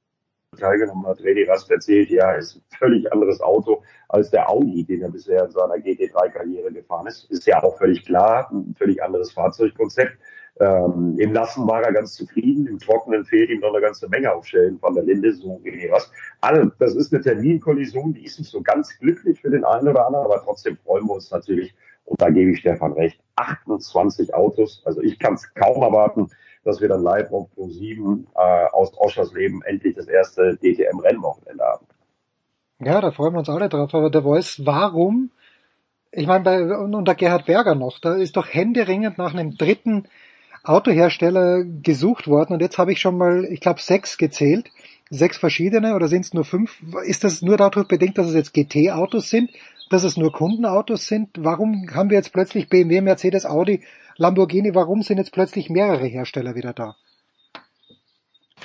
teilgenommen hat René Rast erzählt, ja, ist ein völlig anderes Auto als der Audi, den er bisher in seiner GT3-Karriere gefahren ist. Ist ja auch völlig klar, ein völlig anderes Fahrzeugkonzept. Ähm, Im Nassen war er ganz zufrieden, im Trockenen fehlt ihm noch eine ganze Menge aufstellen von der Linde, so wie was. Also, das ist eine Terminkollision, die ist nicht so ganz glücklich für den einen oder anderen, aber trotzdem freuen wir uns natürlich, und da gebe ich Stefan recht, 28 Autos, also ich kann es kaum erwarten, dass wir dann live auf Pro 7 äh, aus Oschersleben endlich das erste DTM-Rennwochenende haben. Ja, da freuen wir uns alle drauf, aber der Voice, warum ich meine, bei, und der Gerhard Berger noch, da ist doch händeringend nach einem dritten Autohersteller gesucht worden und jetzt habe ich schon mal, ich glaube, sechs gezählt. Sechs verschiedene oder sind es nur fünf? Ist das nur dadurch bedingt, dass es jetzt GT-Autos sind, dass es nur Kundenautos sind? Warum haben wir jetzt plötzlich BMW, Mercedes, Audi, Lamborghini? Warum sind jetzt plötzlich mehrere Hersteller wieder da?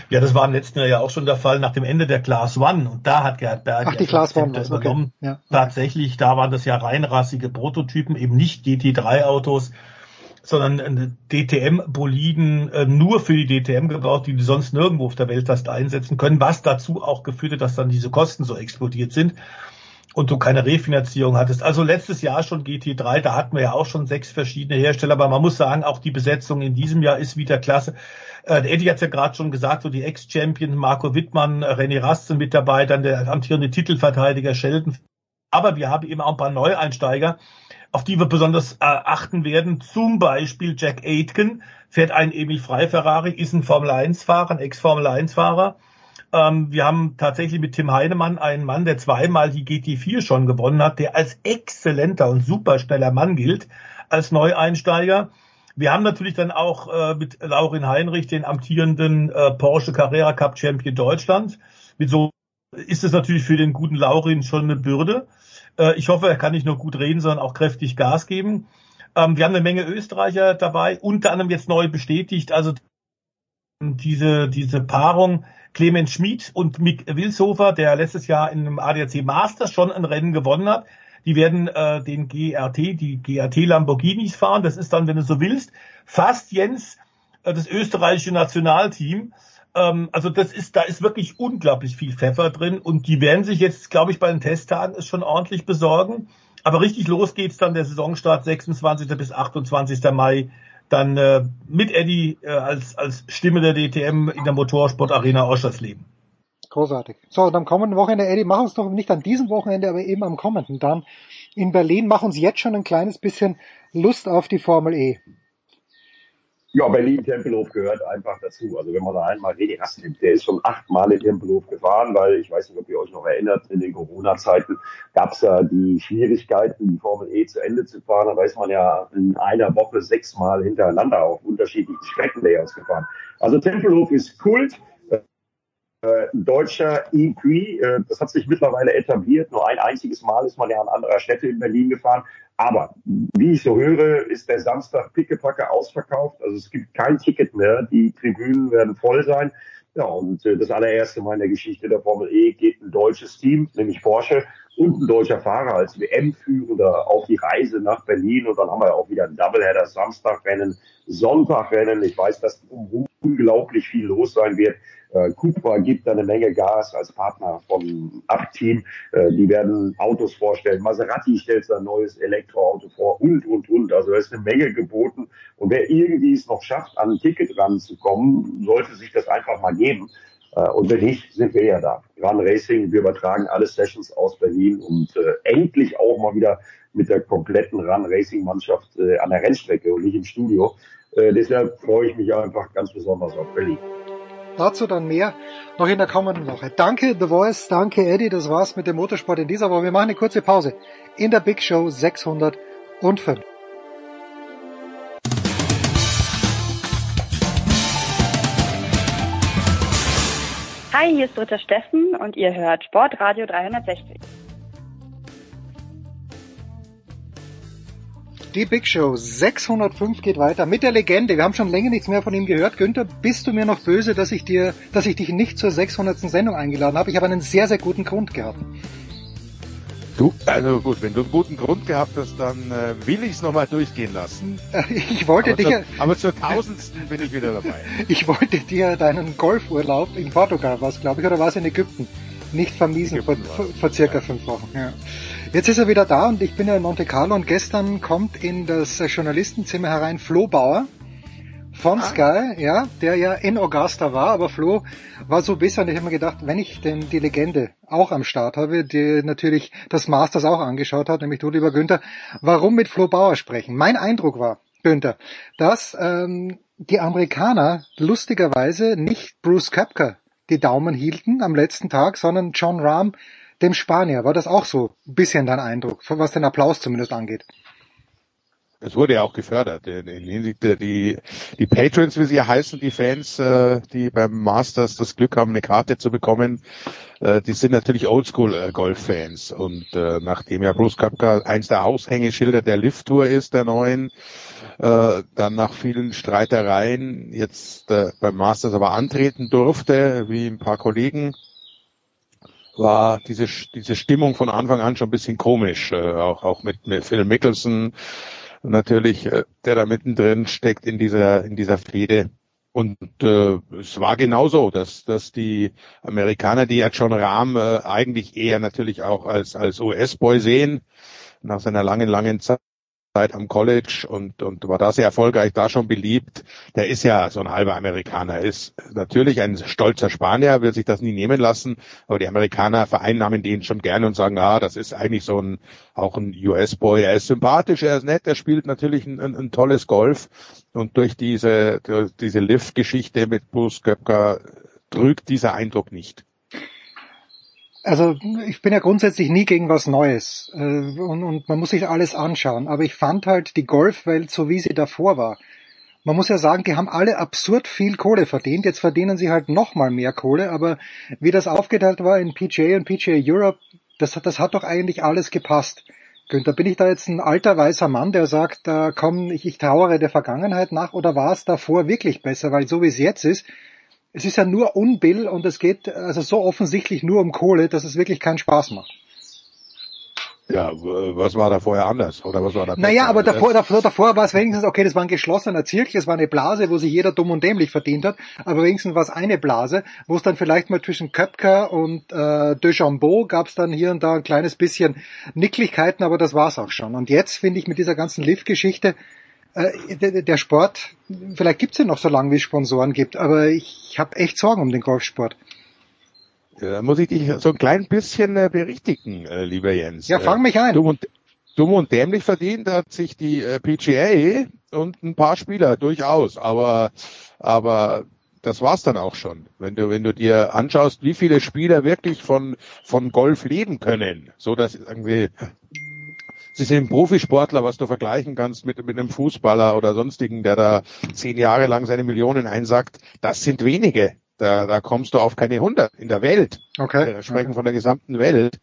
Ja, das war im letzten Jahr ja auch schon der Fall nach dem Ende der Class One. Und da hat Gerhard Berger Ach, die Class One das übernommen. Okay. Ja. Tatsächlich, da waren das ja reinrassige Prototypen, eben nicht GT3-Autos, sondern DTM-Boliden äh, nur für die DTM gebaut, die die sonst nirgendwo auf der Welt fast einsetzen können, was dazu auch geführt hat, dass dann diese Kosten so explodiert sind und du keine Refinanzierung hattest. Also letztes Jahr schon GT3, da hatten wir ja auch schon sechs verschiedene Hersteller, aber man muss sagen, auch die Besetzung in diesem Jahr ist wieder klasse. Äh, Eddie hat ja gerade schon gesagt, so die Ex-Champion Marco Wittmann, äh, René Rast sind mit dabei, dann der amtierende Titelverteidiger Sheldon. Aber wir haben eben auch ein paar Neueinsteiger, auf die wir besonders äh, achten werden. Zum Beispiel Jack Aitken fährt einen Emil Frei Ferrari, ist ein Formel 1 Fahrer, ein Ex-Formel 1 Fahrer. Ähm, wir haben tatsächlich mit Tim Heinemann einen Mann, der zweimal die GT4 schon gewonnen hat, der als exzellenter und superschneller Mann gilt, als Neueinsteiger. Wir haben natürlich dann auch äh, mit Laurin Heinrich den amtierenden äh, Porsche Carrera Cup Champion Deutschland. Mit so ist es natürlich für den guten Laurin schon eine Bürde. Äh, ich hoffe, er kann nicht nur gut reden, sondern auch kräftig Gas geben. Ähm, wir haben eine Menge Österreicher dabei, unter anderem jetzt neu bestätigt, also diese, diese Paarung Clemens Schmid und Mick Wilshofer, der letztes Jahr in einem ADAC Masters schon ein Rennen gewonnen hat. Die werden äh, den GRT, die GRT Lamborghinis fahren. Das ist dann, wenn du so willst, fast Jens äh, das österreichische Nationalteam. Ähm, also das ist, da ist wirklich unglaublich viel Pfeffer drin und die werden sich jetzt, glaube ich, bei den Testtagen es schon ordentlich besorgen. Aber richtig los geht's dann der Saisonstart 26. bis 28. Mai dann äh, mit Eddie äh, als, als Stimme der DTM in der Motorsportarena Oschersleben. Großartig. So, dann kommenden Wochenende, Eddie, mach uns doch nicht an diesem Wochenende, aber eben am kommenden dann in Berlin. Mach uns jetzt schon ein kleines bisschen Lust auf die Formel E. Ja, Berlin-Tempelhof gehört einfach dazu. Also wenn man da einmal René Rast nimmt, der ist schon achtmal in Tempelhof gefahren, weil ich weiß nicht, ob ihr euch noch erinnert, in den Corona-Zeiten gab es ja die Schwierigkeiten, die Formel E zu Ende zu fahren. Da ist man ja in einer Woche sechsmal hintereinander auf unterschiedlichen Streckenlayouts gefahren. Also Tempelhof ist Kult. Äh, deutscher EQ, äh, das hat sich mittlerweile etabliert. Nur ein einziges Mal ist man ja an anderer Städte in Berlin gefahren. Aber wie ich so höre, ist der Samstag pickepacke ausverkauft. Also es gibt kein Ticket mehr. Die Tribünen werden voll sein. Ja, und äh, das allererste Mal in der Geschichte der Formel E geht ein deutsches Team, nämlich Porsche, und ein deutscher Fahrer als WM-Führender auf die Reise nach Berlin. Und dann haben wir auch wieder ein Doubleheader, Samstagrennen, Sonntagrennen. Ich weiß, dass unglaublich viel los sein wird. Äh, Cupra gibt da eine Menge Gas als Partner vom Up-Team. Äh, die werden Autos vorstellen. Maserati stellt sein neues Elektroauto vor und, und, und. Also da ist eine Menge geboten. Und wer irgendwie es noch schafft, an ein Ticket ranzukommen, sollte sich das einfach mal geben. Äh, und wenn nicht, sind wir ja da. Run Racing, wir übertragen alle Sessions aus Berlin und äh, endlich auch mal wieder mit der kompletten Run Racing Mannschaft äh, an der Rennstrecke und nicht im Studio. Äh, deshalb freue ich mich einfach ganz besonders auf Berlin. Dazu dann mehr noch in der kommenden Woche. Danke The Voice, danke Eddie, das war's mit dem Motorsport in dieser Woche. Wir machen eine kurze Pause in der Big Show 605. Hi, hier ist Dritter Steffen und ihr hört Sportradio 360. Die Big Show 605 geht weiter mit der Legende. Wir haben schon länger nichts mehr von ihm gehört. Günther, bist du mir noch böse, dass ich dir, dass ich dich nicht zur 600. Sendung eingeladen habe? Ich habe einen sehr, sehr guten Grund gehabt. Du, also gut, wenn du einen guten Grund gehabt hast, dann äh, will ich es nochmal durchgehen lassen. Ich wollte aber dich zur, aber zur tausendsten bin ich wieder dabei. Ich wollte dir deinen Golfurlaub in Portugal, was glaube ich, oder war es in Ägypten, nicht vermiesen vor, vor, circa fünf Wochen. Ja. Jetzt ist er wieder da und ich bin ja in Monte Carlo und gestern kommt in das Journalistenzimmer herein Flo Bauer von ah. Sky, ja, der ja in Augusta war, aber Flo war so besser und ich habe mir gedacht, wenn ich denn die Legende auch am Start habe, die natürlich das Masters auch angeschaut hat, nämlich du, lieber Günther, warum mit Flo Bauer sprechen? Mein Eindruck war, Günther, dass ähm, die Amerikaner lustigerweise nicht Bruce Köpker die Daumen hielten am letzten Tag, sondern John Rahm, dem Spanier. War das auch so ein bisschen dein Eindruck, was den Applaus zumindest angeht? Es wurde ja auch gefördert. Der, die, die Patrons, wie sie heißen, die Fans, äh, die beim Masters das Glück haben, eine Karte zu bekommen, äh, die sind natürlich Oldschool-Golf-Fans. Und äh, nachdem ja Bruce Kapka eins der Aushängeschilder der Lift-Tour ist, der neuen, äh, dann nach vielen Streitereien jetzt äh, beim Masters aber antreten durfte, wie ein paar Kollegen, war diese, diese Stimmung von Anfang an schon ein bisschen komisch, äh, auch, auch mit, mit Phil Mickelson, natürlich, äh, der da mittendrin steckt in dieser, in dieser Fehde. Und äh, es war genauso, dass, dass die Amerikaner, die ja John Rahm äh, eigentlich eher natürlich auch als, als US-Boy sehen, nach seiner langen, langen Zeit, Zeit am College und, und war da sehr erfolgreich, da schon beliebt. Der ist ja so ein halber Amerikaner, ist natürlich ein stolzer Spanier, will sich das nie nehmen lassen, aber die Amerikaner vereinnahmen den schon gerne und sagen, ah, das ist eigentlich so ein, auch ein US-Boy, er ist sympathisch, er ist nett, er spielt natürlich ein, ein, ein tolles Golf und durch diese, durch diese Lift-Geschichte mit Bruce Köpker trügt dieser Eindruck nicht also ich bin ja grundsätzlich nie gegen was Neues äh, und, und man muss sich alles anschauen, aber ich fand halt die Golfwelt so wie sie davor war. Man muss ja sagen, die haben alle absurd viel Kohle verdient. Jetzt verdienen sie halt noch mal mehr Kohle, aber wie das aufgeteilt war in PGA und PGA Europe, das, das hat doch eigentlich alles gepasst. Günther, bin ich da jetzt ein alter weißer Mann, der sagt, da komm, ich, ich trauere der Vergangenheit nach oder war es davor wirklich besser? Weil so wie es jetzt ist, es ist ja nur Unbill und es geht also so offensichtlich nur um Kohle, dass es wirklich keinen Spaß macht. Ja, was war da vorher anders? Oder was war da Naja, aber davor, davor, davor war es wenigstens, okay, das war ein geschlossener Zirkel, es war eine Blase, wo sich jeder dumm und dämlich verdient hat, aber wenigstens war es eine Blase, wo es dann vielleicht mal zwischen Köpker und äh, Deschambeau gab es dann hier und da ein kleines bisschen Nicklichkeiten, aber das war's auch schon. Und jetzt finde ich mit dieser ganzen Lift-Geschichte, äh, der Sport, vielleicht gibt's ja noch so lange, wie es Sponsoren gibt, aber ich habe echt Sorgen um den Golfsport. Ja, da muss ich dich so ein klein bisschen äh, berichtigen, äh, lieber Jens. Ja, fang mich ein. Dumm und, dumm und dämlich verdient hat sich die äh, PGA und ein paar Spieler durchaus, aber aber das war's dann auch schon. Wenn du wenn du dir anschaust, wie viele Spieler wirklich von von Golf leben können, so dass irgendwie sie sind Profisportler, was du vergleichen kannst mit, mit einem Fußballer oder sonstigen, der da zehn Jahre lang seine Millionen einsackt. Das sind wenige. Da, da kommst du auf keine 100 in der Welt. Okay. Wir sprechen okay. von der gesamten Welt.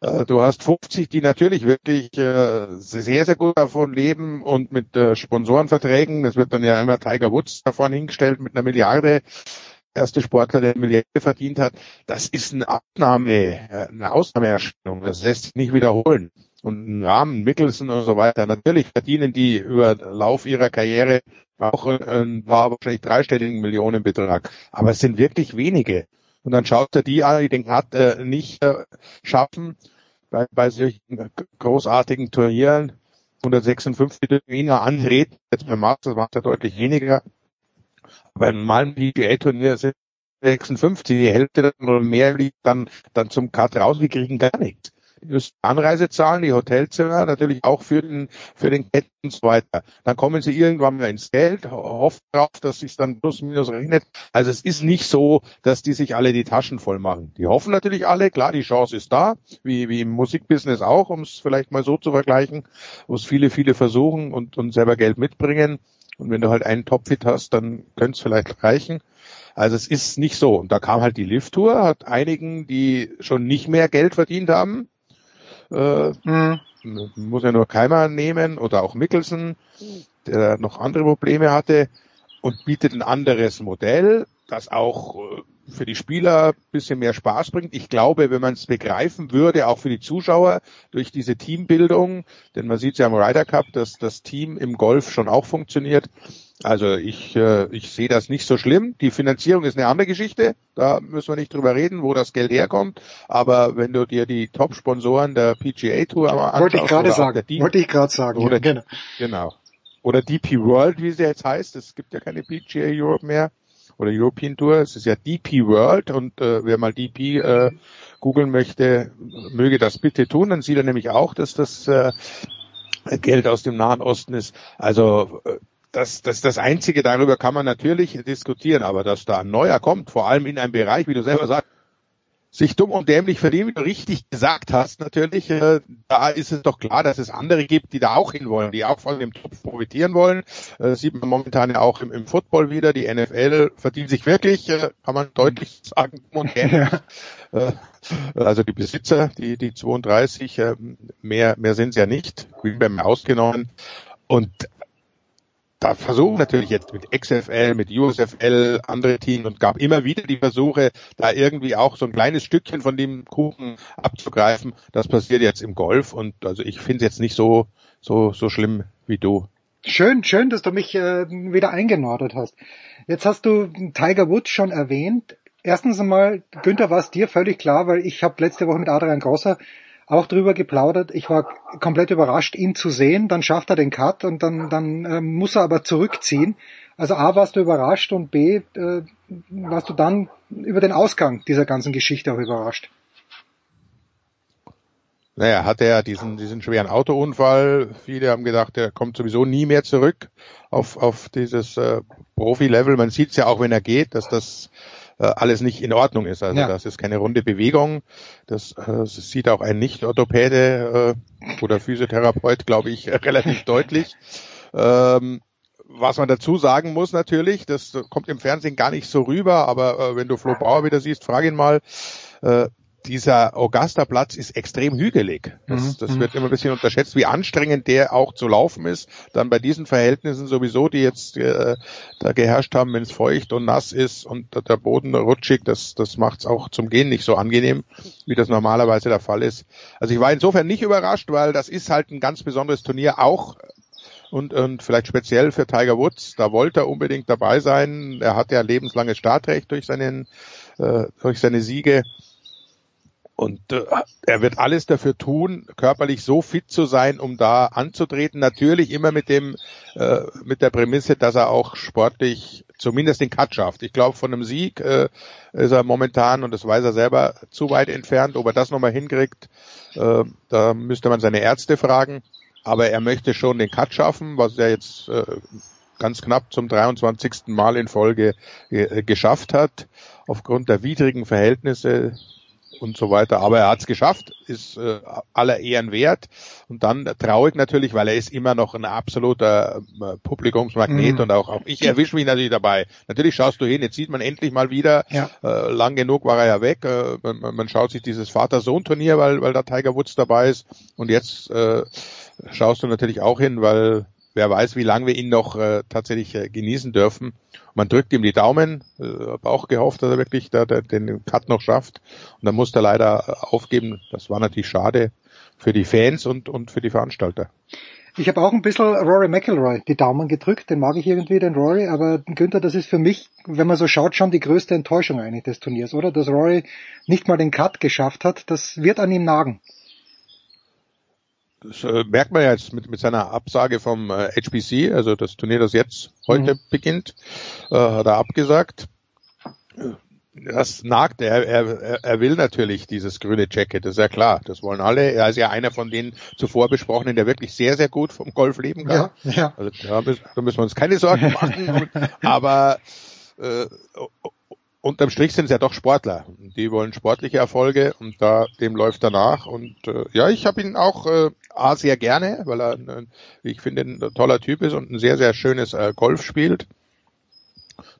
Äh, du hast 50, die natürlich wirklich äh, sehr, sehr gut davon leben und mit äh, Sponsorenverträgen, das wird dann ja immer Tiger Woods davon hingestellt mit einer Milliarde, erste Sportler, der eine Milliarde verdient hat. Das ist eine Abnahme, eine Ausnahmeerscheinung. Das lässt sich nicht wiederholen und Rahmen, Mickelson und so weiter. Natürlich verdienen die über Lauf ihrer Karriere auch ein paar wahrscheinlich dreistelligen Millionenbetrag. Aber es sind wirklich wenige. Und dann schaut er die an, die den hat äh, nicht äh, schaffen bei, bei solchen großartigen Turnieren. 156 Wiener antreten, jetzt beim Masters macht er deutlich weniger. Beim normalen PGA-Turnier sind 56, die Hälfte oder mehr liegt dann, dann zum Cut raus, wir kriegen gar nichts. Die müssen Anreise zahlen, die Hotelzimmer, natürlich auch für den, für den Ketten und so weiter. Dann kommen sie irgendwann mal ins Geld, hoffen darauf, dass sich dann plus minus rechnet. Also es ist nicht so, dass die sich alle die Taschen voll machen. Die hoffen natürlich alle, klar, die Chance ist da, wie, wie im Musikbusiness auch, um es vielleicht mal so zu vergleichen, wo es viele, viele versuchen und, und selber Geld mitbringen. Und wenn du halt einen Topfit hast, dann könnte es vielleicht reichen. Also es ist nicht so. Und da kam halt die Lift-Tour, hat einigen, die schon nicht mehr Geld verdient haben, äh, mhm. muss ja nur Keimer nehmen oder auch Mickelson, der noch andere Probleme hatte und bietet ein anderes Modell, das auch äh, für die Spieler bisschen mehr Spaß bringt. Ich glaube, wenn man es begreifen würde, auch für die Zuschauer durch diese Teambildung, denn man sieht ja am Ryder Cup, dass das Team im Golf schon auch funktioniert. Also ich, äh, ich sehe das nicht so schlimm. Die Finanzierung ist eine andere Geschichte. Da müssen wir nicht drüber reden, wo das Geld herkommt. Aber wenn du dir die Top-Sponsoren der PGA Tour anschaust, wollte ich gerade sagen, wollte ich gerade sagen, oder, ja, genau. genau. Oder DP World, wie sie jetzt heißt. Es gibt ja keine PGA Europe mehr oder European Tour. Es ist ja DP World und äh, wer mal DP äh, googeln möchte, möge das bitte tun. Dann sieht er nämlich auch, dass das äh, Geld aus dem Nahen Osten ist. Also äh, das, das, das Einzige, darüber kann man natürlich diskutieren, aber dass da ein neuer kommt, vor allem in einem Bereich, wie du selber sagst, sich dumm und dämlich verdienen, wie du richtig gesagt hast, natürlich, äh, da ist es doch klar, dass es andere gibt, die da auch hinwollen, die auch von dem Topf profitieren wollen. Äh, sieht man momentan ja auch im, im Football wieder. Die NFL verdient sich wirklich, äh, kann man deutlich sagen, dumm und dämlich. Äh, also die Besitzer, die, die 32, äh, mehr, mehr sind es ja nicht, Green Bay ausgenommen. Und da versuchen natürlich jetzt mit XFL, mit USFL, andere Teams und gab immer wieder die Versuche, da irgendwie auch so ein kleines Stückchen von dem Kuchen abzugreifen. Das passiert jetzt im Golf und also ich finde es jetzt nicht so, so, so schlimm wie du. Schön, schön, dass du mich äh, wieder eingenordet hast. Jetzt hast du Tiger Woods schon erwähnt. Erstens einmal, Günther, war es dir völlig klar, weil ich habe letzte Woche mit Adrian Grosser auch drüber geplaudert. Ich war komplett überrascht, ihn zu sehen. Dann schafft er den Cut und dann, dann äh, muss er aber zurückziehen. Also A, warst du überrascht und B, äh, warst du dann über den Ausgang dieser ganzen Geschichte auch überrascht. Naja, hatte er diesen, diesen schweren Autounfall. Viele haben gedacht, er kommt sowieso nie mehr zurück auf, auf dieses äh, Profi-Level. Man sieht es ja auch, wenn er geht, dass das äh, alles nicht in Ordnung ist. Also ja. das ist keine runde Bewegung. Das, äh, das sieht auch ein Nicht-Orthopäde äh, oder Physiotherapeut, glaube ich, relativ deutlich. Ähm, was man dazu sagen muss natürlich, das kommt im Fernsehen gar nicht so rüber, aber äh, wenn du Flo Bauer wieder siehst, frag ihn mal, äh, dieser Augusta-Platz ist extrem hügelig. Das, mhm. das wird immer ein bisschen unterschätzt, wie anstrengend der auch zu laufen ist. Dann bei diesen Verhältnissen sowieso, die jetzt äh, da geherrscht haben, wenn es feucht und nass ist und der Boden rutschig, das, das macht es auch zum Gehen nicht so angenehm, wie das normalerweise der Fall ist. Also ich war insofern nicht überrascht, weil das ist halt ein ganz besonderes Turnier, auch und, und vielleicht speziell für Tiger Woods. Da wollte er unbedingt dabei sein. Er hat ja lebenslanges Startrecht durch seinen äh, durch seine Siege. Und äh, er wird alles dafür tun, körperlich so fit zu sein, um da anzutreten. Natürlich immer mit dem, äh, mit der Prämisse, dass er auch sportlich zumindest den Cut schafft. Ich glaube, von einem Sieg äh, ist er momentan, und das weiß er selber, zu weit entfernt. Ob er das nochmal hinkriegt, äh, da müsste man seine Ärzte fragen. Aber er möchte schon den Cut schaffen, was er jetzt äh, ganz knapp zum 23. Mal in Folge äh, geschafft hat, aufgrund der widrigen Verhältnisse und so weiter. Aber er hat es geschafft, ist äh, aller Ehren wert. Und dann traurig natürlich, weil er ist immer noch ein absoluter äh, Publikumsmagnet mhm. und auch, auch ich erwische mich natürlich dabei. Natürlich schaust du hin, jetzt sieht man endlich mal wieder, ja. äh, lang genug war er ja weg, äh, man, man schaut sich dieses Vater-Sohn-Turnier, weil, weil da Tiger Woods dabei ist und jetzt äh, schaust du natürlich auch hin, weil wer weiß, wie lange wir ihn noch äh, tatsächlich äh, genießen dürfen. Man drückt ihm die Daumen, äh, habe auch gehofft, dass er wirklich da, da, den Cut noch schafft. Und dann musste er leider äh, aufgeben. Das war natürlich schade für die Fans und, und für die Veranstalter. Ich habe auch ein bisschen Rory McIlroy die Daumen gedrückt, den mag ich irgendwie, den Rory, aber Günther, das ist für mich, wenn man so schaut, schon die größte Enttäuschung eigentlich des Turniers, oder? Dass Rory nicht mal den Cut geschafft hat, das wird an ihm nagen. Das äh, merkt man ja jetzt mit, mit seiner Absage vom äh, HBC, also das Turnier, das jetzt heute mhm. beginnt, äh, hat er abgesagt. das nagt, er, er, er will natürlich dieses grüne Jacket, das ist ja klar, das wollen alle. Er ist ja einer von den zuvor besprochenen, der wirklich sehr, sehr gut vom Golf leben kann. Ja, ja. Also da müssen, da müssen wir uns keine Sorgen machen. aber äh, unterm Strich sind es ja doch Sportler. Die wollen sportliche Erfolge und da dem läuft danach. Und äh, ja, ich habe ihn auch äh, A sehr gerne, weil er, äh, ich finde, ein toller Typ ist und ein sehr, sehr schönes äh, Golf spielt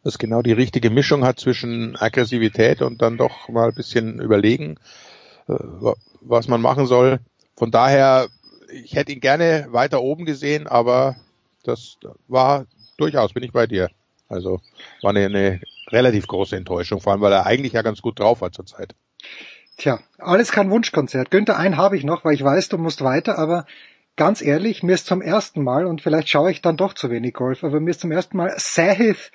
das genau die richtige Mischung hat zwischen Aggressivität und dann doch mal ein bisschen überlegen, äh, was man machen soll. Von daher, ich hätte ihn gerne weiter oben gesehen, aber das war durchaus, bin ich bei dir. Also war eine, eine relativ große Enttäuschung, vor allem weil er eigentlich ja ganz gut drauf war zurzeit. Tja, alles kein Wunschkonzert. Günther, einen habe ich noch, weil ich weiß, du musst weiter, aber ganz ehrlich, mir ist zum ersten Mal, und vielleicht schaue ich dann doch zu wenig Golf, aber mir ist zum ersten Mal Sahith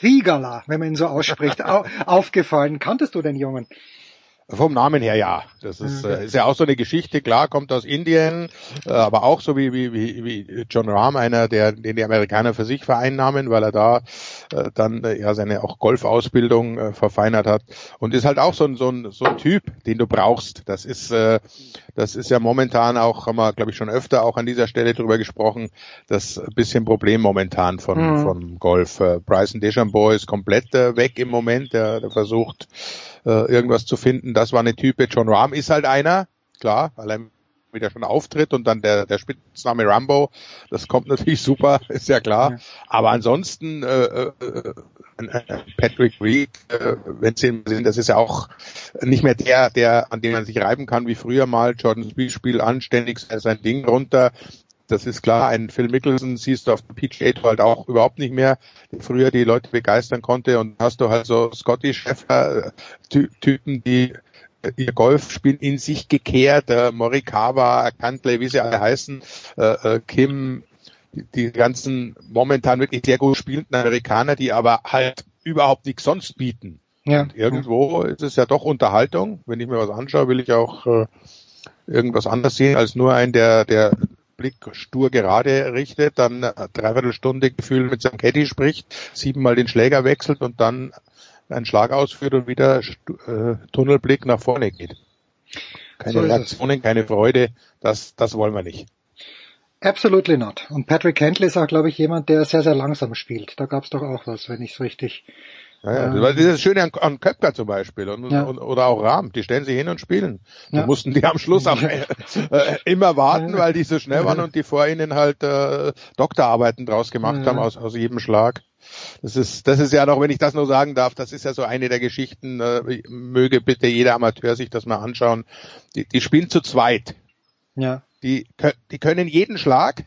Thigala, wenn man ihn so ausspricht, aufgefallen. Kanntest du den Jungen? Vom Namen her ja. Das ist, okay. äh, ist ja auch so eine Geschichte, klar, kommt aus Indien, äh, aber auch so wie, wie, wie, wie John Rahm, einer, der, den die Amerikaner für sich vereinnahmen, weil er da äh, dann äh, ja seine auch Golfausbildung äh, verfeinert hat. Und ist halt auch so ein, so ein, so ein Typ, den du brauchst. Das ist, das ist ja momentan auch, haben wir, glaube ich, schon öfter auch an dieser Stelle drüber gesprochen, das bisschen Problem momentan von, mhm. von Golf. Bryson DeChambeau ist komplett weg im Moment, der, der versucht, äh, irgendwas zu finden. Das war eine Type. John Rahm ist halt einer, klar, weil er wieder schon auftritt und dann der, der Spitzname Rambo, das kommt natürlich super, ist ja klar. Ja. Aber ansonsten äh, äh, Patrick Reed, äh, wenn Sie sehen, das ist ja auch nicht mehr der, der an dem man sich reiben kann wie früher mal. Jordan spielt anständig sein Ding runter. Das ist klar, ein Phil Mickelson siehst du auf dem PGA Tour halt auch überhaupt nicht mehr, der früher die Leute begeistern konnte und hast du halt so Scotty Scheffler äh, Typen, die äh, ihr Golfspiel in sich gekehrt, äh, Morikawa, Cantley, wie sie alle heißen, äh, äh, Kim, die, die ganzen momentan wirklich sehr gut spielenden Amerikaner, die aber halt überhaupt nichts sonst bieten. Ja. Und irgendwo ist es ja doch Unterhaltung. Wenn ich mir was anschaue, will ich auch äh, irgendwas anderes sehen als nur ein, der, der Blick stur gerade richtet, dann dreiviertel Stunde Gefühl mit seinem Caddy spricht, siebenmal den Schläger wechselt und dann einen Schlag ausführt und wieder äh, Tunnelblick nach vorne geht. Keine so Reaktionen, keine Freude, das, das wollen wir nicht. Absolutely not. Und Patrick Kentley ist auch, glaube ich, jemand, der sehr, sehr langsam spielt. Da gab es doch auch was, wenn ich es richtig ja, ja. Ähm, das ist das Schöne an, an Köpker zum Beispiel und, ja. und, oder auch Rahm. Die stellen sich hin und spielen. Ja. Da mussten die am Schluss am, äh, immer warten, weil die so schnell waren und die vor ihnen halt äh, Doktorarbeiten draus gemacht haben aus, aus jedem Schlag. Das ist, das ist ja noch, wenn ich das nur sagen darf, das ist ja so eine der Geschichten, äh, möge bitte jeder Amateur sich das mal anschauen. Die, die spielen zu zweit. Ja. Die, die können jeden Schlag,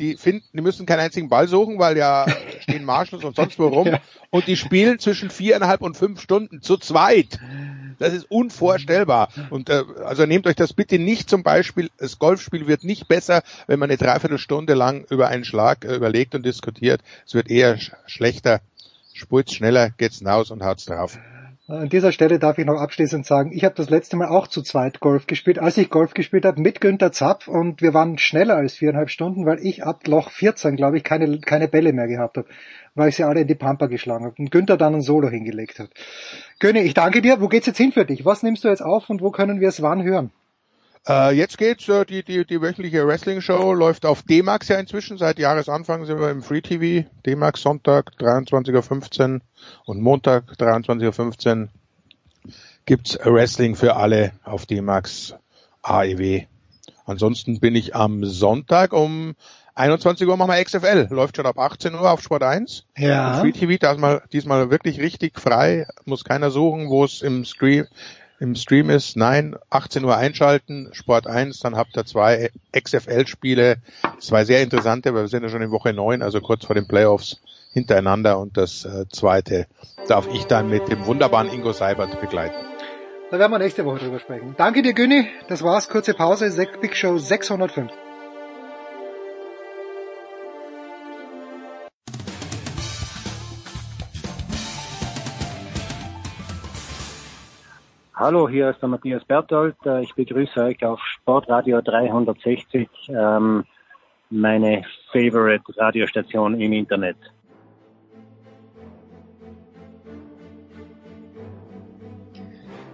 die finden, die müssen keinen einzigen Ball suchen, weil ja stehen Marshalls und sonst wo rum. Ja. Und die spielen zwischen viereinhalb und fünf Stunden zu zweit. Das ist unvorstellbar. Und äh, also nehmt euch das bitte nicht zum Beispiel. Das Golfspiel wird nicht besser, wenn man eine Dreiviertelstunde lang über einen Schlag äh, überlegt und diskutiert. Es wird eher sch schlechter. Spurt's schneller, geht's hinaus und haut's drauf. An dieser Stelle darf ich noch abschließend sagen, ich habe das letzte Mal auch zu zweit Golf gespielt, als ich Golf gespielt habe mit Günter Zapf und wir waren schneller als viereinhalb Stunden, weil ich ab Loch 14, glaube ich, keine, keine Bälle mehr gehabt habe, weil ich sie alle in die Pampa geschlagen habe und Günther dann ein Solo hingelegt hat. Göne, ich danke dir. Wo geht's jetzt hin für dich? Was nimmst du jetzt auf und wo können wir es wann hören? Äh, jetzt geht's, äh, die, die, die wöchentliche Wrestling-Show läuft auf D-Max ja inzwischen. Seit Jahresanfang sind wir im Free TV. D-Max Sonntag 23.15 Uhr und Montag 23.15 Uhr gibt's Wrestling für alle auf D-Max AEW. Ansonsten bin ich am Sonntag um 21 Uhr machen wir XFL. Läuft schon ab 18 Uhr auf Sport 1. Ja. Free TV diesmal, diesmal wirklich richtig frei. Muss keiner suchen, wo es im Stream, im Stream ist. Nein, 18 Uhr einschalten, Sport 1, dann habt ihr zwei XFL-Spiele, zwei sehr interessante, weil wir sind ja schon in Woche 9, also kurz vor den Playoffs hintereinander und das äh, zweite darf ich dann mit dem wunderbaren Ingo Seibert begleiten. Da werden wir nächste Woche drüber sprechen. Danke dir, Günni. Das war's. Kurze Pause. Big Show 605. Hallo, hier ist der Matthias Berthold. Äh, ich begrüße euch auf Sportradio 360, ähm, meine Favorite Radiostation im Internet.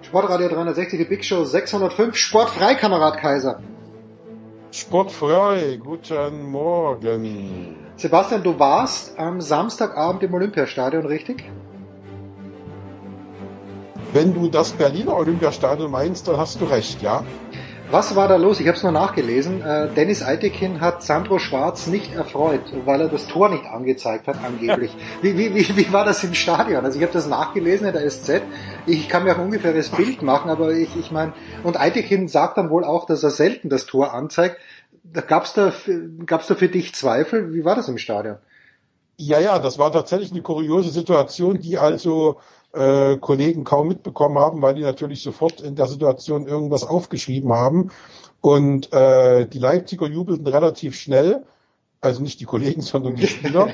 Sportradio 360, die Big Show 605, Sportfrei, Kamerad Kaiser. Sportfrei, guten Morgen. Sebastian, du warst am Samstagabend im Olympiastadion, richtig? Wenn du das Berliner Olympiastadion meinst, dann hast du recht, ja. Was war da los? Ich habe es nur nachgelesen. Äh, Dennis Eitekin hat Sandro Schwarz nicht erfreut, weil er das Tor nicht angezeigt hat, angeblich. wie, wie, wie, wie war das im Stadion? Also ich habe das nachgelesen in der SZ. Ich kann mir auch ein ungefähres Bild machen, aber ich, ich meine, und Eitekin sagt dann wohl auch, dass er selten das Tor anzeigt. Gab's da, gab's da für dich Zweifel? Wie war das im Stadion? Ja, ja, das war tatsächlich eine kuriose Situation, die also äh, Kollegen kaum mitbekommen haben, weil die natürlich sofort in der Situation irgendwas aufgeschrieben haben. Und äh, die Leipziger jubelten relativ schnell, also nicht die Kollegen, sondern die Spieler.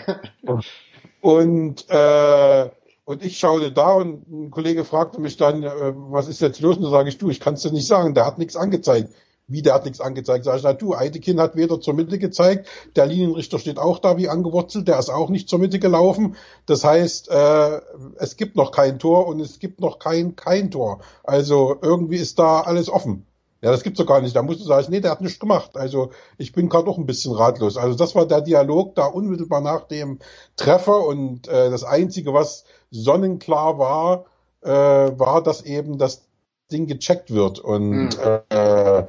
und äh, und ich schaute da und ein Kollege fragte mich dann, äh, was ist jetzt los? Und da sage ich, du, ich kann es dir nicht sagen, der hat nichts angezeigt. Wie, der hat nichts angezeigt. Sag ich, na du, Eitekin hat weder zur Mitte gezeigt, der Linienrichter steht auch da wie angewurzelt, der ist auch nicht zur Mitte gelaufen. Das heißt, äh, es gibt noch kein Tor und es gibt noch kein kein Tor. Also irgendwie ist da alles offen. Ja, das gibt's doch gar nicht. Da musst du sagen, nee, der hat nichts gemacht. Also ich bin gerade auch ein bisschen ratlos. Also das war der Dialog da unmittelbar nach dem Treffer und äh, das Einzige, was sonnenklar war, äh, war, dass eben das Ding gecheckt wird. Und mhm. äh,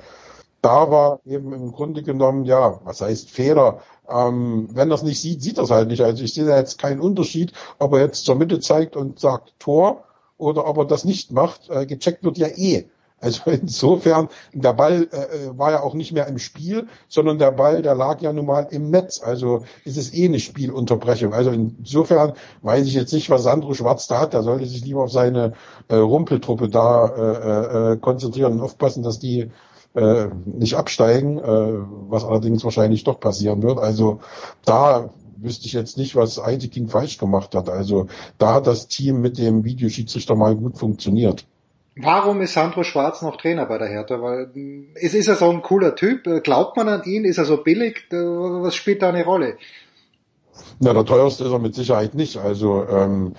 da war eben im Grunde genommen, ja, was heißt Fehler? Ähm, wenn es nicht sieht, sieht es halt nicht. Also ich sehe da jetzt keinen Unterschied, ob er jetzt zur Mitte zeigt und sagt Tor oder ob er das nicht macht. Äh, gecheckt wird ja eh. Also insofern, der Ball äh, äh, war ja auch nicht mehr im Spiel, sondern der Ball, der lag ja nun mal im Netz. Also ist es eh eine Spielunterbrechung. Also insofern weiß ich jetzt nicht, was Sandro Schwarz da hat. Der sollte sich lieber auf seine äh, Rumpeltruppe da äh, äh, konzentrieren und aufpassen, dass die äh, nicht absteigen, äh, was allerdings wahrscheinlich doch passieren wird. Also da wüsste ich jetzt nicht, was Eitekin falsch gemacht hat. Also da hat das Team mit dem Videoschiedsrichter mal gut funktioniert. Warum ist Sandro Schwarz noch Trainer bei der Hertha? Weil es ist ja so ein cooler Typ. Glaubt man an ihn? Ist er so billig? Was spielt da eine Rolle? Na, der teuerste ist er mit Sicherheit nicht. Also ähm,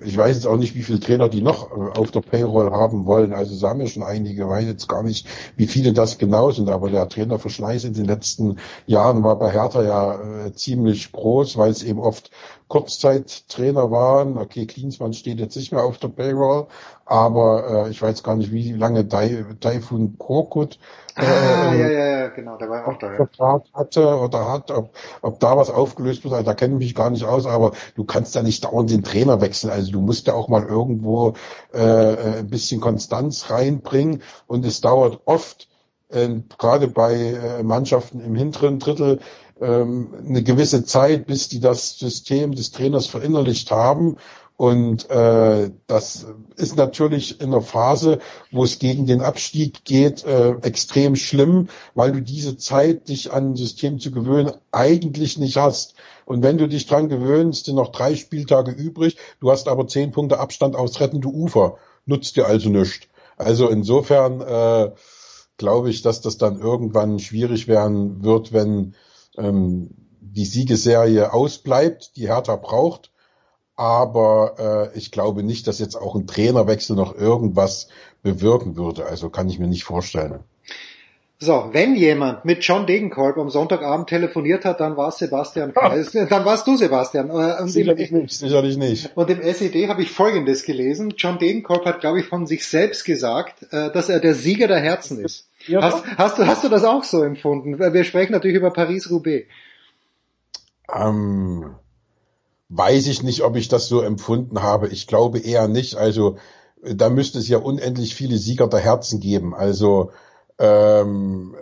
ich weiß jetzt auch nicht, wie viele Trainer die noch äh, auf der Payroll haben wollen. Also sagen wir schon einige, weiß jetzt gar nicht, wie viele das genau sind. Aber der Trainerverschleiß in den letzten Jahren war bei Hertha ja äh, ziemlich groß, weil es eben oft Kurzzeittrainer waren. Okay, Klinsmann steht jetzt nicht mehr auf der Payroll, aber äh, ich weiß gar nicht, wie lange Taifun Korkut äh, ah, ja, ja, ja, genau, der war auch da. Ja. hatte oder hat, ob, ob da was aufgelöst wird, da kenne ich mich gar nicht aus, aber du kannst ja nicht dauernd den Trainer wechseln. Also du musst ja auch mal irgendwo äh, ein bisschen Konstanz reinbringen und es dauert oft, äh, gerade bei äh, Mannschaften im hinteren Drittel, ähm, eine gewisse Zeit, bis die das System des Trainers verinnerlicht haben. Und äh, das ist natürlich in einer Phase, wo es gegen den Abstieg geht, äh, extrem schlimm, weil du diese Zeit, dich an ein System zu gewöhnen, eigentlich nicht hast. Und wenn du dich dran gewöhnst, sind noch drei Spieltage übrig, du hast aber zehn Punkte Abstand aufs rettende Ufer, nutzt dir also nichts. Also insofern äh, glaube ich, dass das dann irgendwann schwierig werden wird, wenn ähm, die Siegesserie ausbleibt, die Hertha braucht. Aber äh, ich glaube nicht, dass jetzt auch ein Trainerwechsel noch irgendwas bewirken würde. Also kann ich mir nicht vorstellen. So, wenn jemand mit John Degenkolb am Sonntagabend telefoniert hat, dann war es Sebastian Kreis, dann warst du Sebastian. Äh, und sicherlich im, nicht, sicherlich nicht. Und im SED habe ich Folgendes gelesen. John Degenkolb hat, glaube ich, von sich selbst gesagt, äh, dass er der Sieger der Herzen ist. Ja, hast, hast, du, hast du das auch so empfunden? Wir sprechen natürlich über Paris-Roubaix. Ähm, weiß ich nicht, ob ich das so empfunden habe. Ich glaube eher nicht. Also da müsste es ja unendlich viele Sieger der Herzen geben. Also ähm,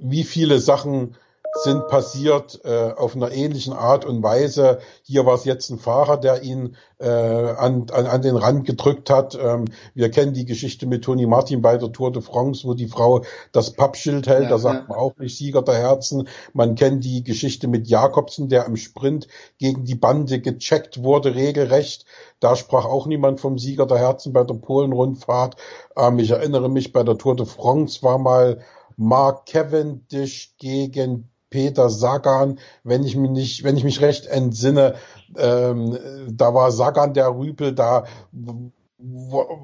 wie viele Sachen sind passiert äh, auf einer ähnlichen Art und Weise. Hier war es jetzt ein Fahrer, der ihn äh, an, an, an den Rand gedrückt hat. Ähm, wir kennen die Geschichte mit Toni Martin bei der Tour de France, wo die Frau das Pappschild hält. Ja, da sagt ja. man auch nicht Sieger der Herzen. Man kennt die Geschichte mit Jakobsen, der im Sprint gegen die Bande gecheckt wurde, regelrecht. Da sprach auch niemand vom Sieger der Herzen bei der Polenrundfahrt. Ähm, ich erinnere mich, bei der Tour de France war mal Mark Cavendish gegen Peter Sagan, wenn ich mich nicht, wenn ich mich recht entsinne, ähm, da war Sagan der Rüpel, da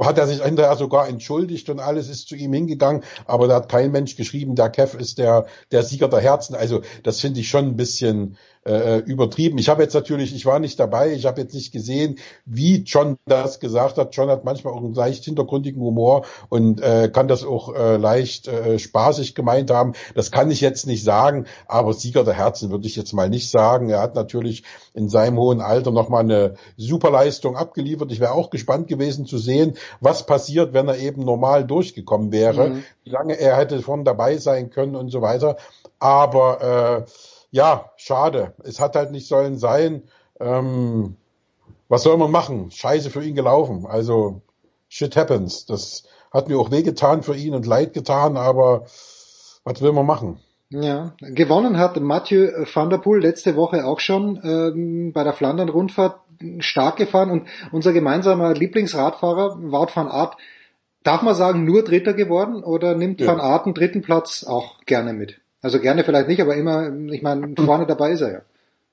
hat er sich hinterher sogar entschuldigt und alles ist zu ihm hingegangen, aber da hat kein Mensch geschrieben, der Kev ist der, der Sieger der Herzen. Also das finde ich schon ein bisschen äh, übertrieben. Ich habe jetzt natürlich, ich war nicht dabei, ich habe jetzt nicht gesehen, wie John das gesagt hat. John hat manchmal auch einen leicht hintergründigen Humor und äh, kann das auch äh, leicht äh, spaßig gemeint haben. Das kann ich jetzt nicht sagen, aber Sieger der Herzen würde ich jetzt mal nicht sagen. Er hat natürlich in seinem hohen Alter nochmal eine super Leistung abgeliefert. Ich wäre auch gespannt gewesen zu sehen, was passiert, wenn er eben normal durchgekommen wäre, mhm. wie lange er hätte von dabei sein können und so weiter. Aber äh, ja, schade. Es hat halt nicht sollen sein. Ähm, was soll man machen? Scheiße für ihn gelaufen. Also shit happens. Das hat mir auch wehgetan für ihn und leid getan, aber was will man machen? Ja, gewonnen hat Mathieu van der Poel letzte Woche auch schon ähm, bei der Flandern-Rundfahrt stark gefahren und unser gemeinsamer Lieblingsradfahrer Wout van Aert, darf man sagen, nur Dritter geworden oder nimmt ja. van Aert einen dritten Platz auch gerne mit? Also gerne vielleicht nicht, aber immer, ich meine, vorne dabei ist er ja.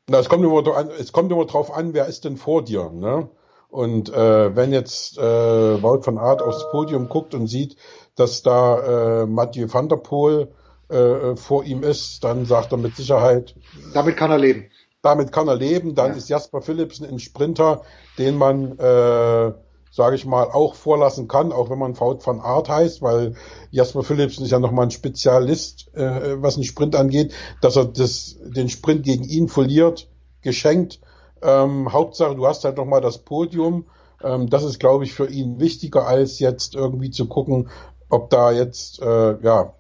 Na, es kommt immer, es kommt immer drauf an, wer ist denn vor dir, ne? Und äh, wenn jetzt äh, Wout van Aert aufs Podium guckt und sieht, dass da äh, Mathieu van der Poel äh, vor ihm ist, dann sagt er mit Sicherheit. Damit kann er leben. Damit kann er leben. Dann ja. ist Jasper Philipsen ein Sprinter, den man äh, sage ich mal, auch vorlassen kann, auch wenn man Faut van Art heißt, weil Jasper Philipsen ist ja nochmal ein Spezialist, äh, was einen Sprint angeht, dass er das, den Sprint gegen ihn verliert, geschenkt. Ähm, Hauptsache, du hast halt nochmal das Podium. Ähm, das ist, glaube ich, für ihn wichtiger, als jetzt irgendwie zu gucken, ob da jetzt, äh, ja,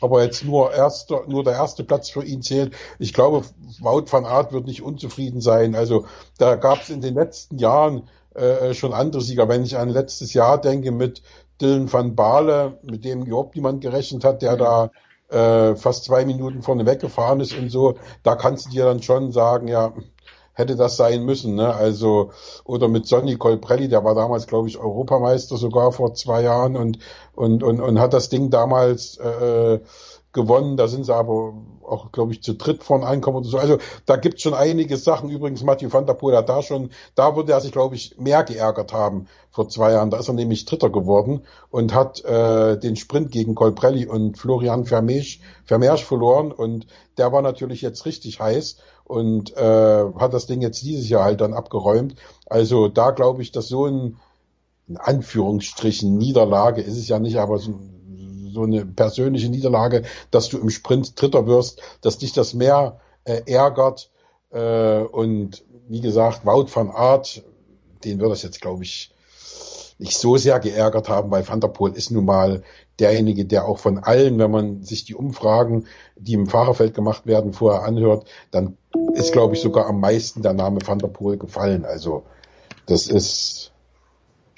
ob er jetzt nur erster, nur der erste Platz für ihn zählt. Ich glaube, Wout van Art wird nicht unzufrieden sein. Also da gab es in den letzten Jahren äh, schon andere Sieger. Wenn ich an letztes Jahr denke mit Dylan van Baale, mit dem überhaupt niemand gerechnet hat, der da äh, fast zwei Minuten vorne weggefahren ist und so, da kannst du dir dann schon sagen, ja, hätte das sein müssen, ne? Also, oder mit Sonny Colprelli, der war damals, glaube ich, Europameister sogar vor zwei Jahren und, und, und, und hat das Ding damals äh, gewonnen. Da sind sie aber auch, glaube ich, zu dritt von Einkommen oder so. Also da gibt schon einige Sachen. Übrigens, Mathieu van der Poel hat da schon, da würde er sich, glaube ich, mehr geärgert haben vor zwei Jahren. Da ist er nämlich Dritter geworden und hat äh, den Sprint gegen Colprelli und Florian Vermeersch, Vermeersch verloren. Und der war natürlich jetzt richtig heiß und äh, hat das Ding jetzt dieses Jahr halt dann abgeräumt. Also da glaube ich, dass so ein in Anführungsstrichen Niederlage ist es ja nicht, aber so ein so eine persönliche Niederlage, dass du im Sprint Dritter wirst, dass dich das mehr äh, ärgert. Äh, und wie gesagt, Wout van Art, den wird das jetzt, glaube ich, nicht so sehr geärgert haben, weil Van der Poel ist nun mal derjenige, der auch von allen, wenn man sich die Umfragen, die im Fahrerfeld gemacht werden, vorher anhört, dann ist, glaube ich, sogar am meisten der Name Van der Poel gefallen. Also das ist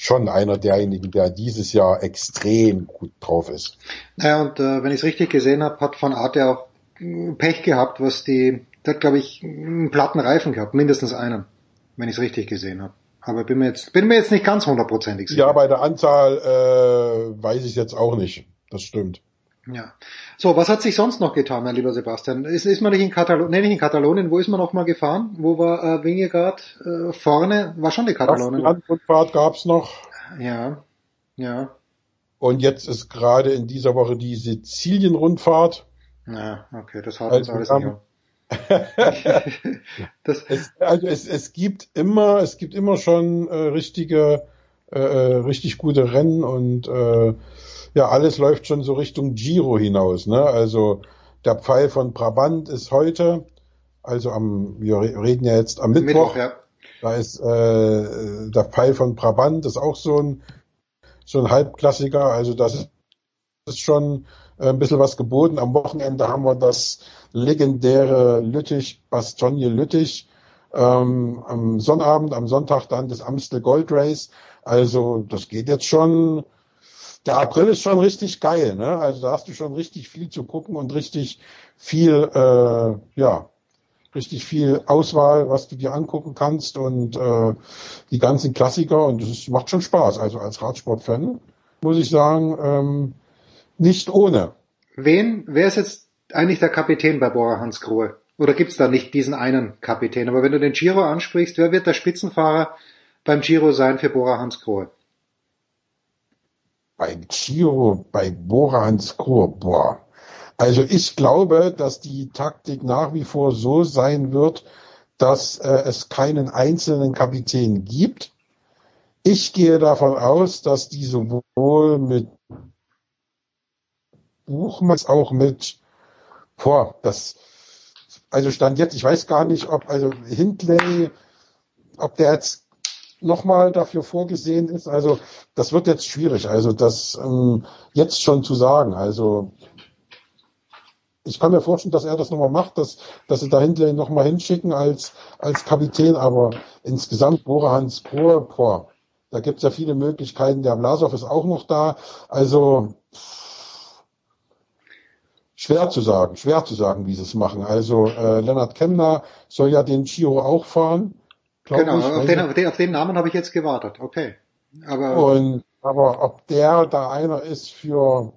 schon einer derjenigen, der dieses Jahr extrem gut drauf ist. Naja, und äh, wenn ich es richtig gesehen habe, hat Van Arte auch äh, Pech gehabt, was die, der hat glaube ich einen platten Reifen gehabt, mindestens einen, wenn ich es richtig gesehen habe. Aber bin mir jetzt bin mir jetzt nicht ganz hundertprozentig sicher. Ja, bei der Anzahl äh, weiß ich jetzt auch nicht. Das stimmt. Ja. So, was hat sich sonst noch getan, mein lieber Sebastian? Ist, ist man nicht in Katalonien, nee, nicht in Katalonien, wo ist man noch mal gefahren? Wo war äh, Wingegaard äh, vorne? War schon die Katalonien. Landrundfahrt gab's noch. Ja, ja. Und jetzt ist gerade in dieser Woche die Sizilien-Rundfahrt. Ja, okay, das hat uns also alles nicht das es, also es, es gibt immer, es gibt immer schon äh, richtige, äh, äh richtig gute Rennen und äh, ja, alles läuft schon so Richtung Giro hinaus. Ne? Also der Pfeil von Brabant ist heute, also am, wir reden ja jetzt am Mittwoch. Mittwoch ja. Da ist äh, der Pfeil von Brabant, ist auch so ein so ein Halbklassiker. Also das ist schon äh, ein bisschen was geboten. Am Wochenende haben wir das legendäre Lüttich, Bastogne Lüttich. Ähm, am Sonnabend, am Sonntag dann das Amstel Gold Race. Also das geht jetzt schon der April ist schon richtig geil, ne? Also da hast du schon richtig viel zu gucken und richtig viel, äh, ja, richtig viel Auswahl, was du dir angucken kannst und äh, die ganzen Klassiker und es macht schon Spaß. Also als Radsportfan muss ich sagen, ähm, nicht ohne. Wen, wer ist jetzt eigentlich der Kapitän bei Bora Hans Grohe? Oder gibt's da nicht diesen einen Kapitän? Aber wenn du den Giro ansprichst, wer wird der Spitzenfahrer beim Giro sein für Bora Hans Grohe? Bei Giro, bei Borans Kur, boah. Also ich glaube, dass die Taktik nach wie vor so sein wird, dass äh, es keinen einzelnen Kapitän gibt. Ich gehe davon aus, dass die sowohl mit Buchmanns auch mit, boah, das, also stand jetzt, ich weiß gar nicht, ob, also Hindley, ob der jetzt nochmal dafür vorgesehen ist. Also das wird jetzt schwierig, also das ähm, jetzt schon zu sagen. Also ich kann mir vorstellen, dass er das nochmal macht, dass, dass sie da Hindley nochmal hinschicken als, als Kapitän, aber insgesamt Bora Hans Bohr, boah, da gibt's ja viele Möglichkeiten. Der Blasov ist auch noch da. Also schwer zu sagen, schwer zu sagen, wie sie es machen. Also äh, Lennart Kemner soll ja den Giro auch fahren. Genau, ich, auf, den, auf, den, auf den Namen habe ich jetzt gewartet. Okay. Aber, und, aber ob der da einer ist für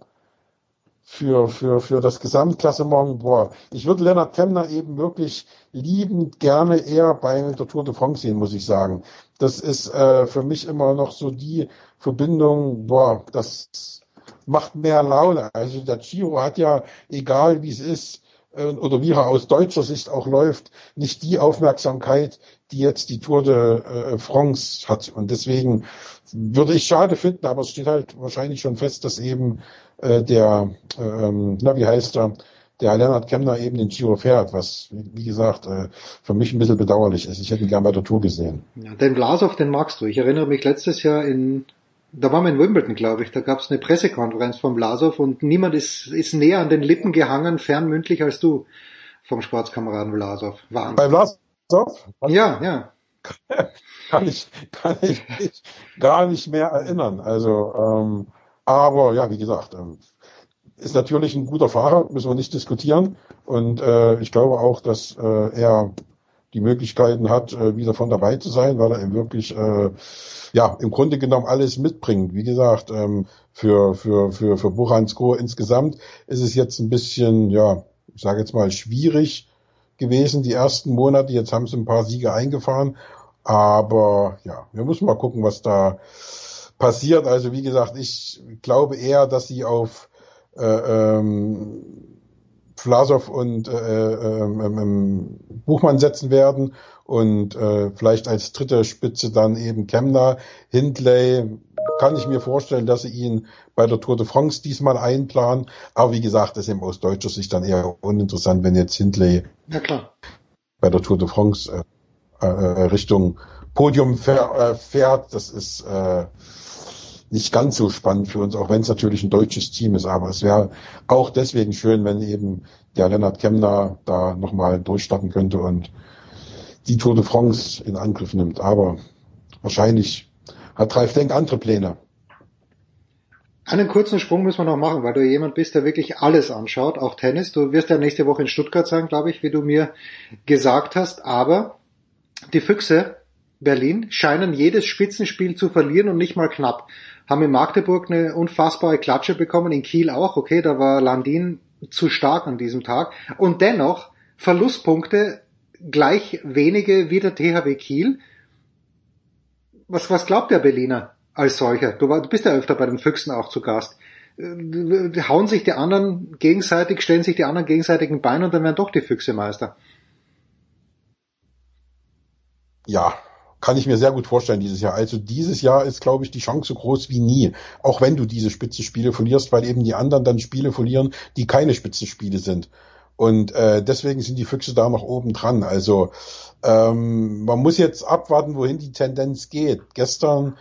für, für, für das Gesamtklassement, boah, ich würde Lennart Kemner eben wirklich liebend gerne eher bei der Tour de France sehen, muss ich sagen. Das ist äh, für mich immer noch so die Verbindung, boah, das macht mehr Laune. Also der Giro hat ja, egal wie es ist, oder wie er aus deutscher Sicht auch läuft, nicht die Aufmerksamkeit, die jetzt die Tour de äh, France hat. Und deswegen würde ich schade finden, aber es steht halt wahrscheinlich schon fest, dass eben äh, der, ähm, na wie heißt er, der Lennart Kemner eben den Giro fährt, was, wie gesagt, äh, für mich ein bisschen bedauerlich ist. Ich hätte ihn gerne bei der Tour gesehen. Ja, den Blasov, den magst du. Ich erinnere mich letztes Jahr in, da waren wir in Wimbledon, glaube ich, da gab es eine Pressekonferenz von Blasov und niemand ist, ist näher an den Lippen gehangen, fernmündlich als du vom Sportskameraden Blasov. Wahnsinn. Bei Blasov? Ja, ja. kann ich, kann ich mich gar nicht mehr erinnern. Also, ähm, aber ja, wie gesagt, ähm, ist natürlich ein guter Fahrer, müssen wir nicht diskutieren. Und äh, ich glaube auch, dass äh, er die Möglichkeiten hat, äh, wieder von dabei zu sein, weil er wirklich äh, ja im Grunde genommen alles mitbringt. Wie gesagt, ähm, für für für für Buchansko insgesamt ist es jetzt ein bisschen ja, ich sage jetzt mal schwierig gewesen die ersten Monate. Jetzt haben sie ein paar Siege eingefahren, aber ja, wir müssen mal gucken, was da passiert. Also wie gesagt, ich glaube eher, dass sie auf äh, ähm, Vlasov und äh, ähm, ähm, Buchmann setzen werden und äh, vielleicht als dritte Spitze dann eben Kemner. Hindley kann ich mir vorstellen, dass sie ihn bei der Tour de France diesmal einplanen. Aber wie gesagt, das ist eben aus deutscher Sicht dann eher uninteressant, wenn jetzt Hindley ja, bei der Tour de France äh, äh, Richtung Podium äh, fährt. Das ist äh, nicht ganz so spannend für uns, auch wenn es natürlich ein deutsches Team ist. Aber es wäre auch deswegen schön, wenn eben der Lennart Kemner da nochmal durchstarten könnte und die Tour de France in Angriff nimmt. Aber wahrscheinlich hat Ralf Denk andere Pläne. Einen kurzen Sprung müssen wir noch machen, weil du jemand bist, der wirklich alles anschaut, auch Tennis. Du wirst ja nächste Woche in Stuttgart sein, glaube ich, wie du mir gesagt hast. Aber die Füchse Berlin scheinen jedes Spitzenspiel zu verlieren und nicht mal knapp haben in Magdeburg eine unfassbare Klatsche bekommen, in Kiel auch, okay, da war Landin zu stark an diesem Tag. Und dennoch Verlustpunkte gleich wenige wie der THW Kiel. Was, was glaubt der Berliner als solcher? Du, war, du bist ja öfter bei den Füchsen auch zu Gast. Äh, hauen sich die anderen gegenseitig, stellen sich die anderen gegenseitig ein Bein und dann werden doch die Füchse Meister. Ja, kann ich mir sehr gut vorstellen dieses Jahr. Also dieses Jahr ist, glaube ich, die Chance so groß wie nie. Auch wenn du diese Spitzenspiele verlierst, weil eben die anderen dann Spiele verlieren, die keine Spitzenspiele sind. Und äh, deswegen sind die Füchse da noch oben dran. Also ähm, man muss jetzt abwarten, wohin die Tendenz geht. Gestern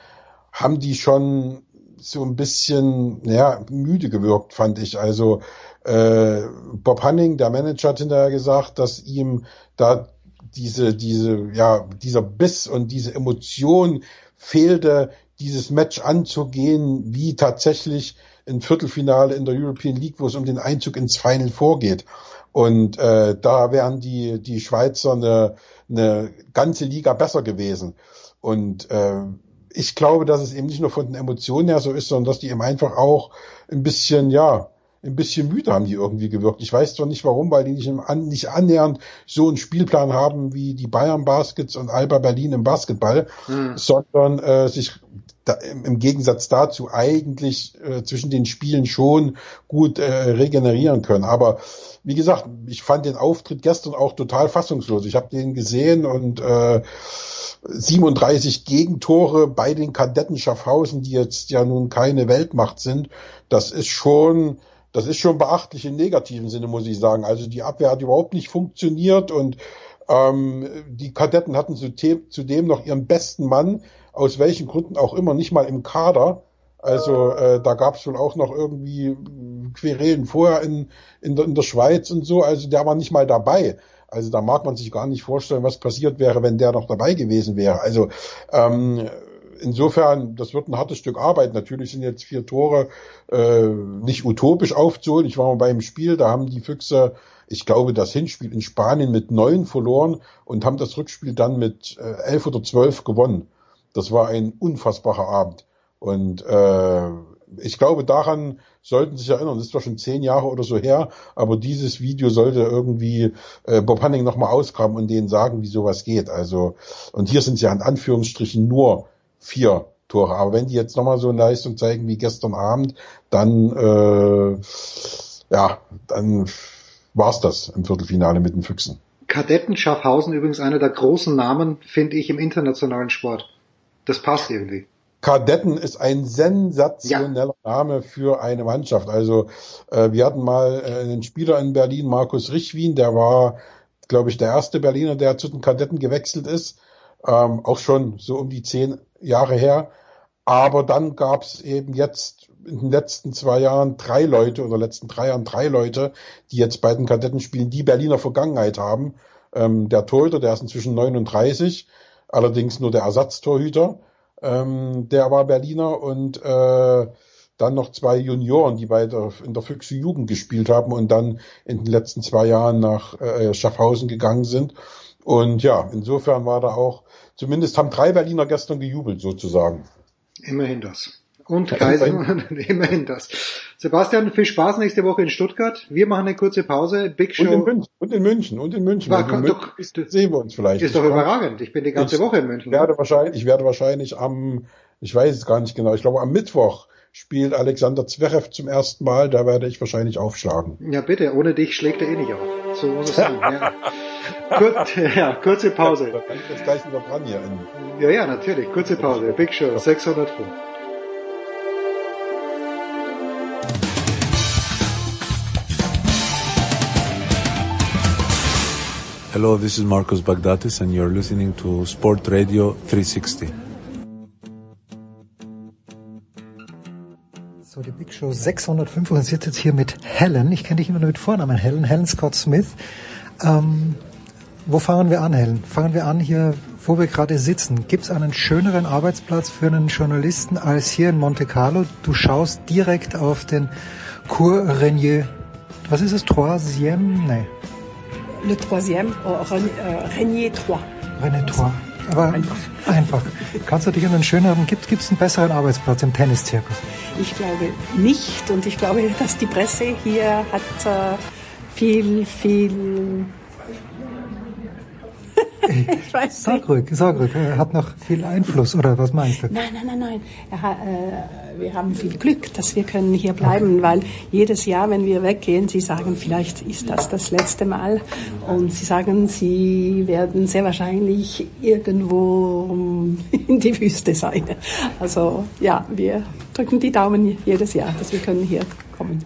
haben die schon so ein bisschen ja, müde gewirkt, fand ich. Also äh, Bob Hanning, der Manager, hat hinterher gesagt, dass ihm da diese, diese, ja, dieser Biss und diese Emotion fehlte, dieses Match anzugehen, wie tatsächlich ein Viertelfinale in der European League, wo es um den Einzug ins Final vorgeht. Und äh, da wären die, die Schweizer eine, eine ganze Liga besser gewesen. Und äh, ich glaube, dass es eben nicht nur von den Emotionen her so ist, sondern dass die eben einfach auch ein bisschen, ja, ein bisschen müde haben die irgendwie gewirkt. Ich weiß zwar nicht warum, weil die nicht, an, nicht annähernd so einen Spielplan haben wie die Bayern Baskets und Alba Berlin im Basketball, mhm. sondern äh, sich da, im Gegensatz dazu eigentlich äh, zwischen den Spielen schon gut äh, regenerieren können. Aber wie gesagt, ich fand den Auftritt gestern auch total fassungslos. Ich habe den gesehen und äh, 37 Gegentore bei den Kadetten Schaffhausen, die jetzt ja nun keine Weltmacht sind, das ist schon, das ist schon beachtlich im negativen Sinne, muss ich sagen. Also die Abwehr hat überhaupt nicht funktioniert und ähm, die Kadetten hatten zudem noch ihren besten Mann, aus welchen Gründen auch immer, nicht mal im Kader. Also äh, da gab es wohl auch noch irgendwie Querelen vorher in, in, der, in der Schweiz und so. Also der war nicht mal dabei. Also da mag man sich gar nicht vorstellen, was passiert wäre, wenn der noch dabei gewesen wäre. Also ähm, insofern, das wird ein hartes Stück Arbeit. Natürlich sind jetzt vier Tore äh, nicht utopisch aufzuholen. Ich war mal beim Spiel, da haben die Füchse, ich glaube, das Hinspiel in Spanien mit neun verloren und haben das Rückspiel dann mit äh, elf oder zwölf gewonnen. Das war ein unfassbarer Abend. Und äh, ich glaube, daran sollten sich erinnern. Das ist zwar schon zehn Jahre oder so her, aber dieses Video sollte irgendwie äh, Bob Hanning nochmal ausgraben und denen sagen, wie sowas geht. Also, und hier sind ja in Anführungsstrichen nur vier Tore. Aber wenn die jetzt nochmal so eine Leistung zeigen wie gestern Abend, dann äh, ja, dann war's das im Viertelfinale mit den Füchsen. Kadetten Schaffhausen übrigens einer der großen Namen, finde ich, im internationalen Sport. Das passt irgendwie. Kadetten ist ein sensationeller ja. Name für eine Mannschaft. Also äh, wir hatten mal äh, einen Spieler in Berlin, Markus Richwin, der war, glaube ich, der erste Berliner, der zu den Kadetten gewechselt ist. Ähm, auch schon so um die zehn Jahre her. Aber dann gab es eben jetzt in den letzten zwei Jahren drei Leute oder letzten drei Jahren drei Leute, die jetzt bei den Kadetten spielen, die Berliner Vergangenheit haben. Ähm, der Torhüter, der ist inzwischen 39, allerdings nur der Ersatztorhüter ähm, der war Berliner und äh, dann noch zwei Junioren, die bei der, in der Füchse Jugend gespielt haben und dann in den letzten zwei Jahren nach äh, Schaffhausen gegangen sind. Und ja, insofern war da auch, zumindest haben drei Berliner gestern gejubelt sozusagen. Immerhin das. Und Kaiser, immerhin das. Sebastian, viel Spaß nächste Woche in Stuttgart. Wir machen eine kurze Pause. Big Show. Und in München. Und in München. Und in München. War, in München doch, sehen wir uns vielleicht. Ist doch überragend. Ich bin die ganze ich Woche in München. Werde wahrscheinlich, ich werde wahrscheinlich am, ich weiß es gar nicht genau, ich glaube am Mittwoch spielt Alexander Zverev zum ersten Mal. Da werde ich wahrscheinlich aufschlagen. Ja bitte, ohne dich schlägt er eh nicht auf. So muss es sein. ja. Kur ja, kurze Pause. Da kann ich jetzt gleich wieder dran hier. Ja, ja, natürlich. Kurze Pause. Big Show 605. Hello, this is Marcos Bagdatis and you're listening to Sport Radio 360. So, die Big Show 605 und sitzt jetzt hier mit Helen. Ich kenne dich immer nur mit Vornamen Helen, Helen Scott Smith. Ähm, wo fangen wir an, Helen? Fangen wir an hier, wo wir gerade sitzen. Gibt es einen schöneren Arbeitsplatz für einen Journalisten als hier in Monte Carlo? Du schaust direkt auf den Cour Renier. Was ist es? Troisième? Nee le troisième, Renier 3. Renier 3. Aber einfach. einfach. Kannst du dich an einen schöneren, gibt es einen besseren Arbeitsplatz im Tenniszirkus? Ich glaube nicht und ich glaube, dass die Presse hier hat äh, viel, viel ich weiß sag nicht. ruhig, sag ruhig. Er hat noch viel Einfluss, oder was meinst du? Nein, nein, nein, nein. Hat, äh, wir haben viel Glück, dass wir können hier bleiben, okay. weil jedes Jahr, wenn wir weggehen, sie sagen, vielleicht ist das das letzte Mal. Und sie sagen, sie werden sehr wahrscheinlich irgendwo in die Wüste sein. Also ja, wir drücken die Daumen jedes Jahr, dass wir können hier kommen.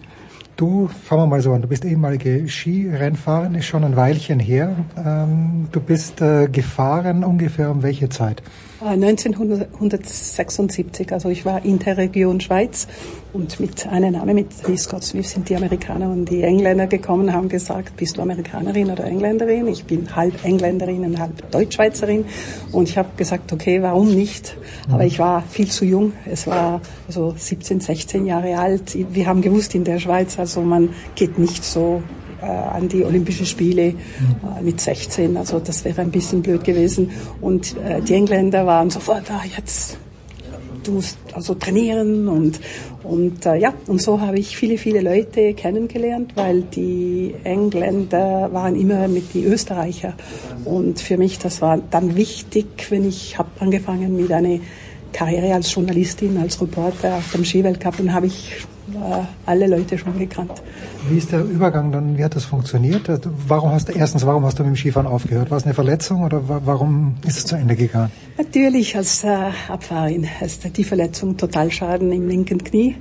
Du, fangen wir mal so an, du bist ehemalige Skirennfahrerin, ist schon ein Weilchen her. Ähm, du bist äh, gefahren ungefähr um welche Zeit? 1976, also ich war Interregion Schweiz und mit einer Name, mit Scott Smith sind die Amerikaner und die Engländer gekommen, haben gesagt, bist du Amerikanerin oder Engländerin? Ich bin halb Engländerin und halb Deutschschweizerin und ich habe gesagt, okay, warum nicht? Aber ich war viel zu jung, es war so 17, 16 Jahre alt. Wir haben gewusst in der Schweiz, also man geht nicht so äh, an die Olympischen Spiele äh, mit 16. Also das wäre ein bisschen blöd gewesen. Und äh, die Engländer waren sofort, ah, jetzt du musst also trainieren und und äh, ja und so habe ich viele viele Leute kennengelernt, weil die Engländer waren immer mit die Österreicher und für mich das war dann wichtig, wenn ich habe angefangen mit einer Karriere als Journalistin, als Reporter auf dem Skiweltcup und habe ich alle Leute schon gekannt. Wie ist der Übergang dann, wie hat das funktioniert? Warum hast du, erstens, warum hast du mit dem Skifahren aufgehört? War es eine Verletzung oder warum ist es zu Ende gegangen? Natürlich als äh, Abfahrerin ist die Verletzung Totalschaden im linken Knie.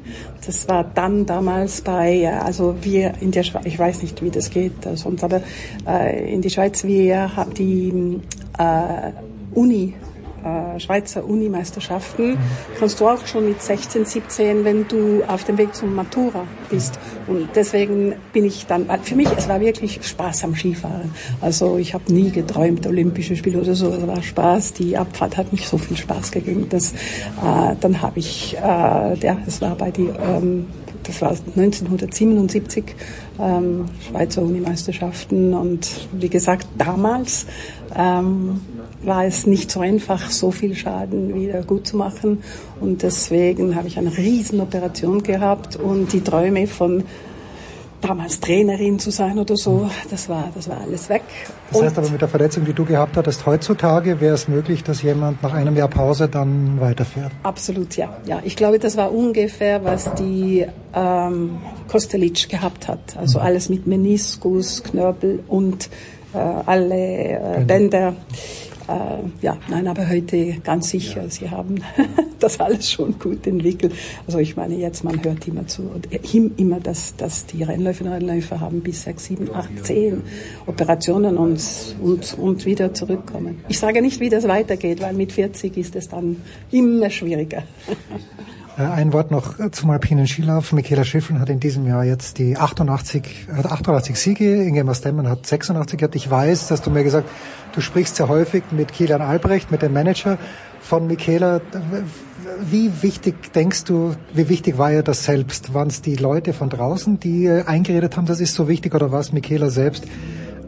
Das war dann damals bei, äh, also wir in der Schweiz, ich weiß nicht, wie das geht äh, sonst, aber äh, in der Schweiz, wir haben die äh, Uni äh, Schweizer Unimeisterschaften kannst du auch schon mit 16, 17, wenn du auf dem Weg zum Matura bist. Und deswegen bin ich dann, für mich, es war wirklich Spaß am Skifahren. Also ich habe nie geträumt, Olympische Spiele oder so, es war Spaß. Die Abfahrt hat mich so viel Spaß gegeben, dass äh, dann habe ich, äh, ja, es war bei die, ähm, das war 1977 ähm, Schweizer Unimeisterschaften und wie gesagt damals ähm, war es nicht so einfach, so viel Schaden wieder gut zu machen. Und deswegen habe ich eine Riesenoperation gehabt und die Träume von damals Trainerin zu sein oder so, das war, das war alles weg. Das heißt aber mit der Verletzung, die du gehabt hattest, heutzutage wäre es möglich, dass jemand nach einem Jahr Pause dann weiterfährt? Absolut, ja. ja. Ich glaube, das war ungefähr, was die ähm, Kostelic gehabt hat. Also mhm. alles mit Meniskus, Knörbel und äh, alle äh, Bänder. Äh, ja, nein, aber heute ganz sicher, ja. Sie haben das alles schon gut entwickelt. Also ich meine, jetzt man hört immer zu, immer, dass, dass die Rennläuferinnen und Rennläufer haben bis sechs, sieben, acht, zehn Operationen und, und, und wieder zurückkommen. Ich sage nicht, wie das weitergeht, weil mit 40 ist es dann immer schwieriger. Äh, ein Wort noch zum alpinen Skilauf. Michaela Schifflin hat in diesem Jahr jetzt die 88, hat 88 Siege. Ingemar Stemmen hat 86 gehabt. Ich weiß, dass du mir gesagt, du sprichst sehr häufig mit Kilian Albrecht, mit dem Manager von Michaela. Wie wichtig denkst du, wie wichtig war ihr das selbst? Waren es die Leute von draußen, die eingeredet haben, das ist so wichtig, oder war es Michaela selbst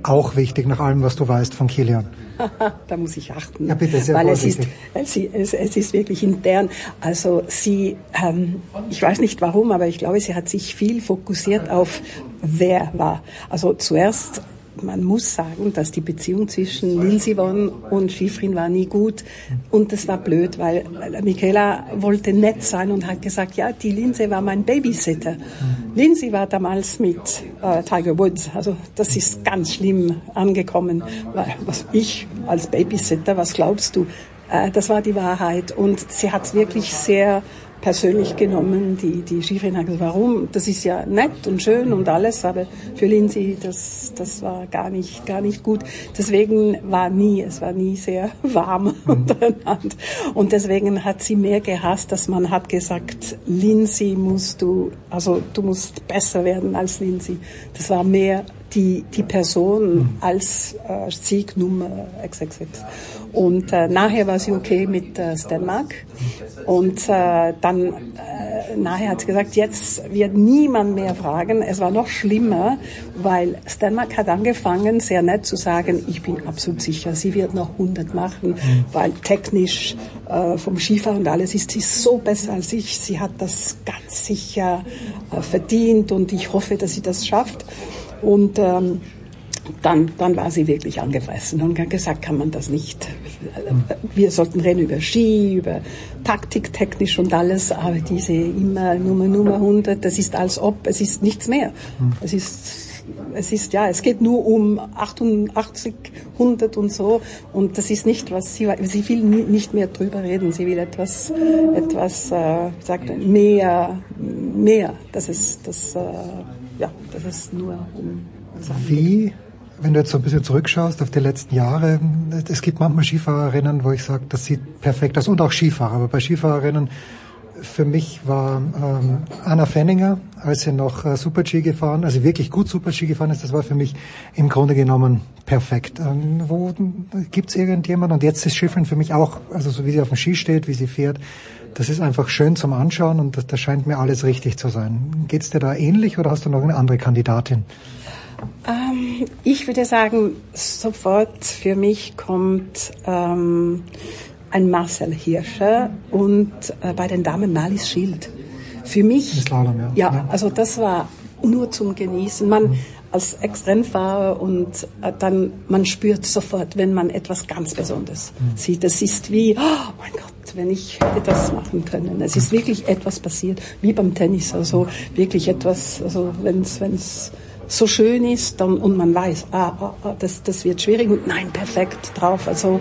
auch wichtig, nach allem, was du weißt von Kilian? da muss ich achten, ja, bitte, sehr weil es ist, es, es ist wirklich intern. Also sie, ähm, ich weiß nicht warum, aber ich glaube, sie hat sich viel fokussiert auf wer war. Also zuerst man muss sagen, dass die Beziehung zwischen Lindsay Vonn und Schifrin war nie gut. Und das war blöd, weil Michaela wollte nett sein und hat gesagt, ja, die Lindsay war mein Babysitter. Lindsay war damals mit äh, Tiger Woods. Also das ist ganz schlimm angekommen. Was ich als Babysitter, was glaubst du? Äh, das war die Wahrheit. Und sie hat wirklich sehr persönlich genommen, die, die gesagt, warum? Das ist ja nett und schön und alles, aber für Lindsay, das, das war gar nicht, gar nicht gut. Deswegen war nie, es war nie sehr warm mhm. untereinander. Und deswegen hat sie mehr gehasst, dass man hat gesagt, Lindsay musst du, also du musst besser werden als Lindsay. Das war mehr die, die Person mhm. als äh, Siegnummer XXX. Und äh, nachher war sie okay mit äh, Stenmark. Und äh, dann äh, nachher hat sie gesagt, jetzt wird niemand mehr fragen. Es war noch schlimmer, weil Stenmark hat angefangen, sehr nett zu sagen, ich bin absolut sicher, sie wird noch 100 machen, weil technisch äh, vom Skifahren und alles ist sie so besser als ich. Sie hat das ganz sicher äh, verdient und ich hoffe, dass sie das schafft. Und ähm, dann, dann war sie wirklich angefressen und hat gesagt, kann man das nicht. Wir sollten reden über Ski, über Taktik, technisch und alles, aber diese immer Nummer, Nummer 100, das ist als ob, es ist nichts mehr. Es ist, es ist, ja, es geht nur um 88, 100 und so und das ist nicht, was sie, sie will nicht mehr drüber reden, sie will etwas, etwas, äh, sagt, mehr, mehr, das ist, das, äh, ja, das ist nur um Wie wenn du jetzt so ein bisschen zurückschaust auf die letzten Jahre, es gibt manchmal Skifahrerinnen, wo ich sage, das sieht perfekt aus und auch Skifahrer. Aber bei Skifahrerinnen, für mich war ähm, Anna Fenninger, als sie noch äh, Super-G gefahren, also wirklich gut Super-G gefahren ist, das war für mich im Grunde genommen perfekt. Ähm, wo gibt's irgendjemand? Und jetzt ist Schiffrin für mich auch, also so wie sie auf dem Ski steht, wie sie fährt, das ist einfach schön zum Anschauen und das, das scheint mir alles richtig zu sein. Geht's dir da ähnlich oder hast du noch eine andere Kandidatin? Ähm, ich würde sagen, sofort für mich kommt ähm, ein Marcel Hirscher und äh, bei den Damen Malis Schild. Für mich, Slalom, ja. ja. ja, also das war nur zum Genießen. Man mhm. als Extremfahrer und äh, dann man spürt sofort, wenn man etwas ganz Besonderes mhm. sieht. Das ist wie, oh mein Gott, wenn ich hätte das machen können. Es ist wirklich etwas passiert, wie beim Tennis, also wirklich etwas, also wenn es so schön ist dann, und man weiß, ah, ah, ah, das, das wird schwierig und nein, perfekt drauf. Also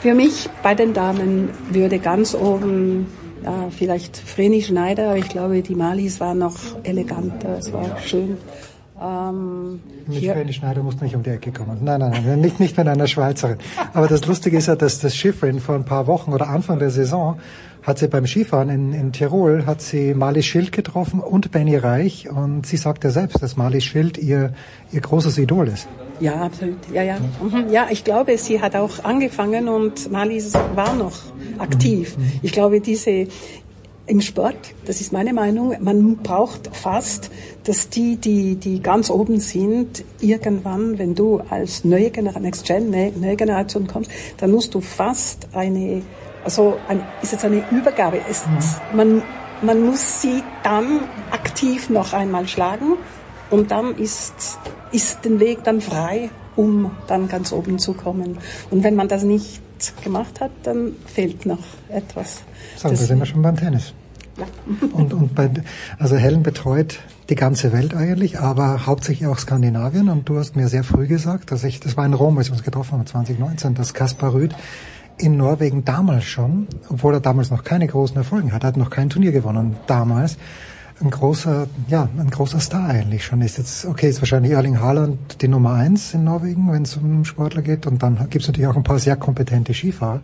für mich bei den Damen würde ganz oben ja, vielleicht Vreni Schneider, aber ich glaube, die Malis waren noch eleganter, es war schön. Ähm, nicht Vreni Schneider muss nicht um die Ecke kommen. Nein, nein, nein, nicht, nicht mit einer Schweizerin. Aber das Lustige ist ja, dass das Schiffrin vor ein paar Wochen oder Anfang der Saison hat sie beim Skifahren in, in Tirol, hat sie Marlies Schild getroffen und Benny Reich und sie sagt ja selbst, dass Marlies Schild ihr, ihr großes Idol ist. Ja, absolut. Ja, ja. Mhm. Ja, ich glaube, sie hat auch angefangen und Marlies war noch aktiv. Mhm. Ich glaube, diese, im Sport, das ist meine Meinung, man braucht fast, dass die, die, die ganz oben sind, irgendwann, wenn du als neue Generation, Next Gen, neue Generation kommst, dann musst du fast eine also ein, ist jetzt eine Übergabe. Es, mhm. man, man muss sie dann aktiv noch einmal schlagen und dann ist, ist den Weg dann frei, um dann ganz oben zu kommen. Und wenn man das nicht gemacht hat, dann fehlt noch etwas. So, da sind wir schon beim Tennis. Ja. und, und bei, also Helen betreut die ganze Welt eigentlich, aber hauptsächlich auch Skandinavien. Und du hast mir sehr früh gesagt, dass ich, das war in Rom, als wir uns getroffen haben, 2019, dass Kaspar Rüth in Norwegen damals schon, obwohl er damals noch keine großen Erfolge hat, er hat noch kein Turnier gewonnen, damals ein großer, ja, ein großer Star eigentlich schon ist. Jetzt, okay, ist wahrscheinlich Erling Haaland die Nummer eins in Norwegen, wenn es um Sportler geht. Und dann gibt es natürlich auch ein paar sehr kompetente Skifahrer.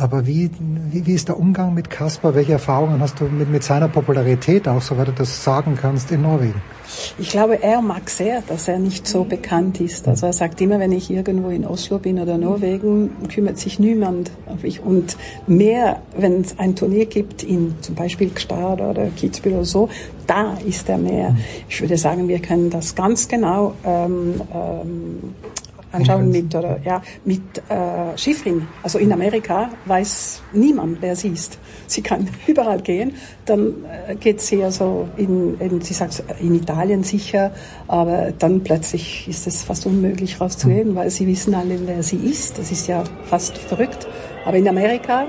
Aber wie, wie, wie ist der Umgang mit Kaspar? Welche Erfahrungen hast du mit, mit seiner Popularität auch, soweit du das sagen kannst, in Norwegen? Ich glaube, er mag sehr, dass er nicht so bekannt ist. Also er sagt immer, wenn ich irgendwo in Oslo bin oder Norwegen, kümmert sich niemand auf mich. Und mehr, wenn es ein Turnier gibt, in zum Beispiel Gstaad oder Kitzbühel oder so, da ist er mehr. Ich würde sagen, wir können das ganz genau ähm, ähm, anschauen mit oder ja mit äh, Schifrin. Also in Amerika weiß niemand, wer sie ist. Sie kann überall gehen. Dann äh, geht sie also in, in sie sagt in Italien sicher, aber dann plötzlich ist es fast unmöglich rauszugehen, weil sie wissen alle, wer sie ist. Das ist ja fast verrückt. Aber in Amerika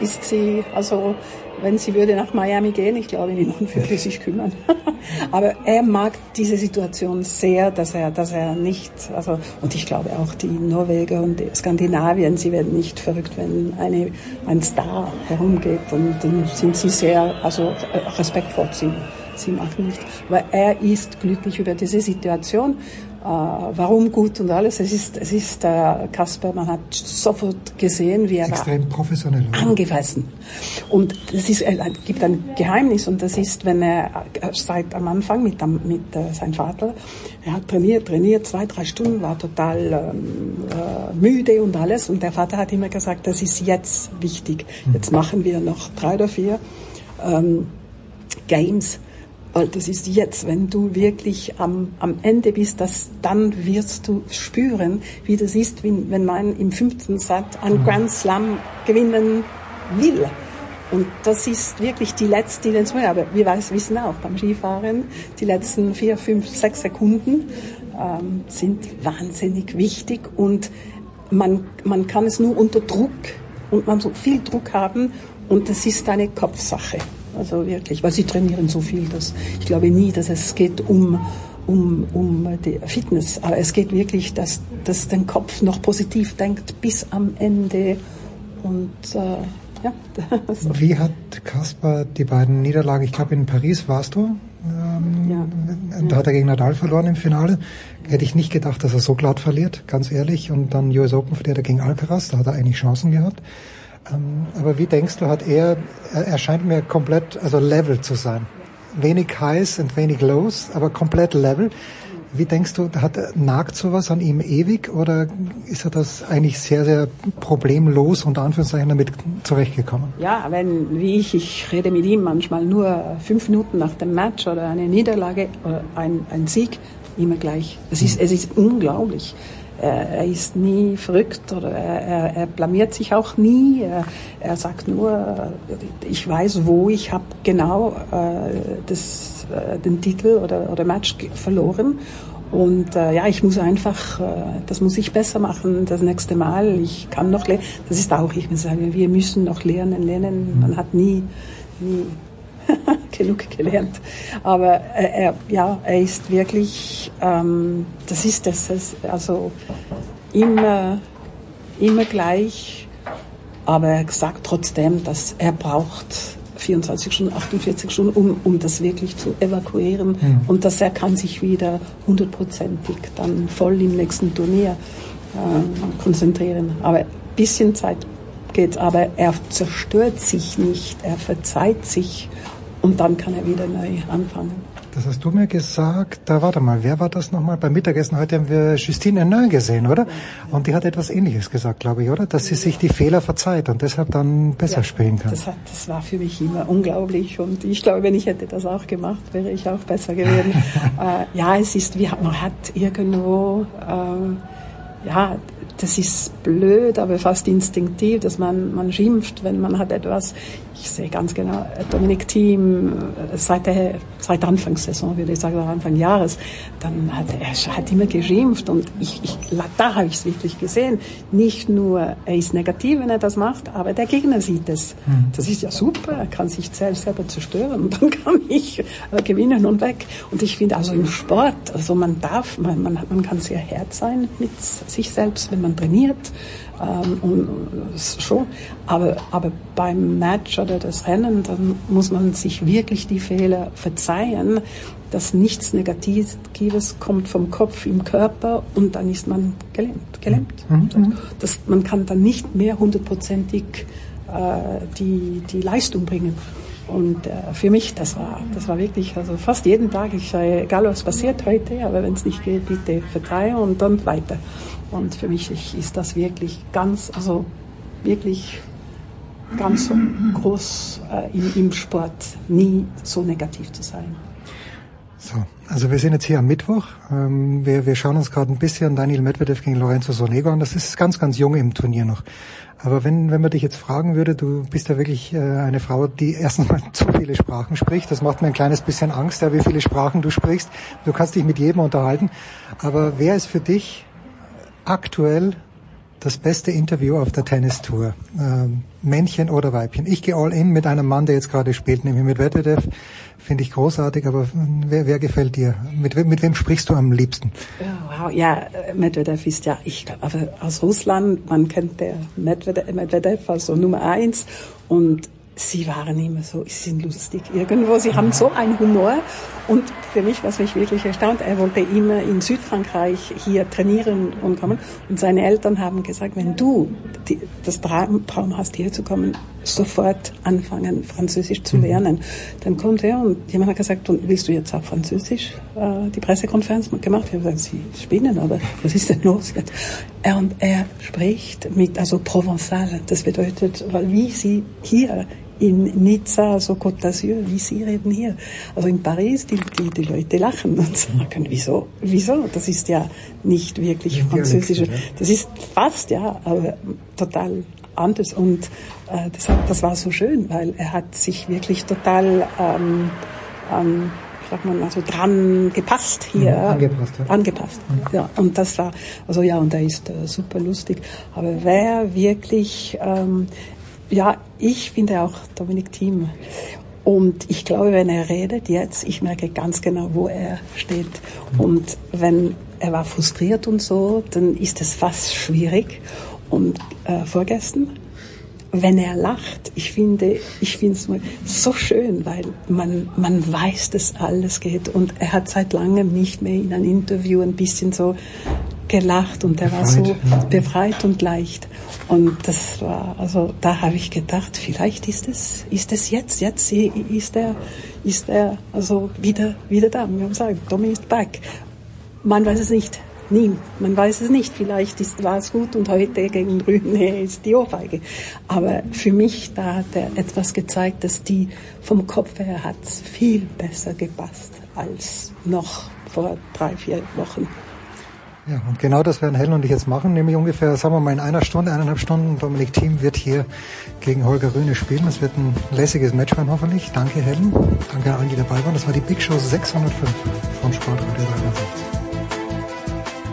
ist sie also wenn sie würde nach Miami gehen, ich glaube, niemand würde sich kümmern. Aber er mag diese Situation sehr, dass er, dass er nicht, also, und ich glaube auch die Norweger und die Skandinavien, sie werden nicht verrückt, wenn eine, ein Star herumgeht und dann sind sie sehr, also Respekt vor sie. Sie machen nicht, weil er ist glücklich über diese Situation äh, warum gut und alles. Es ist, es ist äh, Kasper, man hat sofort gesehen, wie er Extrem professionell, angefressen. Und es ist, es gibt ein Geheimnis und das ist, wenn er seit am Anfang mit, mit äh, seinem Vater, er hat trainiert, trainiert, zwei, drei Stunden, war total ähm, äh, müde und alles und der Vater hat immer gesagt, das ist jetzt wichtig. Hm. Jetzt machen wir noch drei oder vier ähm, Games weil das ist jetzt, wenn du wirklich am, am Ende bist, das, dann wirst du spüren, wie das ist, wenn, wenn man im fünften Satz einen mhm. Grand Slam gewinnen will. Und das ist wirklich die letzte, die aber wir weiß, wissen auch beim Skifahren, die letzten vier, fünf, sechs Sekunden ähm, sind wahnsinnig wichtig und man, man kann es nur unter Druck und man so viel Druck haben und das ist eine Kopfsache. Also wirklich, weil sie trainieren so viel, dass ich glaube nie, dass es geht um um, um die Fitness, aber es geht wirklich, dass, dass den Kopf noch positiv denkt bis am Ende und äh, ja. Wie hat Kaspar die beiden Niederlagen, ich glaube in Paris warst du, ähm, ja. da hat er gegen Nadal verloren im Finale. Hätte ich nicht gedacht, dass er so glatt verliert, ganz ehrlich. Und dann US Open verliert er gegen Alcaraz, da hat er eigentlich Chancen gehabt. Ähm, aber wie denkst du, hat er, er scheint mir komplett, also level zu sein. Wenig Highs und wenig Lows, aber komplett level. Wie denkst du, hat, nagt sowas an ihm ewig oder ist er das eigentlich sehr, sehr problemlos unter Anführungszeichen damit zurechtgekommen? Ja, wenn, wie ich, ich rede mit ihm manchmal nur fünf Minuten nach dem Match oder eine Niederlage oder ein, ein Sieg, immer gleich. Es ist, es ist unglaublich er, er ist nie verrückt oder er, er, er blamiert sich auch nie. Er, er sagt nur, ich weiß wo, ich habe genau äh, das, äh, den Titel oder, oder Match verloren Und äh, ja, ich muss einfach, äh, das muss ich besser machen das nächste Mal. Ich kann noch lernen. Das ist auch, ich muss sagen, wir müssen noch lernen, lernen. Man hat nie, nie genug gelernt. Aber äh, er, ja, er ist wirklich, ähm, das ist das, also immer, immer gleich. Aber er sagt trotzdem, dass er braucht 24 Stunden, 48 Stunden, um, um das wirklich zu evakuieren. Mhm. Und dass er kann sich wieder hundertprozentig dann voll im nächsten Turnier äh, konzentrieren. Aber ein bisschen Zeit geht, aber er zerstört sich nicht, er verzeiht sich und dann kann er wieder neu anfangen. Das hast du mir gesagt. Da warte mal, wer war das nochmal? Beim Mittagessen heute haben wir Justine Henin gesehen, oder? Und die hat etwas Ähnliches gesagt, glaube ich, oder? Dass sie sich die Fehler verzeiht und deshalb dann besser ja, spielen kann. Das, hat, das war für mich immer unglaublich und ich glaube, wenn ich hätte das auch gemacht, wäre ich auch besser gewesen. äh, ja, es ist, wie man hat irgendwo, äh, ja, das ist blöd, aber fast instinktiv, dass man, man schimpft, wenn man hat etwas ich sehe ganz genau, Dominik Thiem, seit der, seit Anfangssaison, würde ich sagen, Anfang Jahres, dann hat er hat immer geschimpft und ich, ich da habe ich es wirklich gesehen. Nicht nur, er ist negativ, wenn er das macht, aber der Gegner sieht es. Mhm. Das ist ja super, er kann sich selber zerstören und dann kann ich äh, gewinnen und weg. Und ich finde, also im Sport, also man darf, man, man, man kann sehr hart sein mit sich selbst, wenn man trainiert ähm, und schon. Aber, aber beim Match oder das Rennen, dann muss man sich wirklich die Fehler verzeihen, dass nichts Negatives kommt vom Kopf im Körper und dann ist man gelähmt. gelähmt. Mhm. mhm. Das, man kann dann nicht mehr hundertprozentig äh, die, die Leistung bringen. Und äh, für mich, das war, das war wirklich, also fast jeden Tag, ich sage, egal was passiert heute, aber wenn es nicht geht, bitte verzeihen und dann weiter. Und für mich ist das wirklich ganz, also wirklich ganz groß äh, im, im Sport, nie so negativ zu sein. So, also wir sind jetzt hier am Mittwoch. Ähm, wir, wir schauen uns gerade ein bisschen Daniel Medvedev gegen Lorenzo Sonego an. Das ist ganz, ganz jung im Turnier noch. Aber wenn, wenn man dich jetzt fragen würde, du bist ja wirklich äh, eine Frau, die erstens mal zu viele Sprachen spricht. Das macht mir ein kleines bisschen Angst, ja, wie viele Sprachen du sprichst. Du kannst dich mit jedem unterhalten. Aber wer ist für dich aktuell das beste Interview auf der Tennistour. Ähm, Männchen oder Weibchen. Ich gehe all in mit einem Mann, der jetzt gerade spielt, nämlich mit Medvedev. Finde ich großartig, aber wer, wer gefällt dir? Mit, mit wem sprichst du am liebsten? Oh, wow, ja, Medvedev ist ja, ich glaube, aus Russland, man kennt der Medvedev, Medvedev also Nummer eins und sie waren immer so, sie sind lustig irgendwo, sie haben so einen Humor und für mich, was mich wirklich erstaunt, er wollte immer in Südfrankreich hier trainieren und kommen und seine Eltern haben gesagt, wenn du die, das Traum, hast, hier zu kommen, sofort anfangen, Französisch zu mhm. lernen. Dann kommt er und jemand hat gesagt, und willst du jetzt auch Französisch äh, die Pressekonferenz gemacht? Ich habe gesagt, Sie spinnen, aber was ist denn los jetzt? Er, und er spricht mit, also Provençal, das bedeutet, wie Sie hier in Nizza, so Côte d'Azur, wie Sie reden hier. Also in Paris, die, die, die Leute lachen und sagen, wieso, wieso? Das ist ja nicht wirklich Französisch. Das ist fast, ja, aber total anders. Und äh, deshalb, das war so schön, weil er hat sich wirklich total, ähm, ähm, sagt man, also dran gepasst hier. Ja, angepasst, ja. Angepasst, ja. ja. Und das war, also ja, und er ist äh, super lustig. Aber wer wirklich, ähm, ja, ich finde auch Dominik Thiem. Und ich glaube, wenn er redet jetzt, ich merke ganz genau, wo er steht. Und wenn er war frustriert und so, dann ist es fast schwierig. Und äh, vorgestern, wenn er lacht, ich finde, ich finde es so schön, weil man, man weiß, dass alles geht. Und er hat seit langem nicht mehr in einem Interview ein bisschen so gelacht und er war so befreit und leicht. Und das war, also da habe ich gedacht, vielleicht ist es, ist es jetzt, jetzt ist er, ist er also wieder, wieder da. Wir haben gesagt, Tommy ist back. Man weiß es nicht. Nie. Man weiß es nicht. Vielleicht ist, war es gut und heute gegen Rühne ist die Ohrfeige. Aber für mich, da hat er etwas gezeigt, dass die vom Kopf her hat viel besser gepasst als noch vor drei, vier Wochen. Ja, und genau das werden Helen und ich jetzt machen, nämlich ungefähr, sagen wir mal, in einer Stunde, eineinhalb Stunden. Dominik Thiem wird hier gegen Holger Rühne spielen. Das wird ein lässiges Match werden, hoffentlich. Danke, Helen. Danke an allen, die dabei waren. Das war die Big Show 605 von Sportradio 360.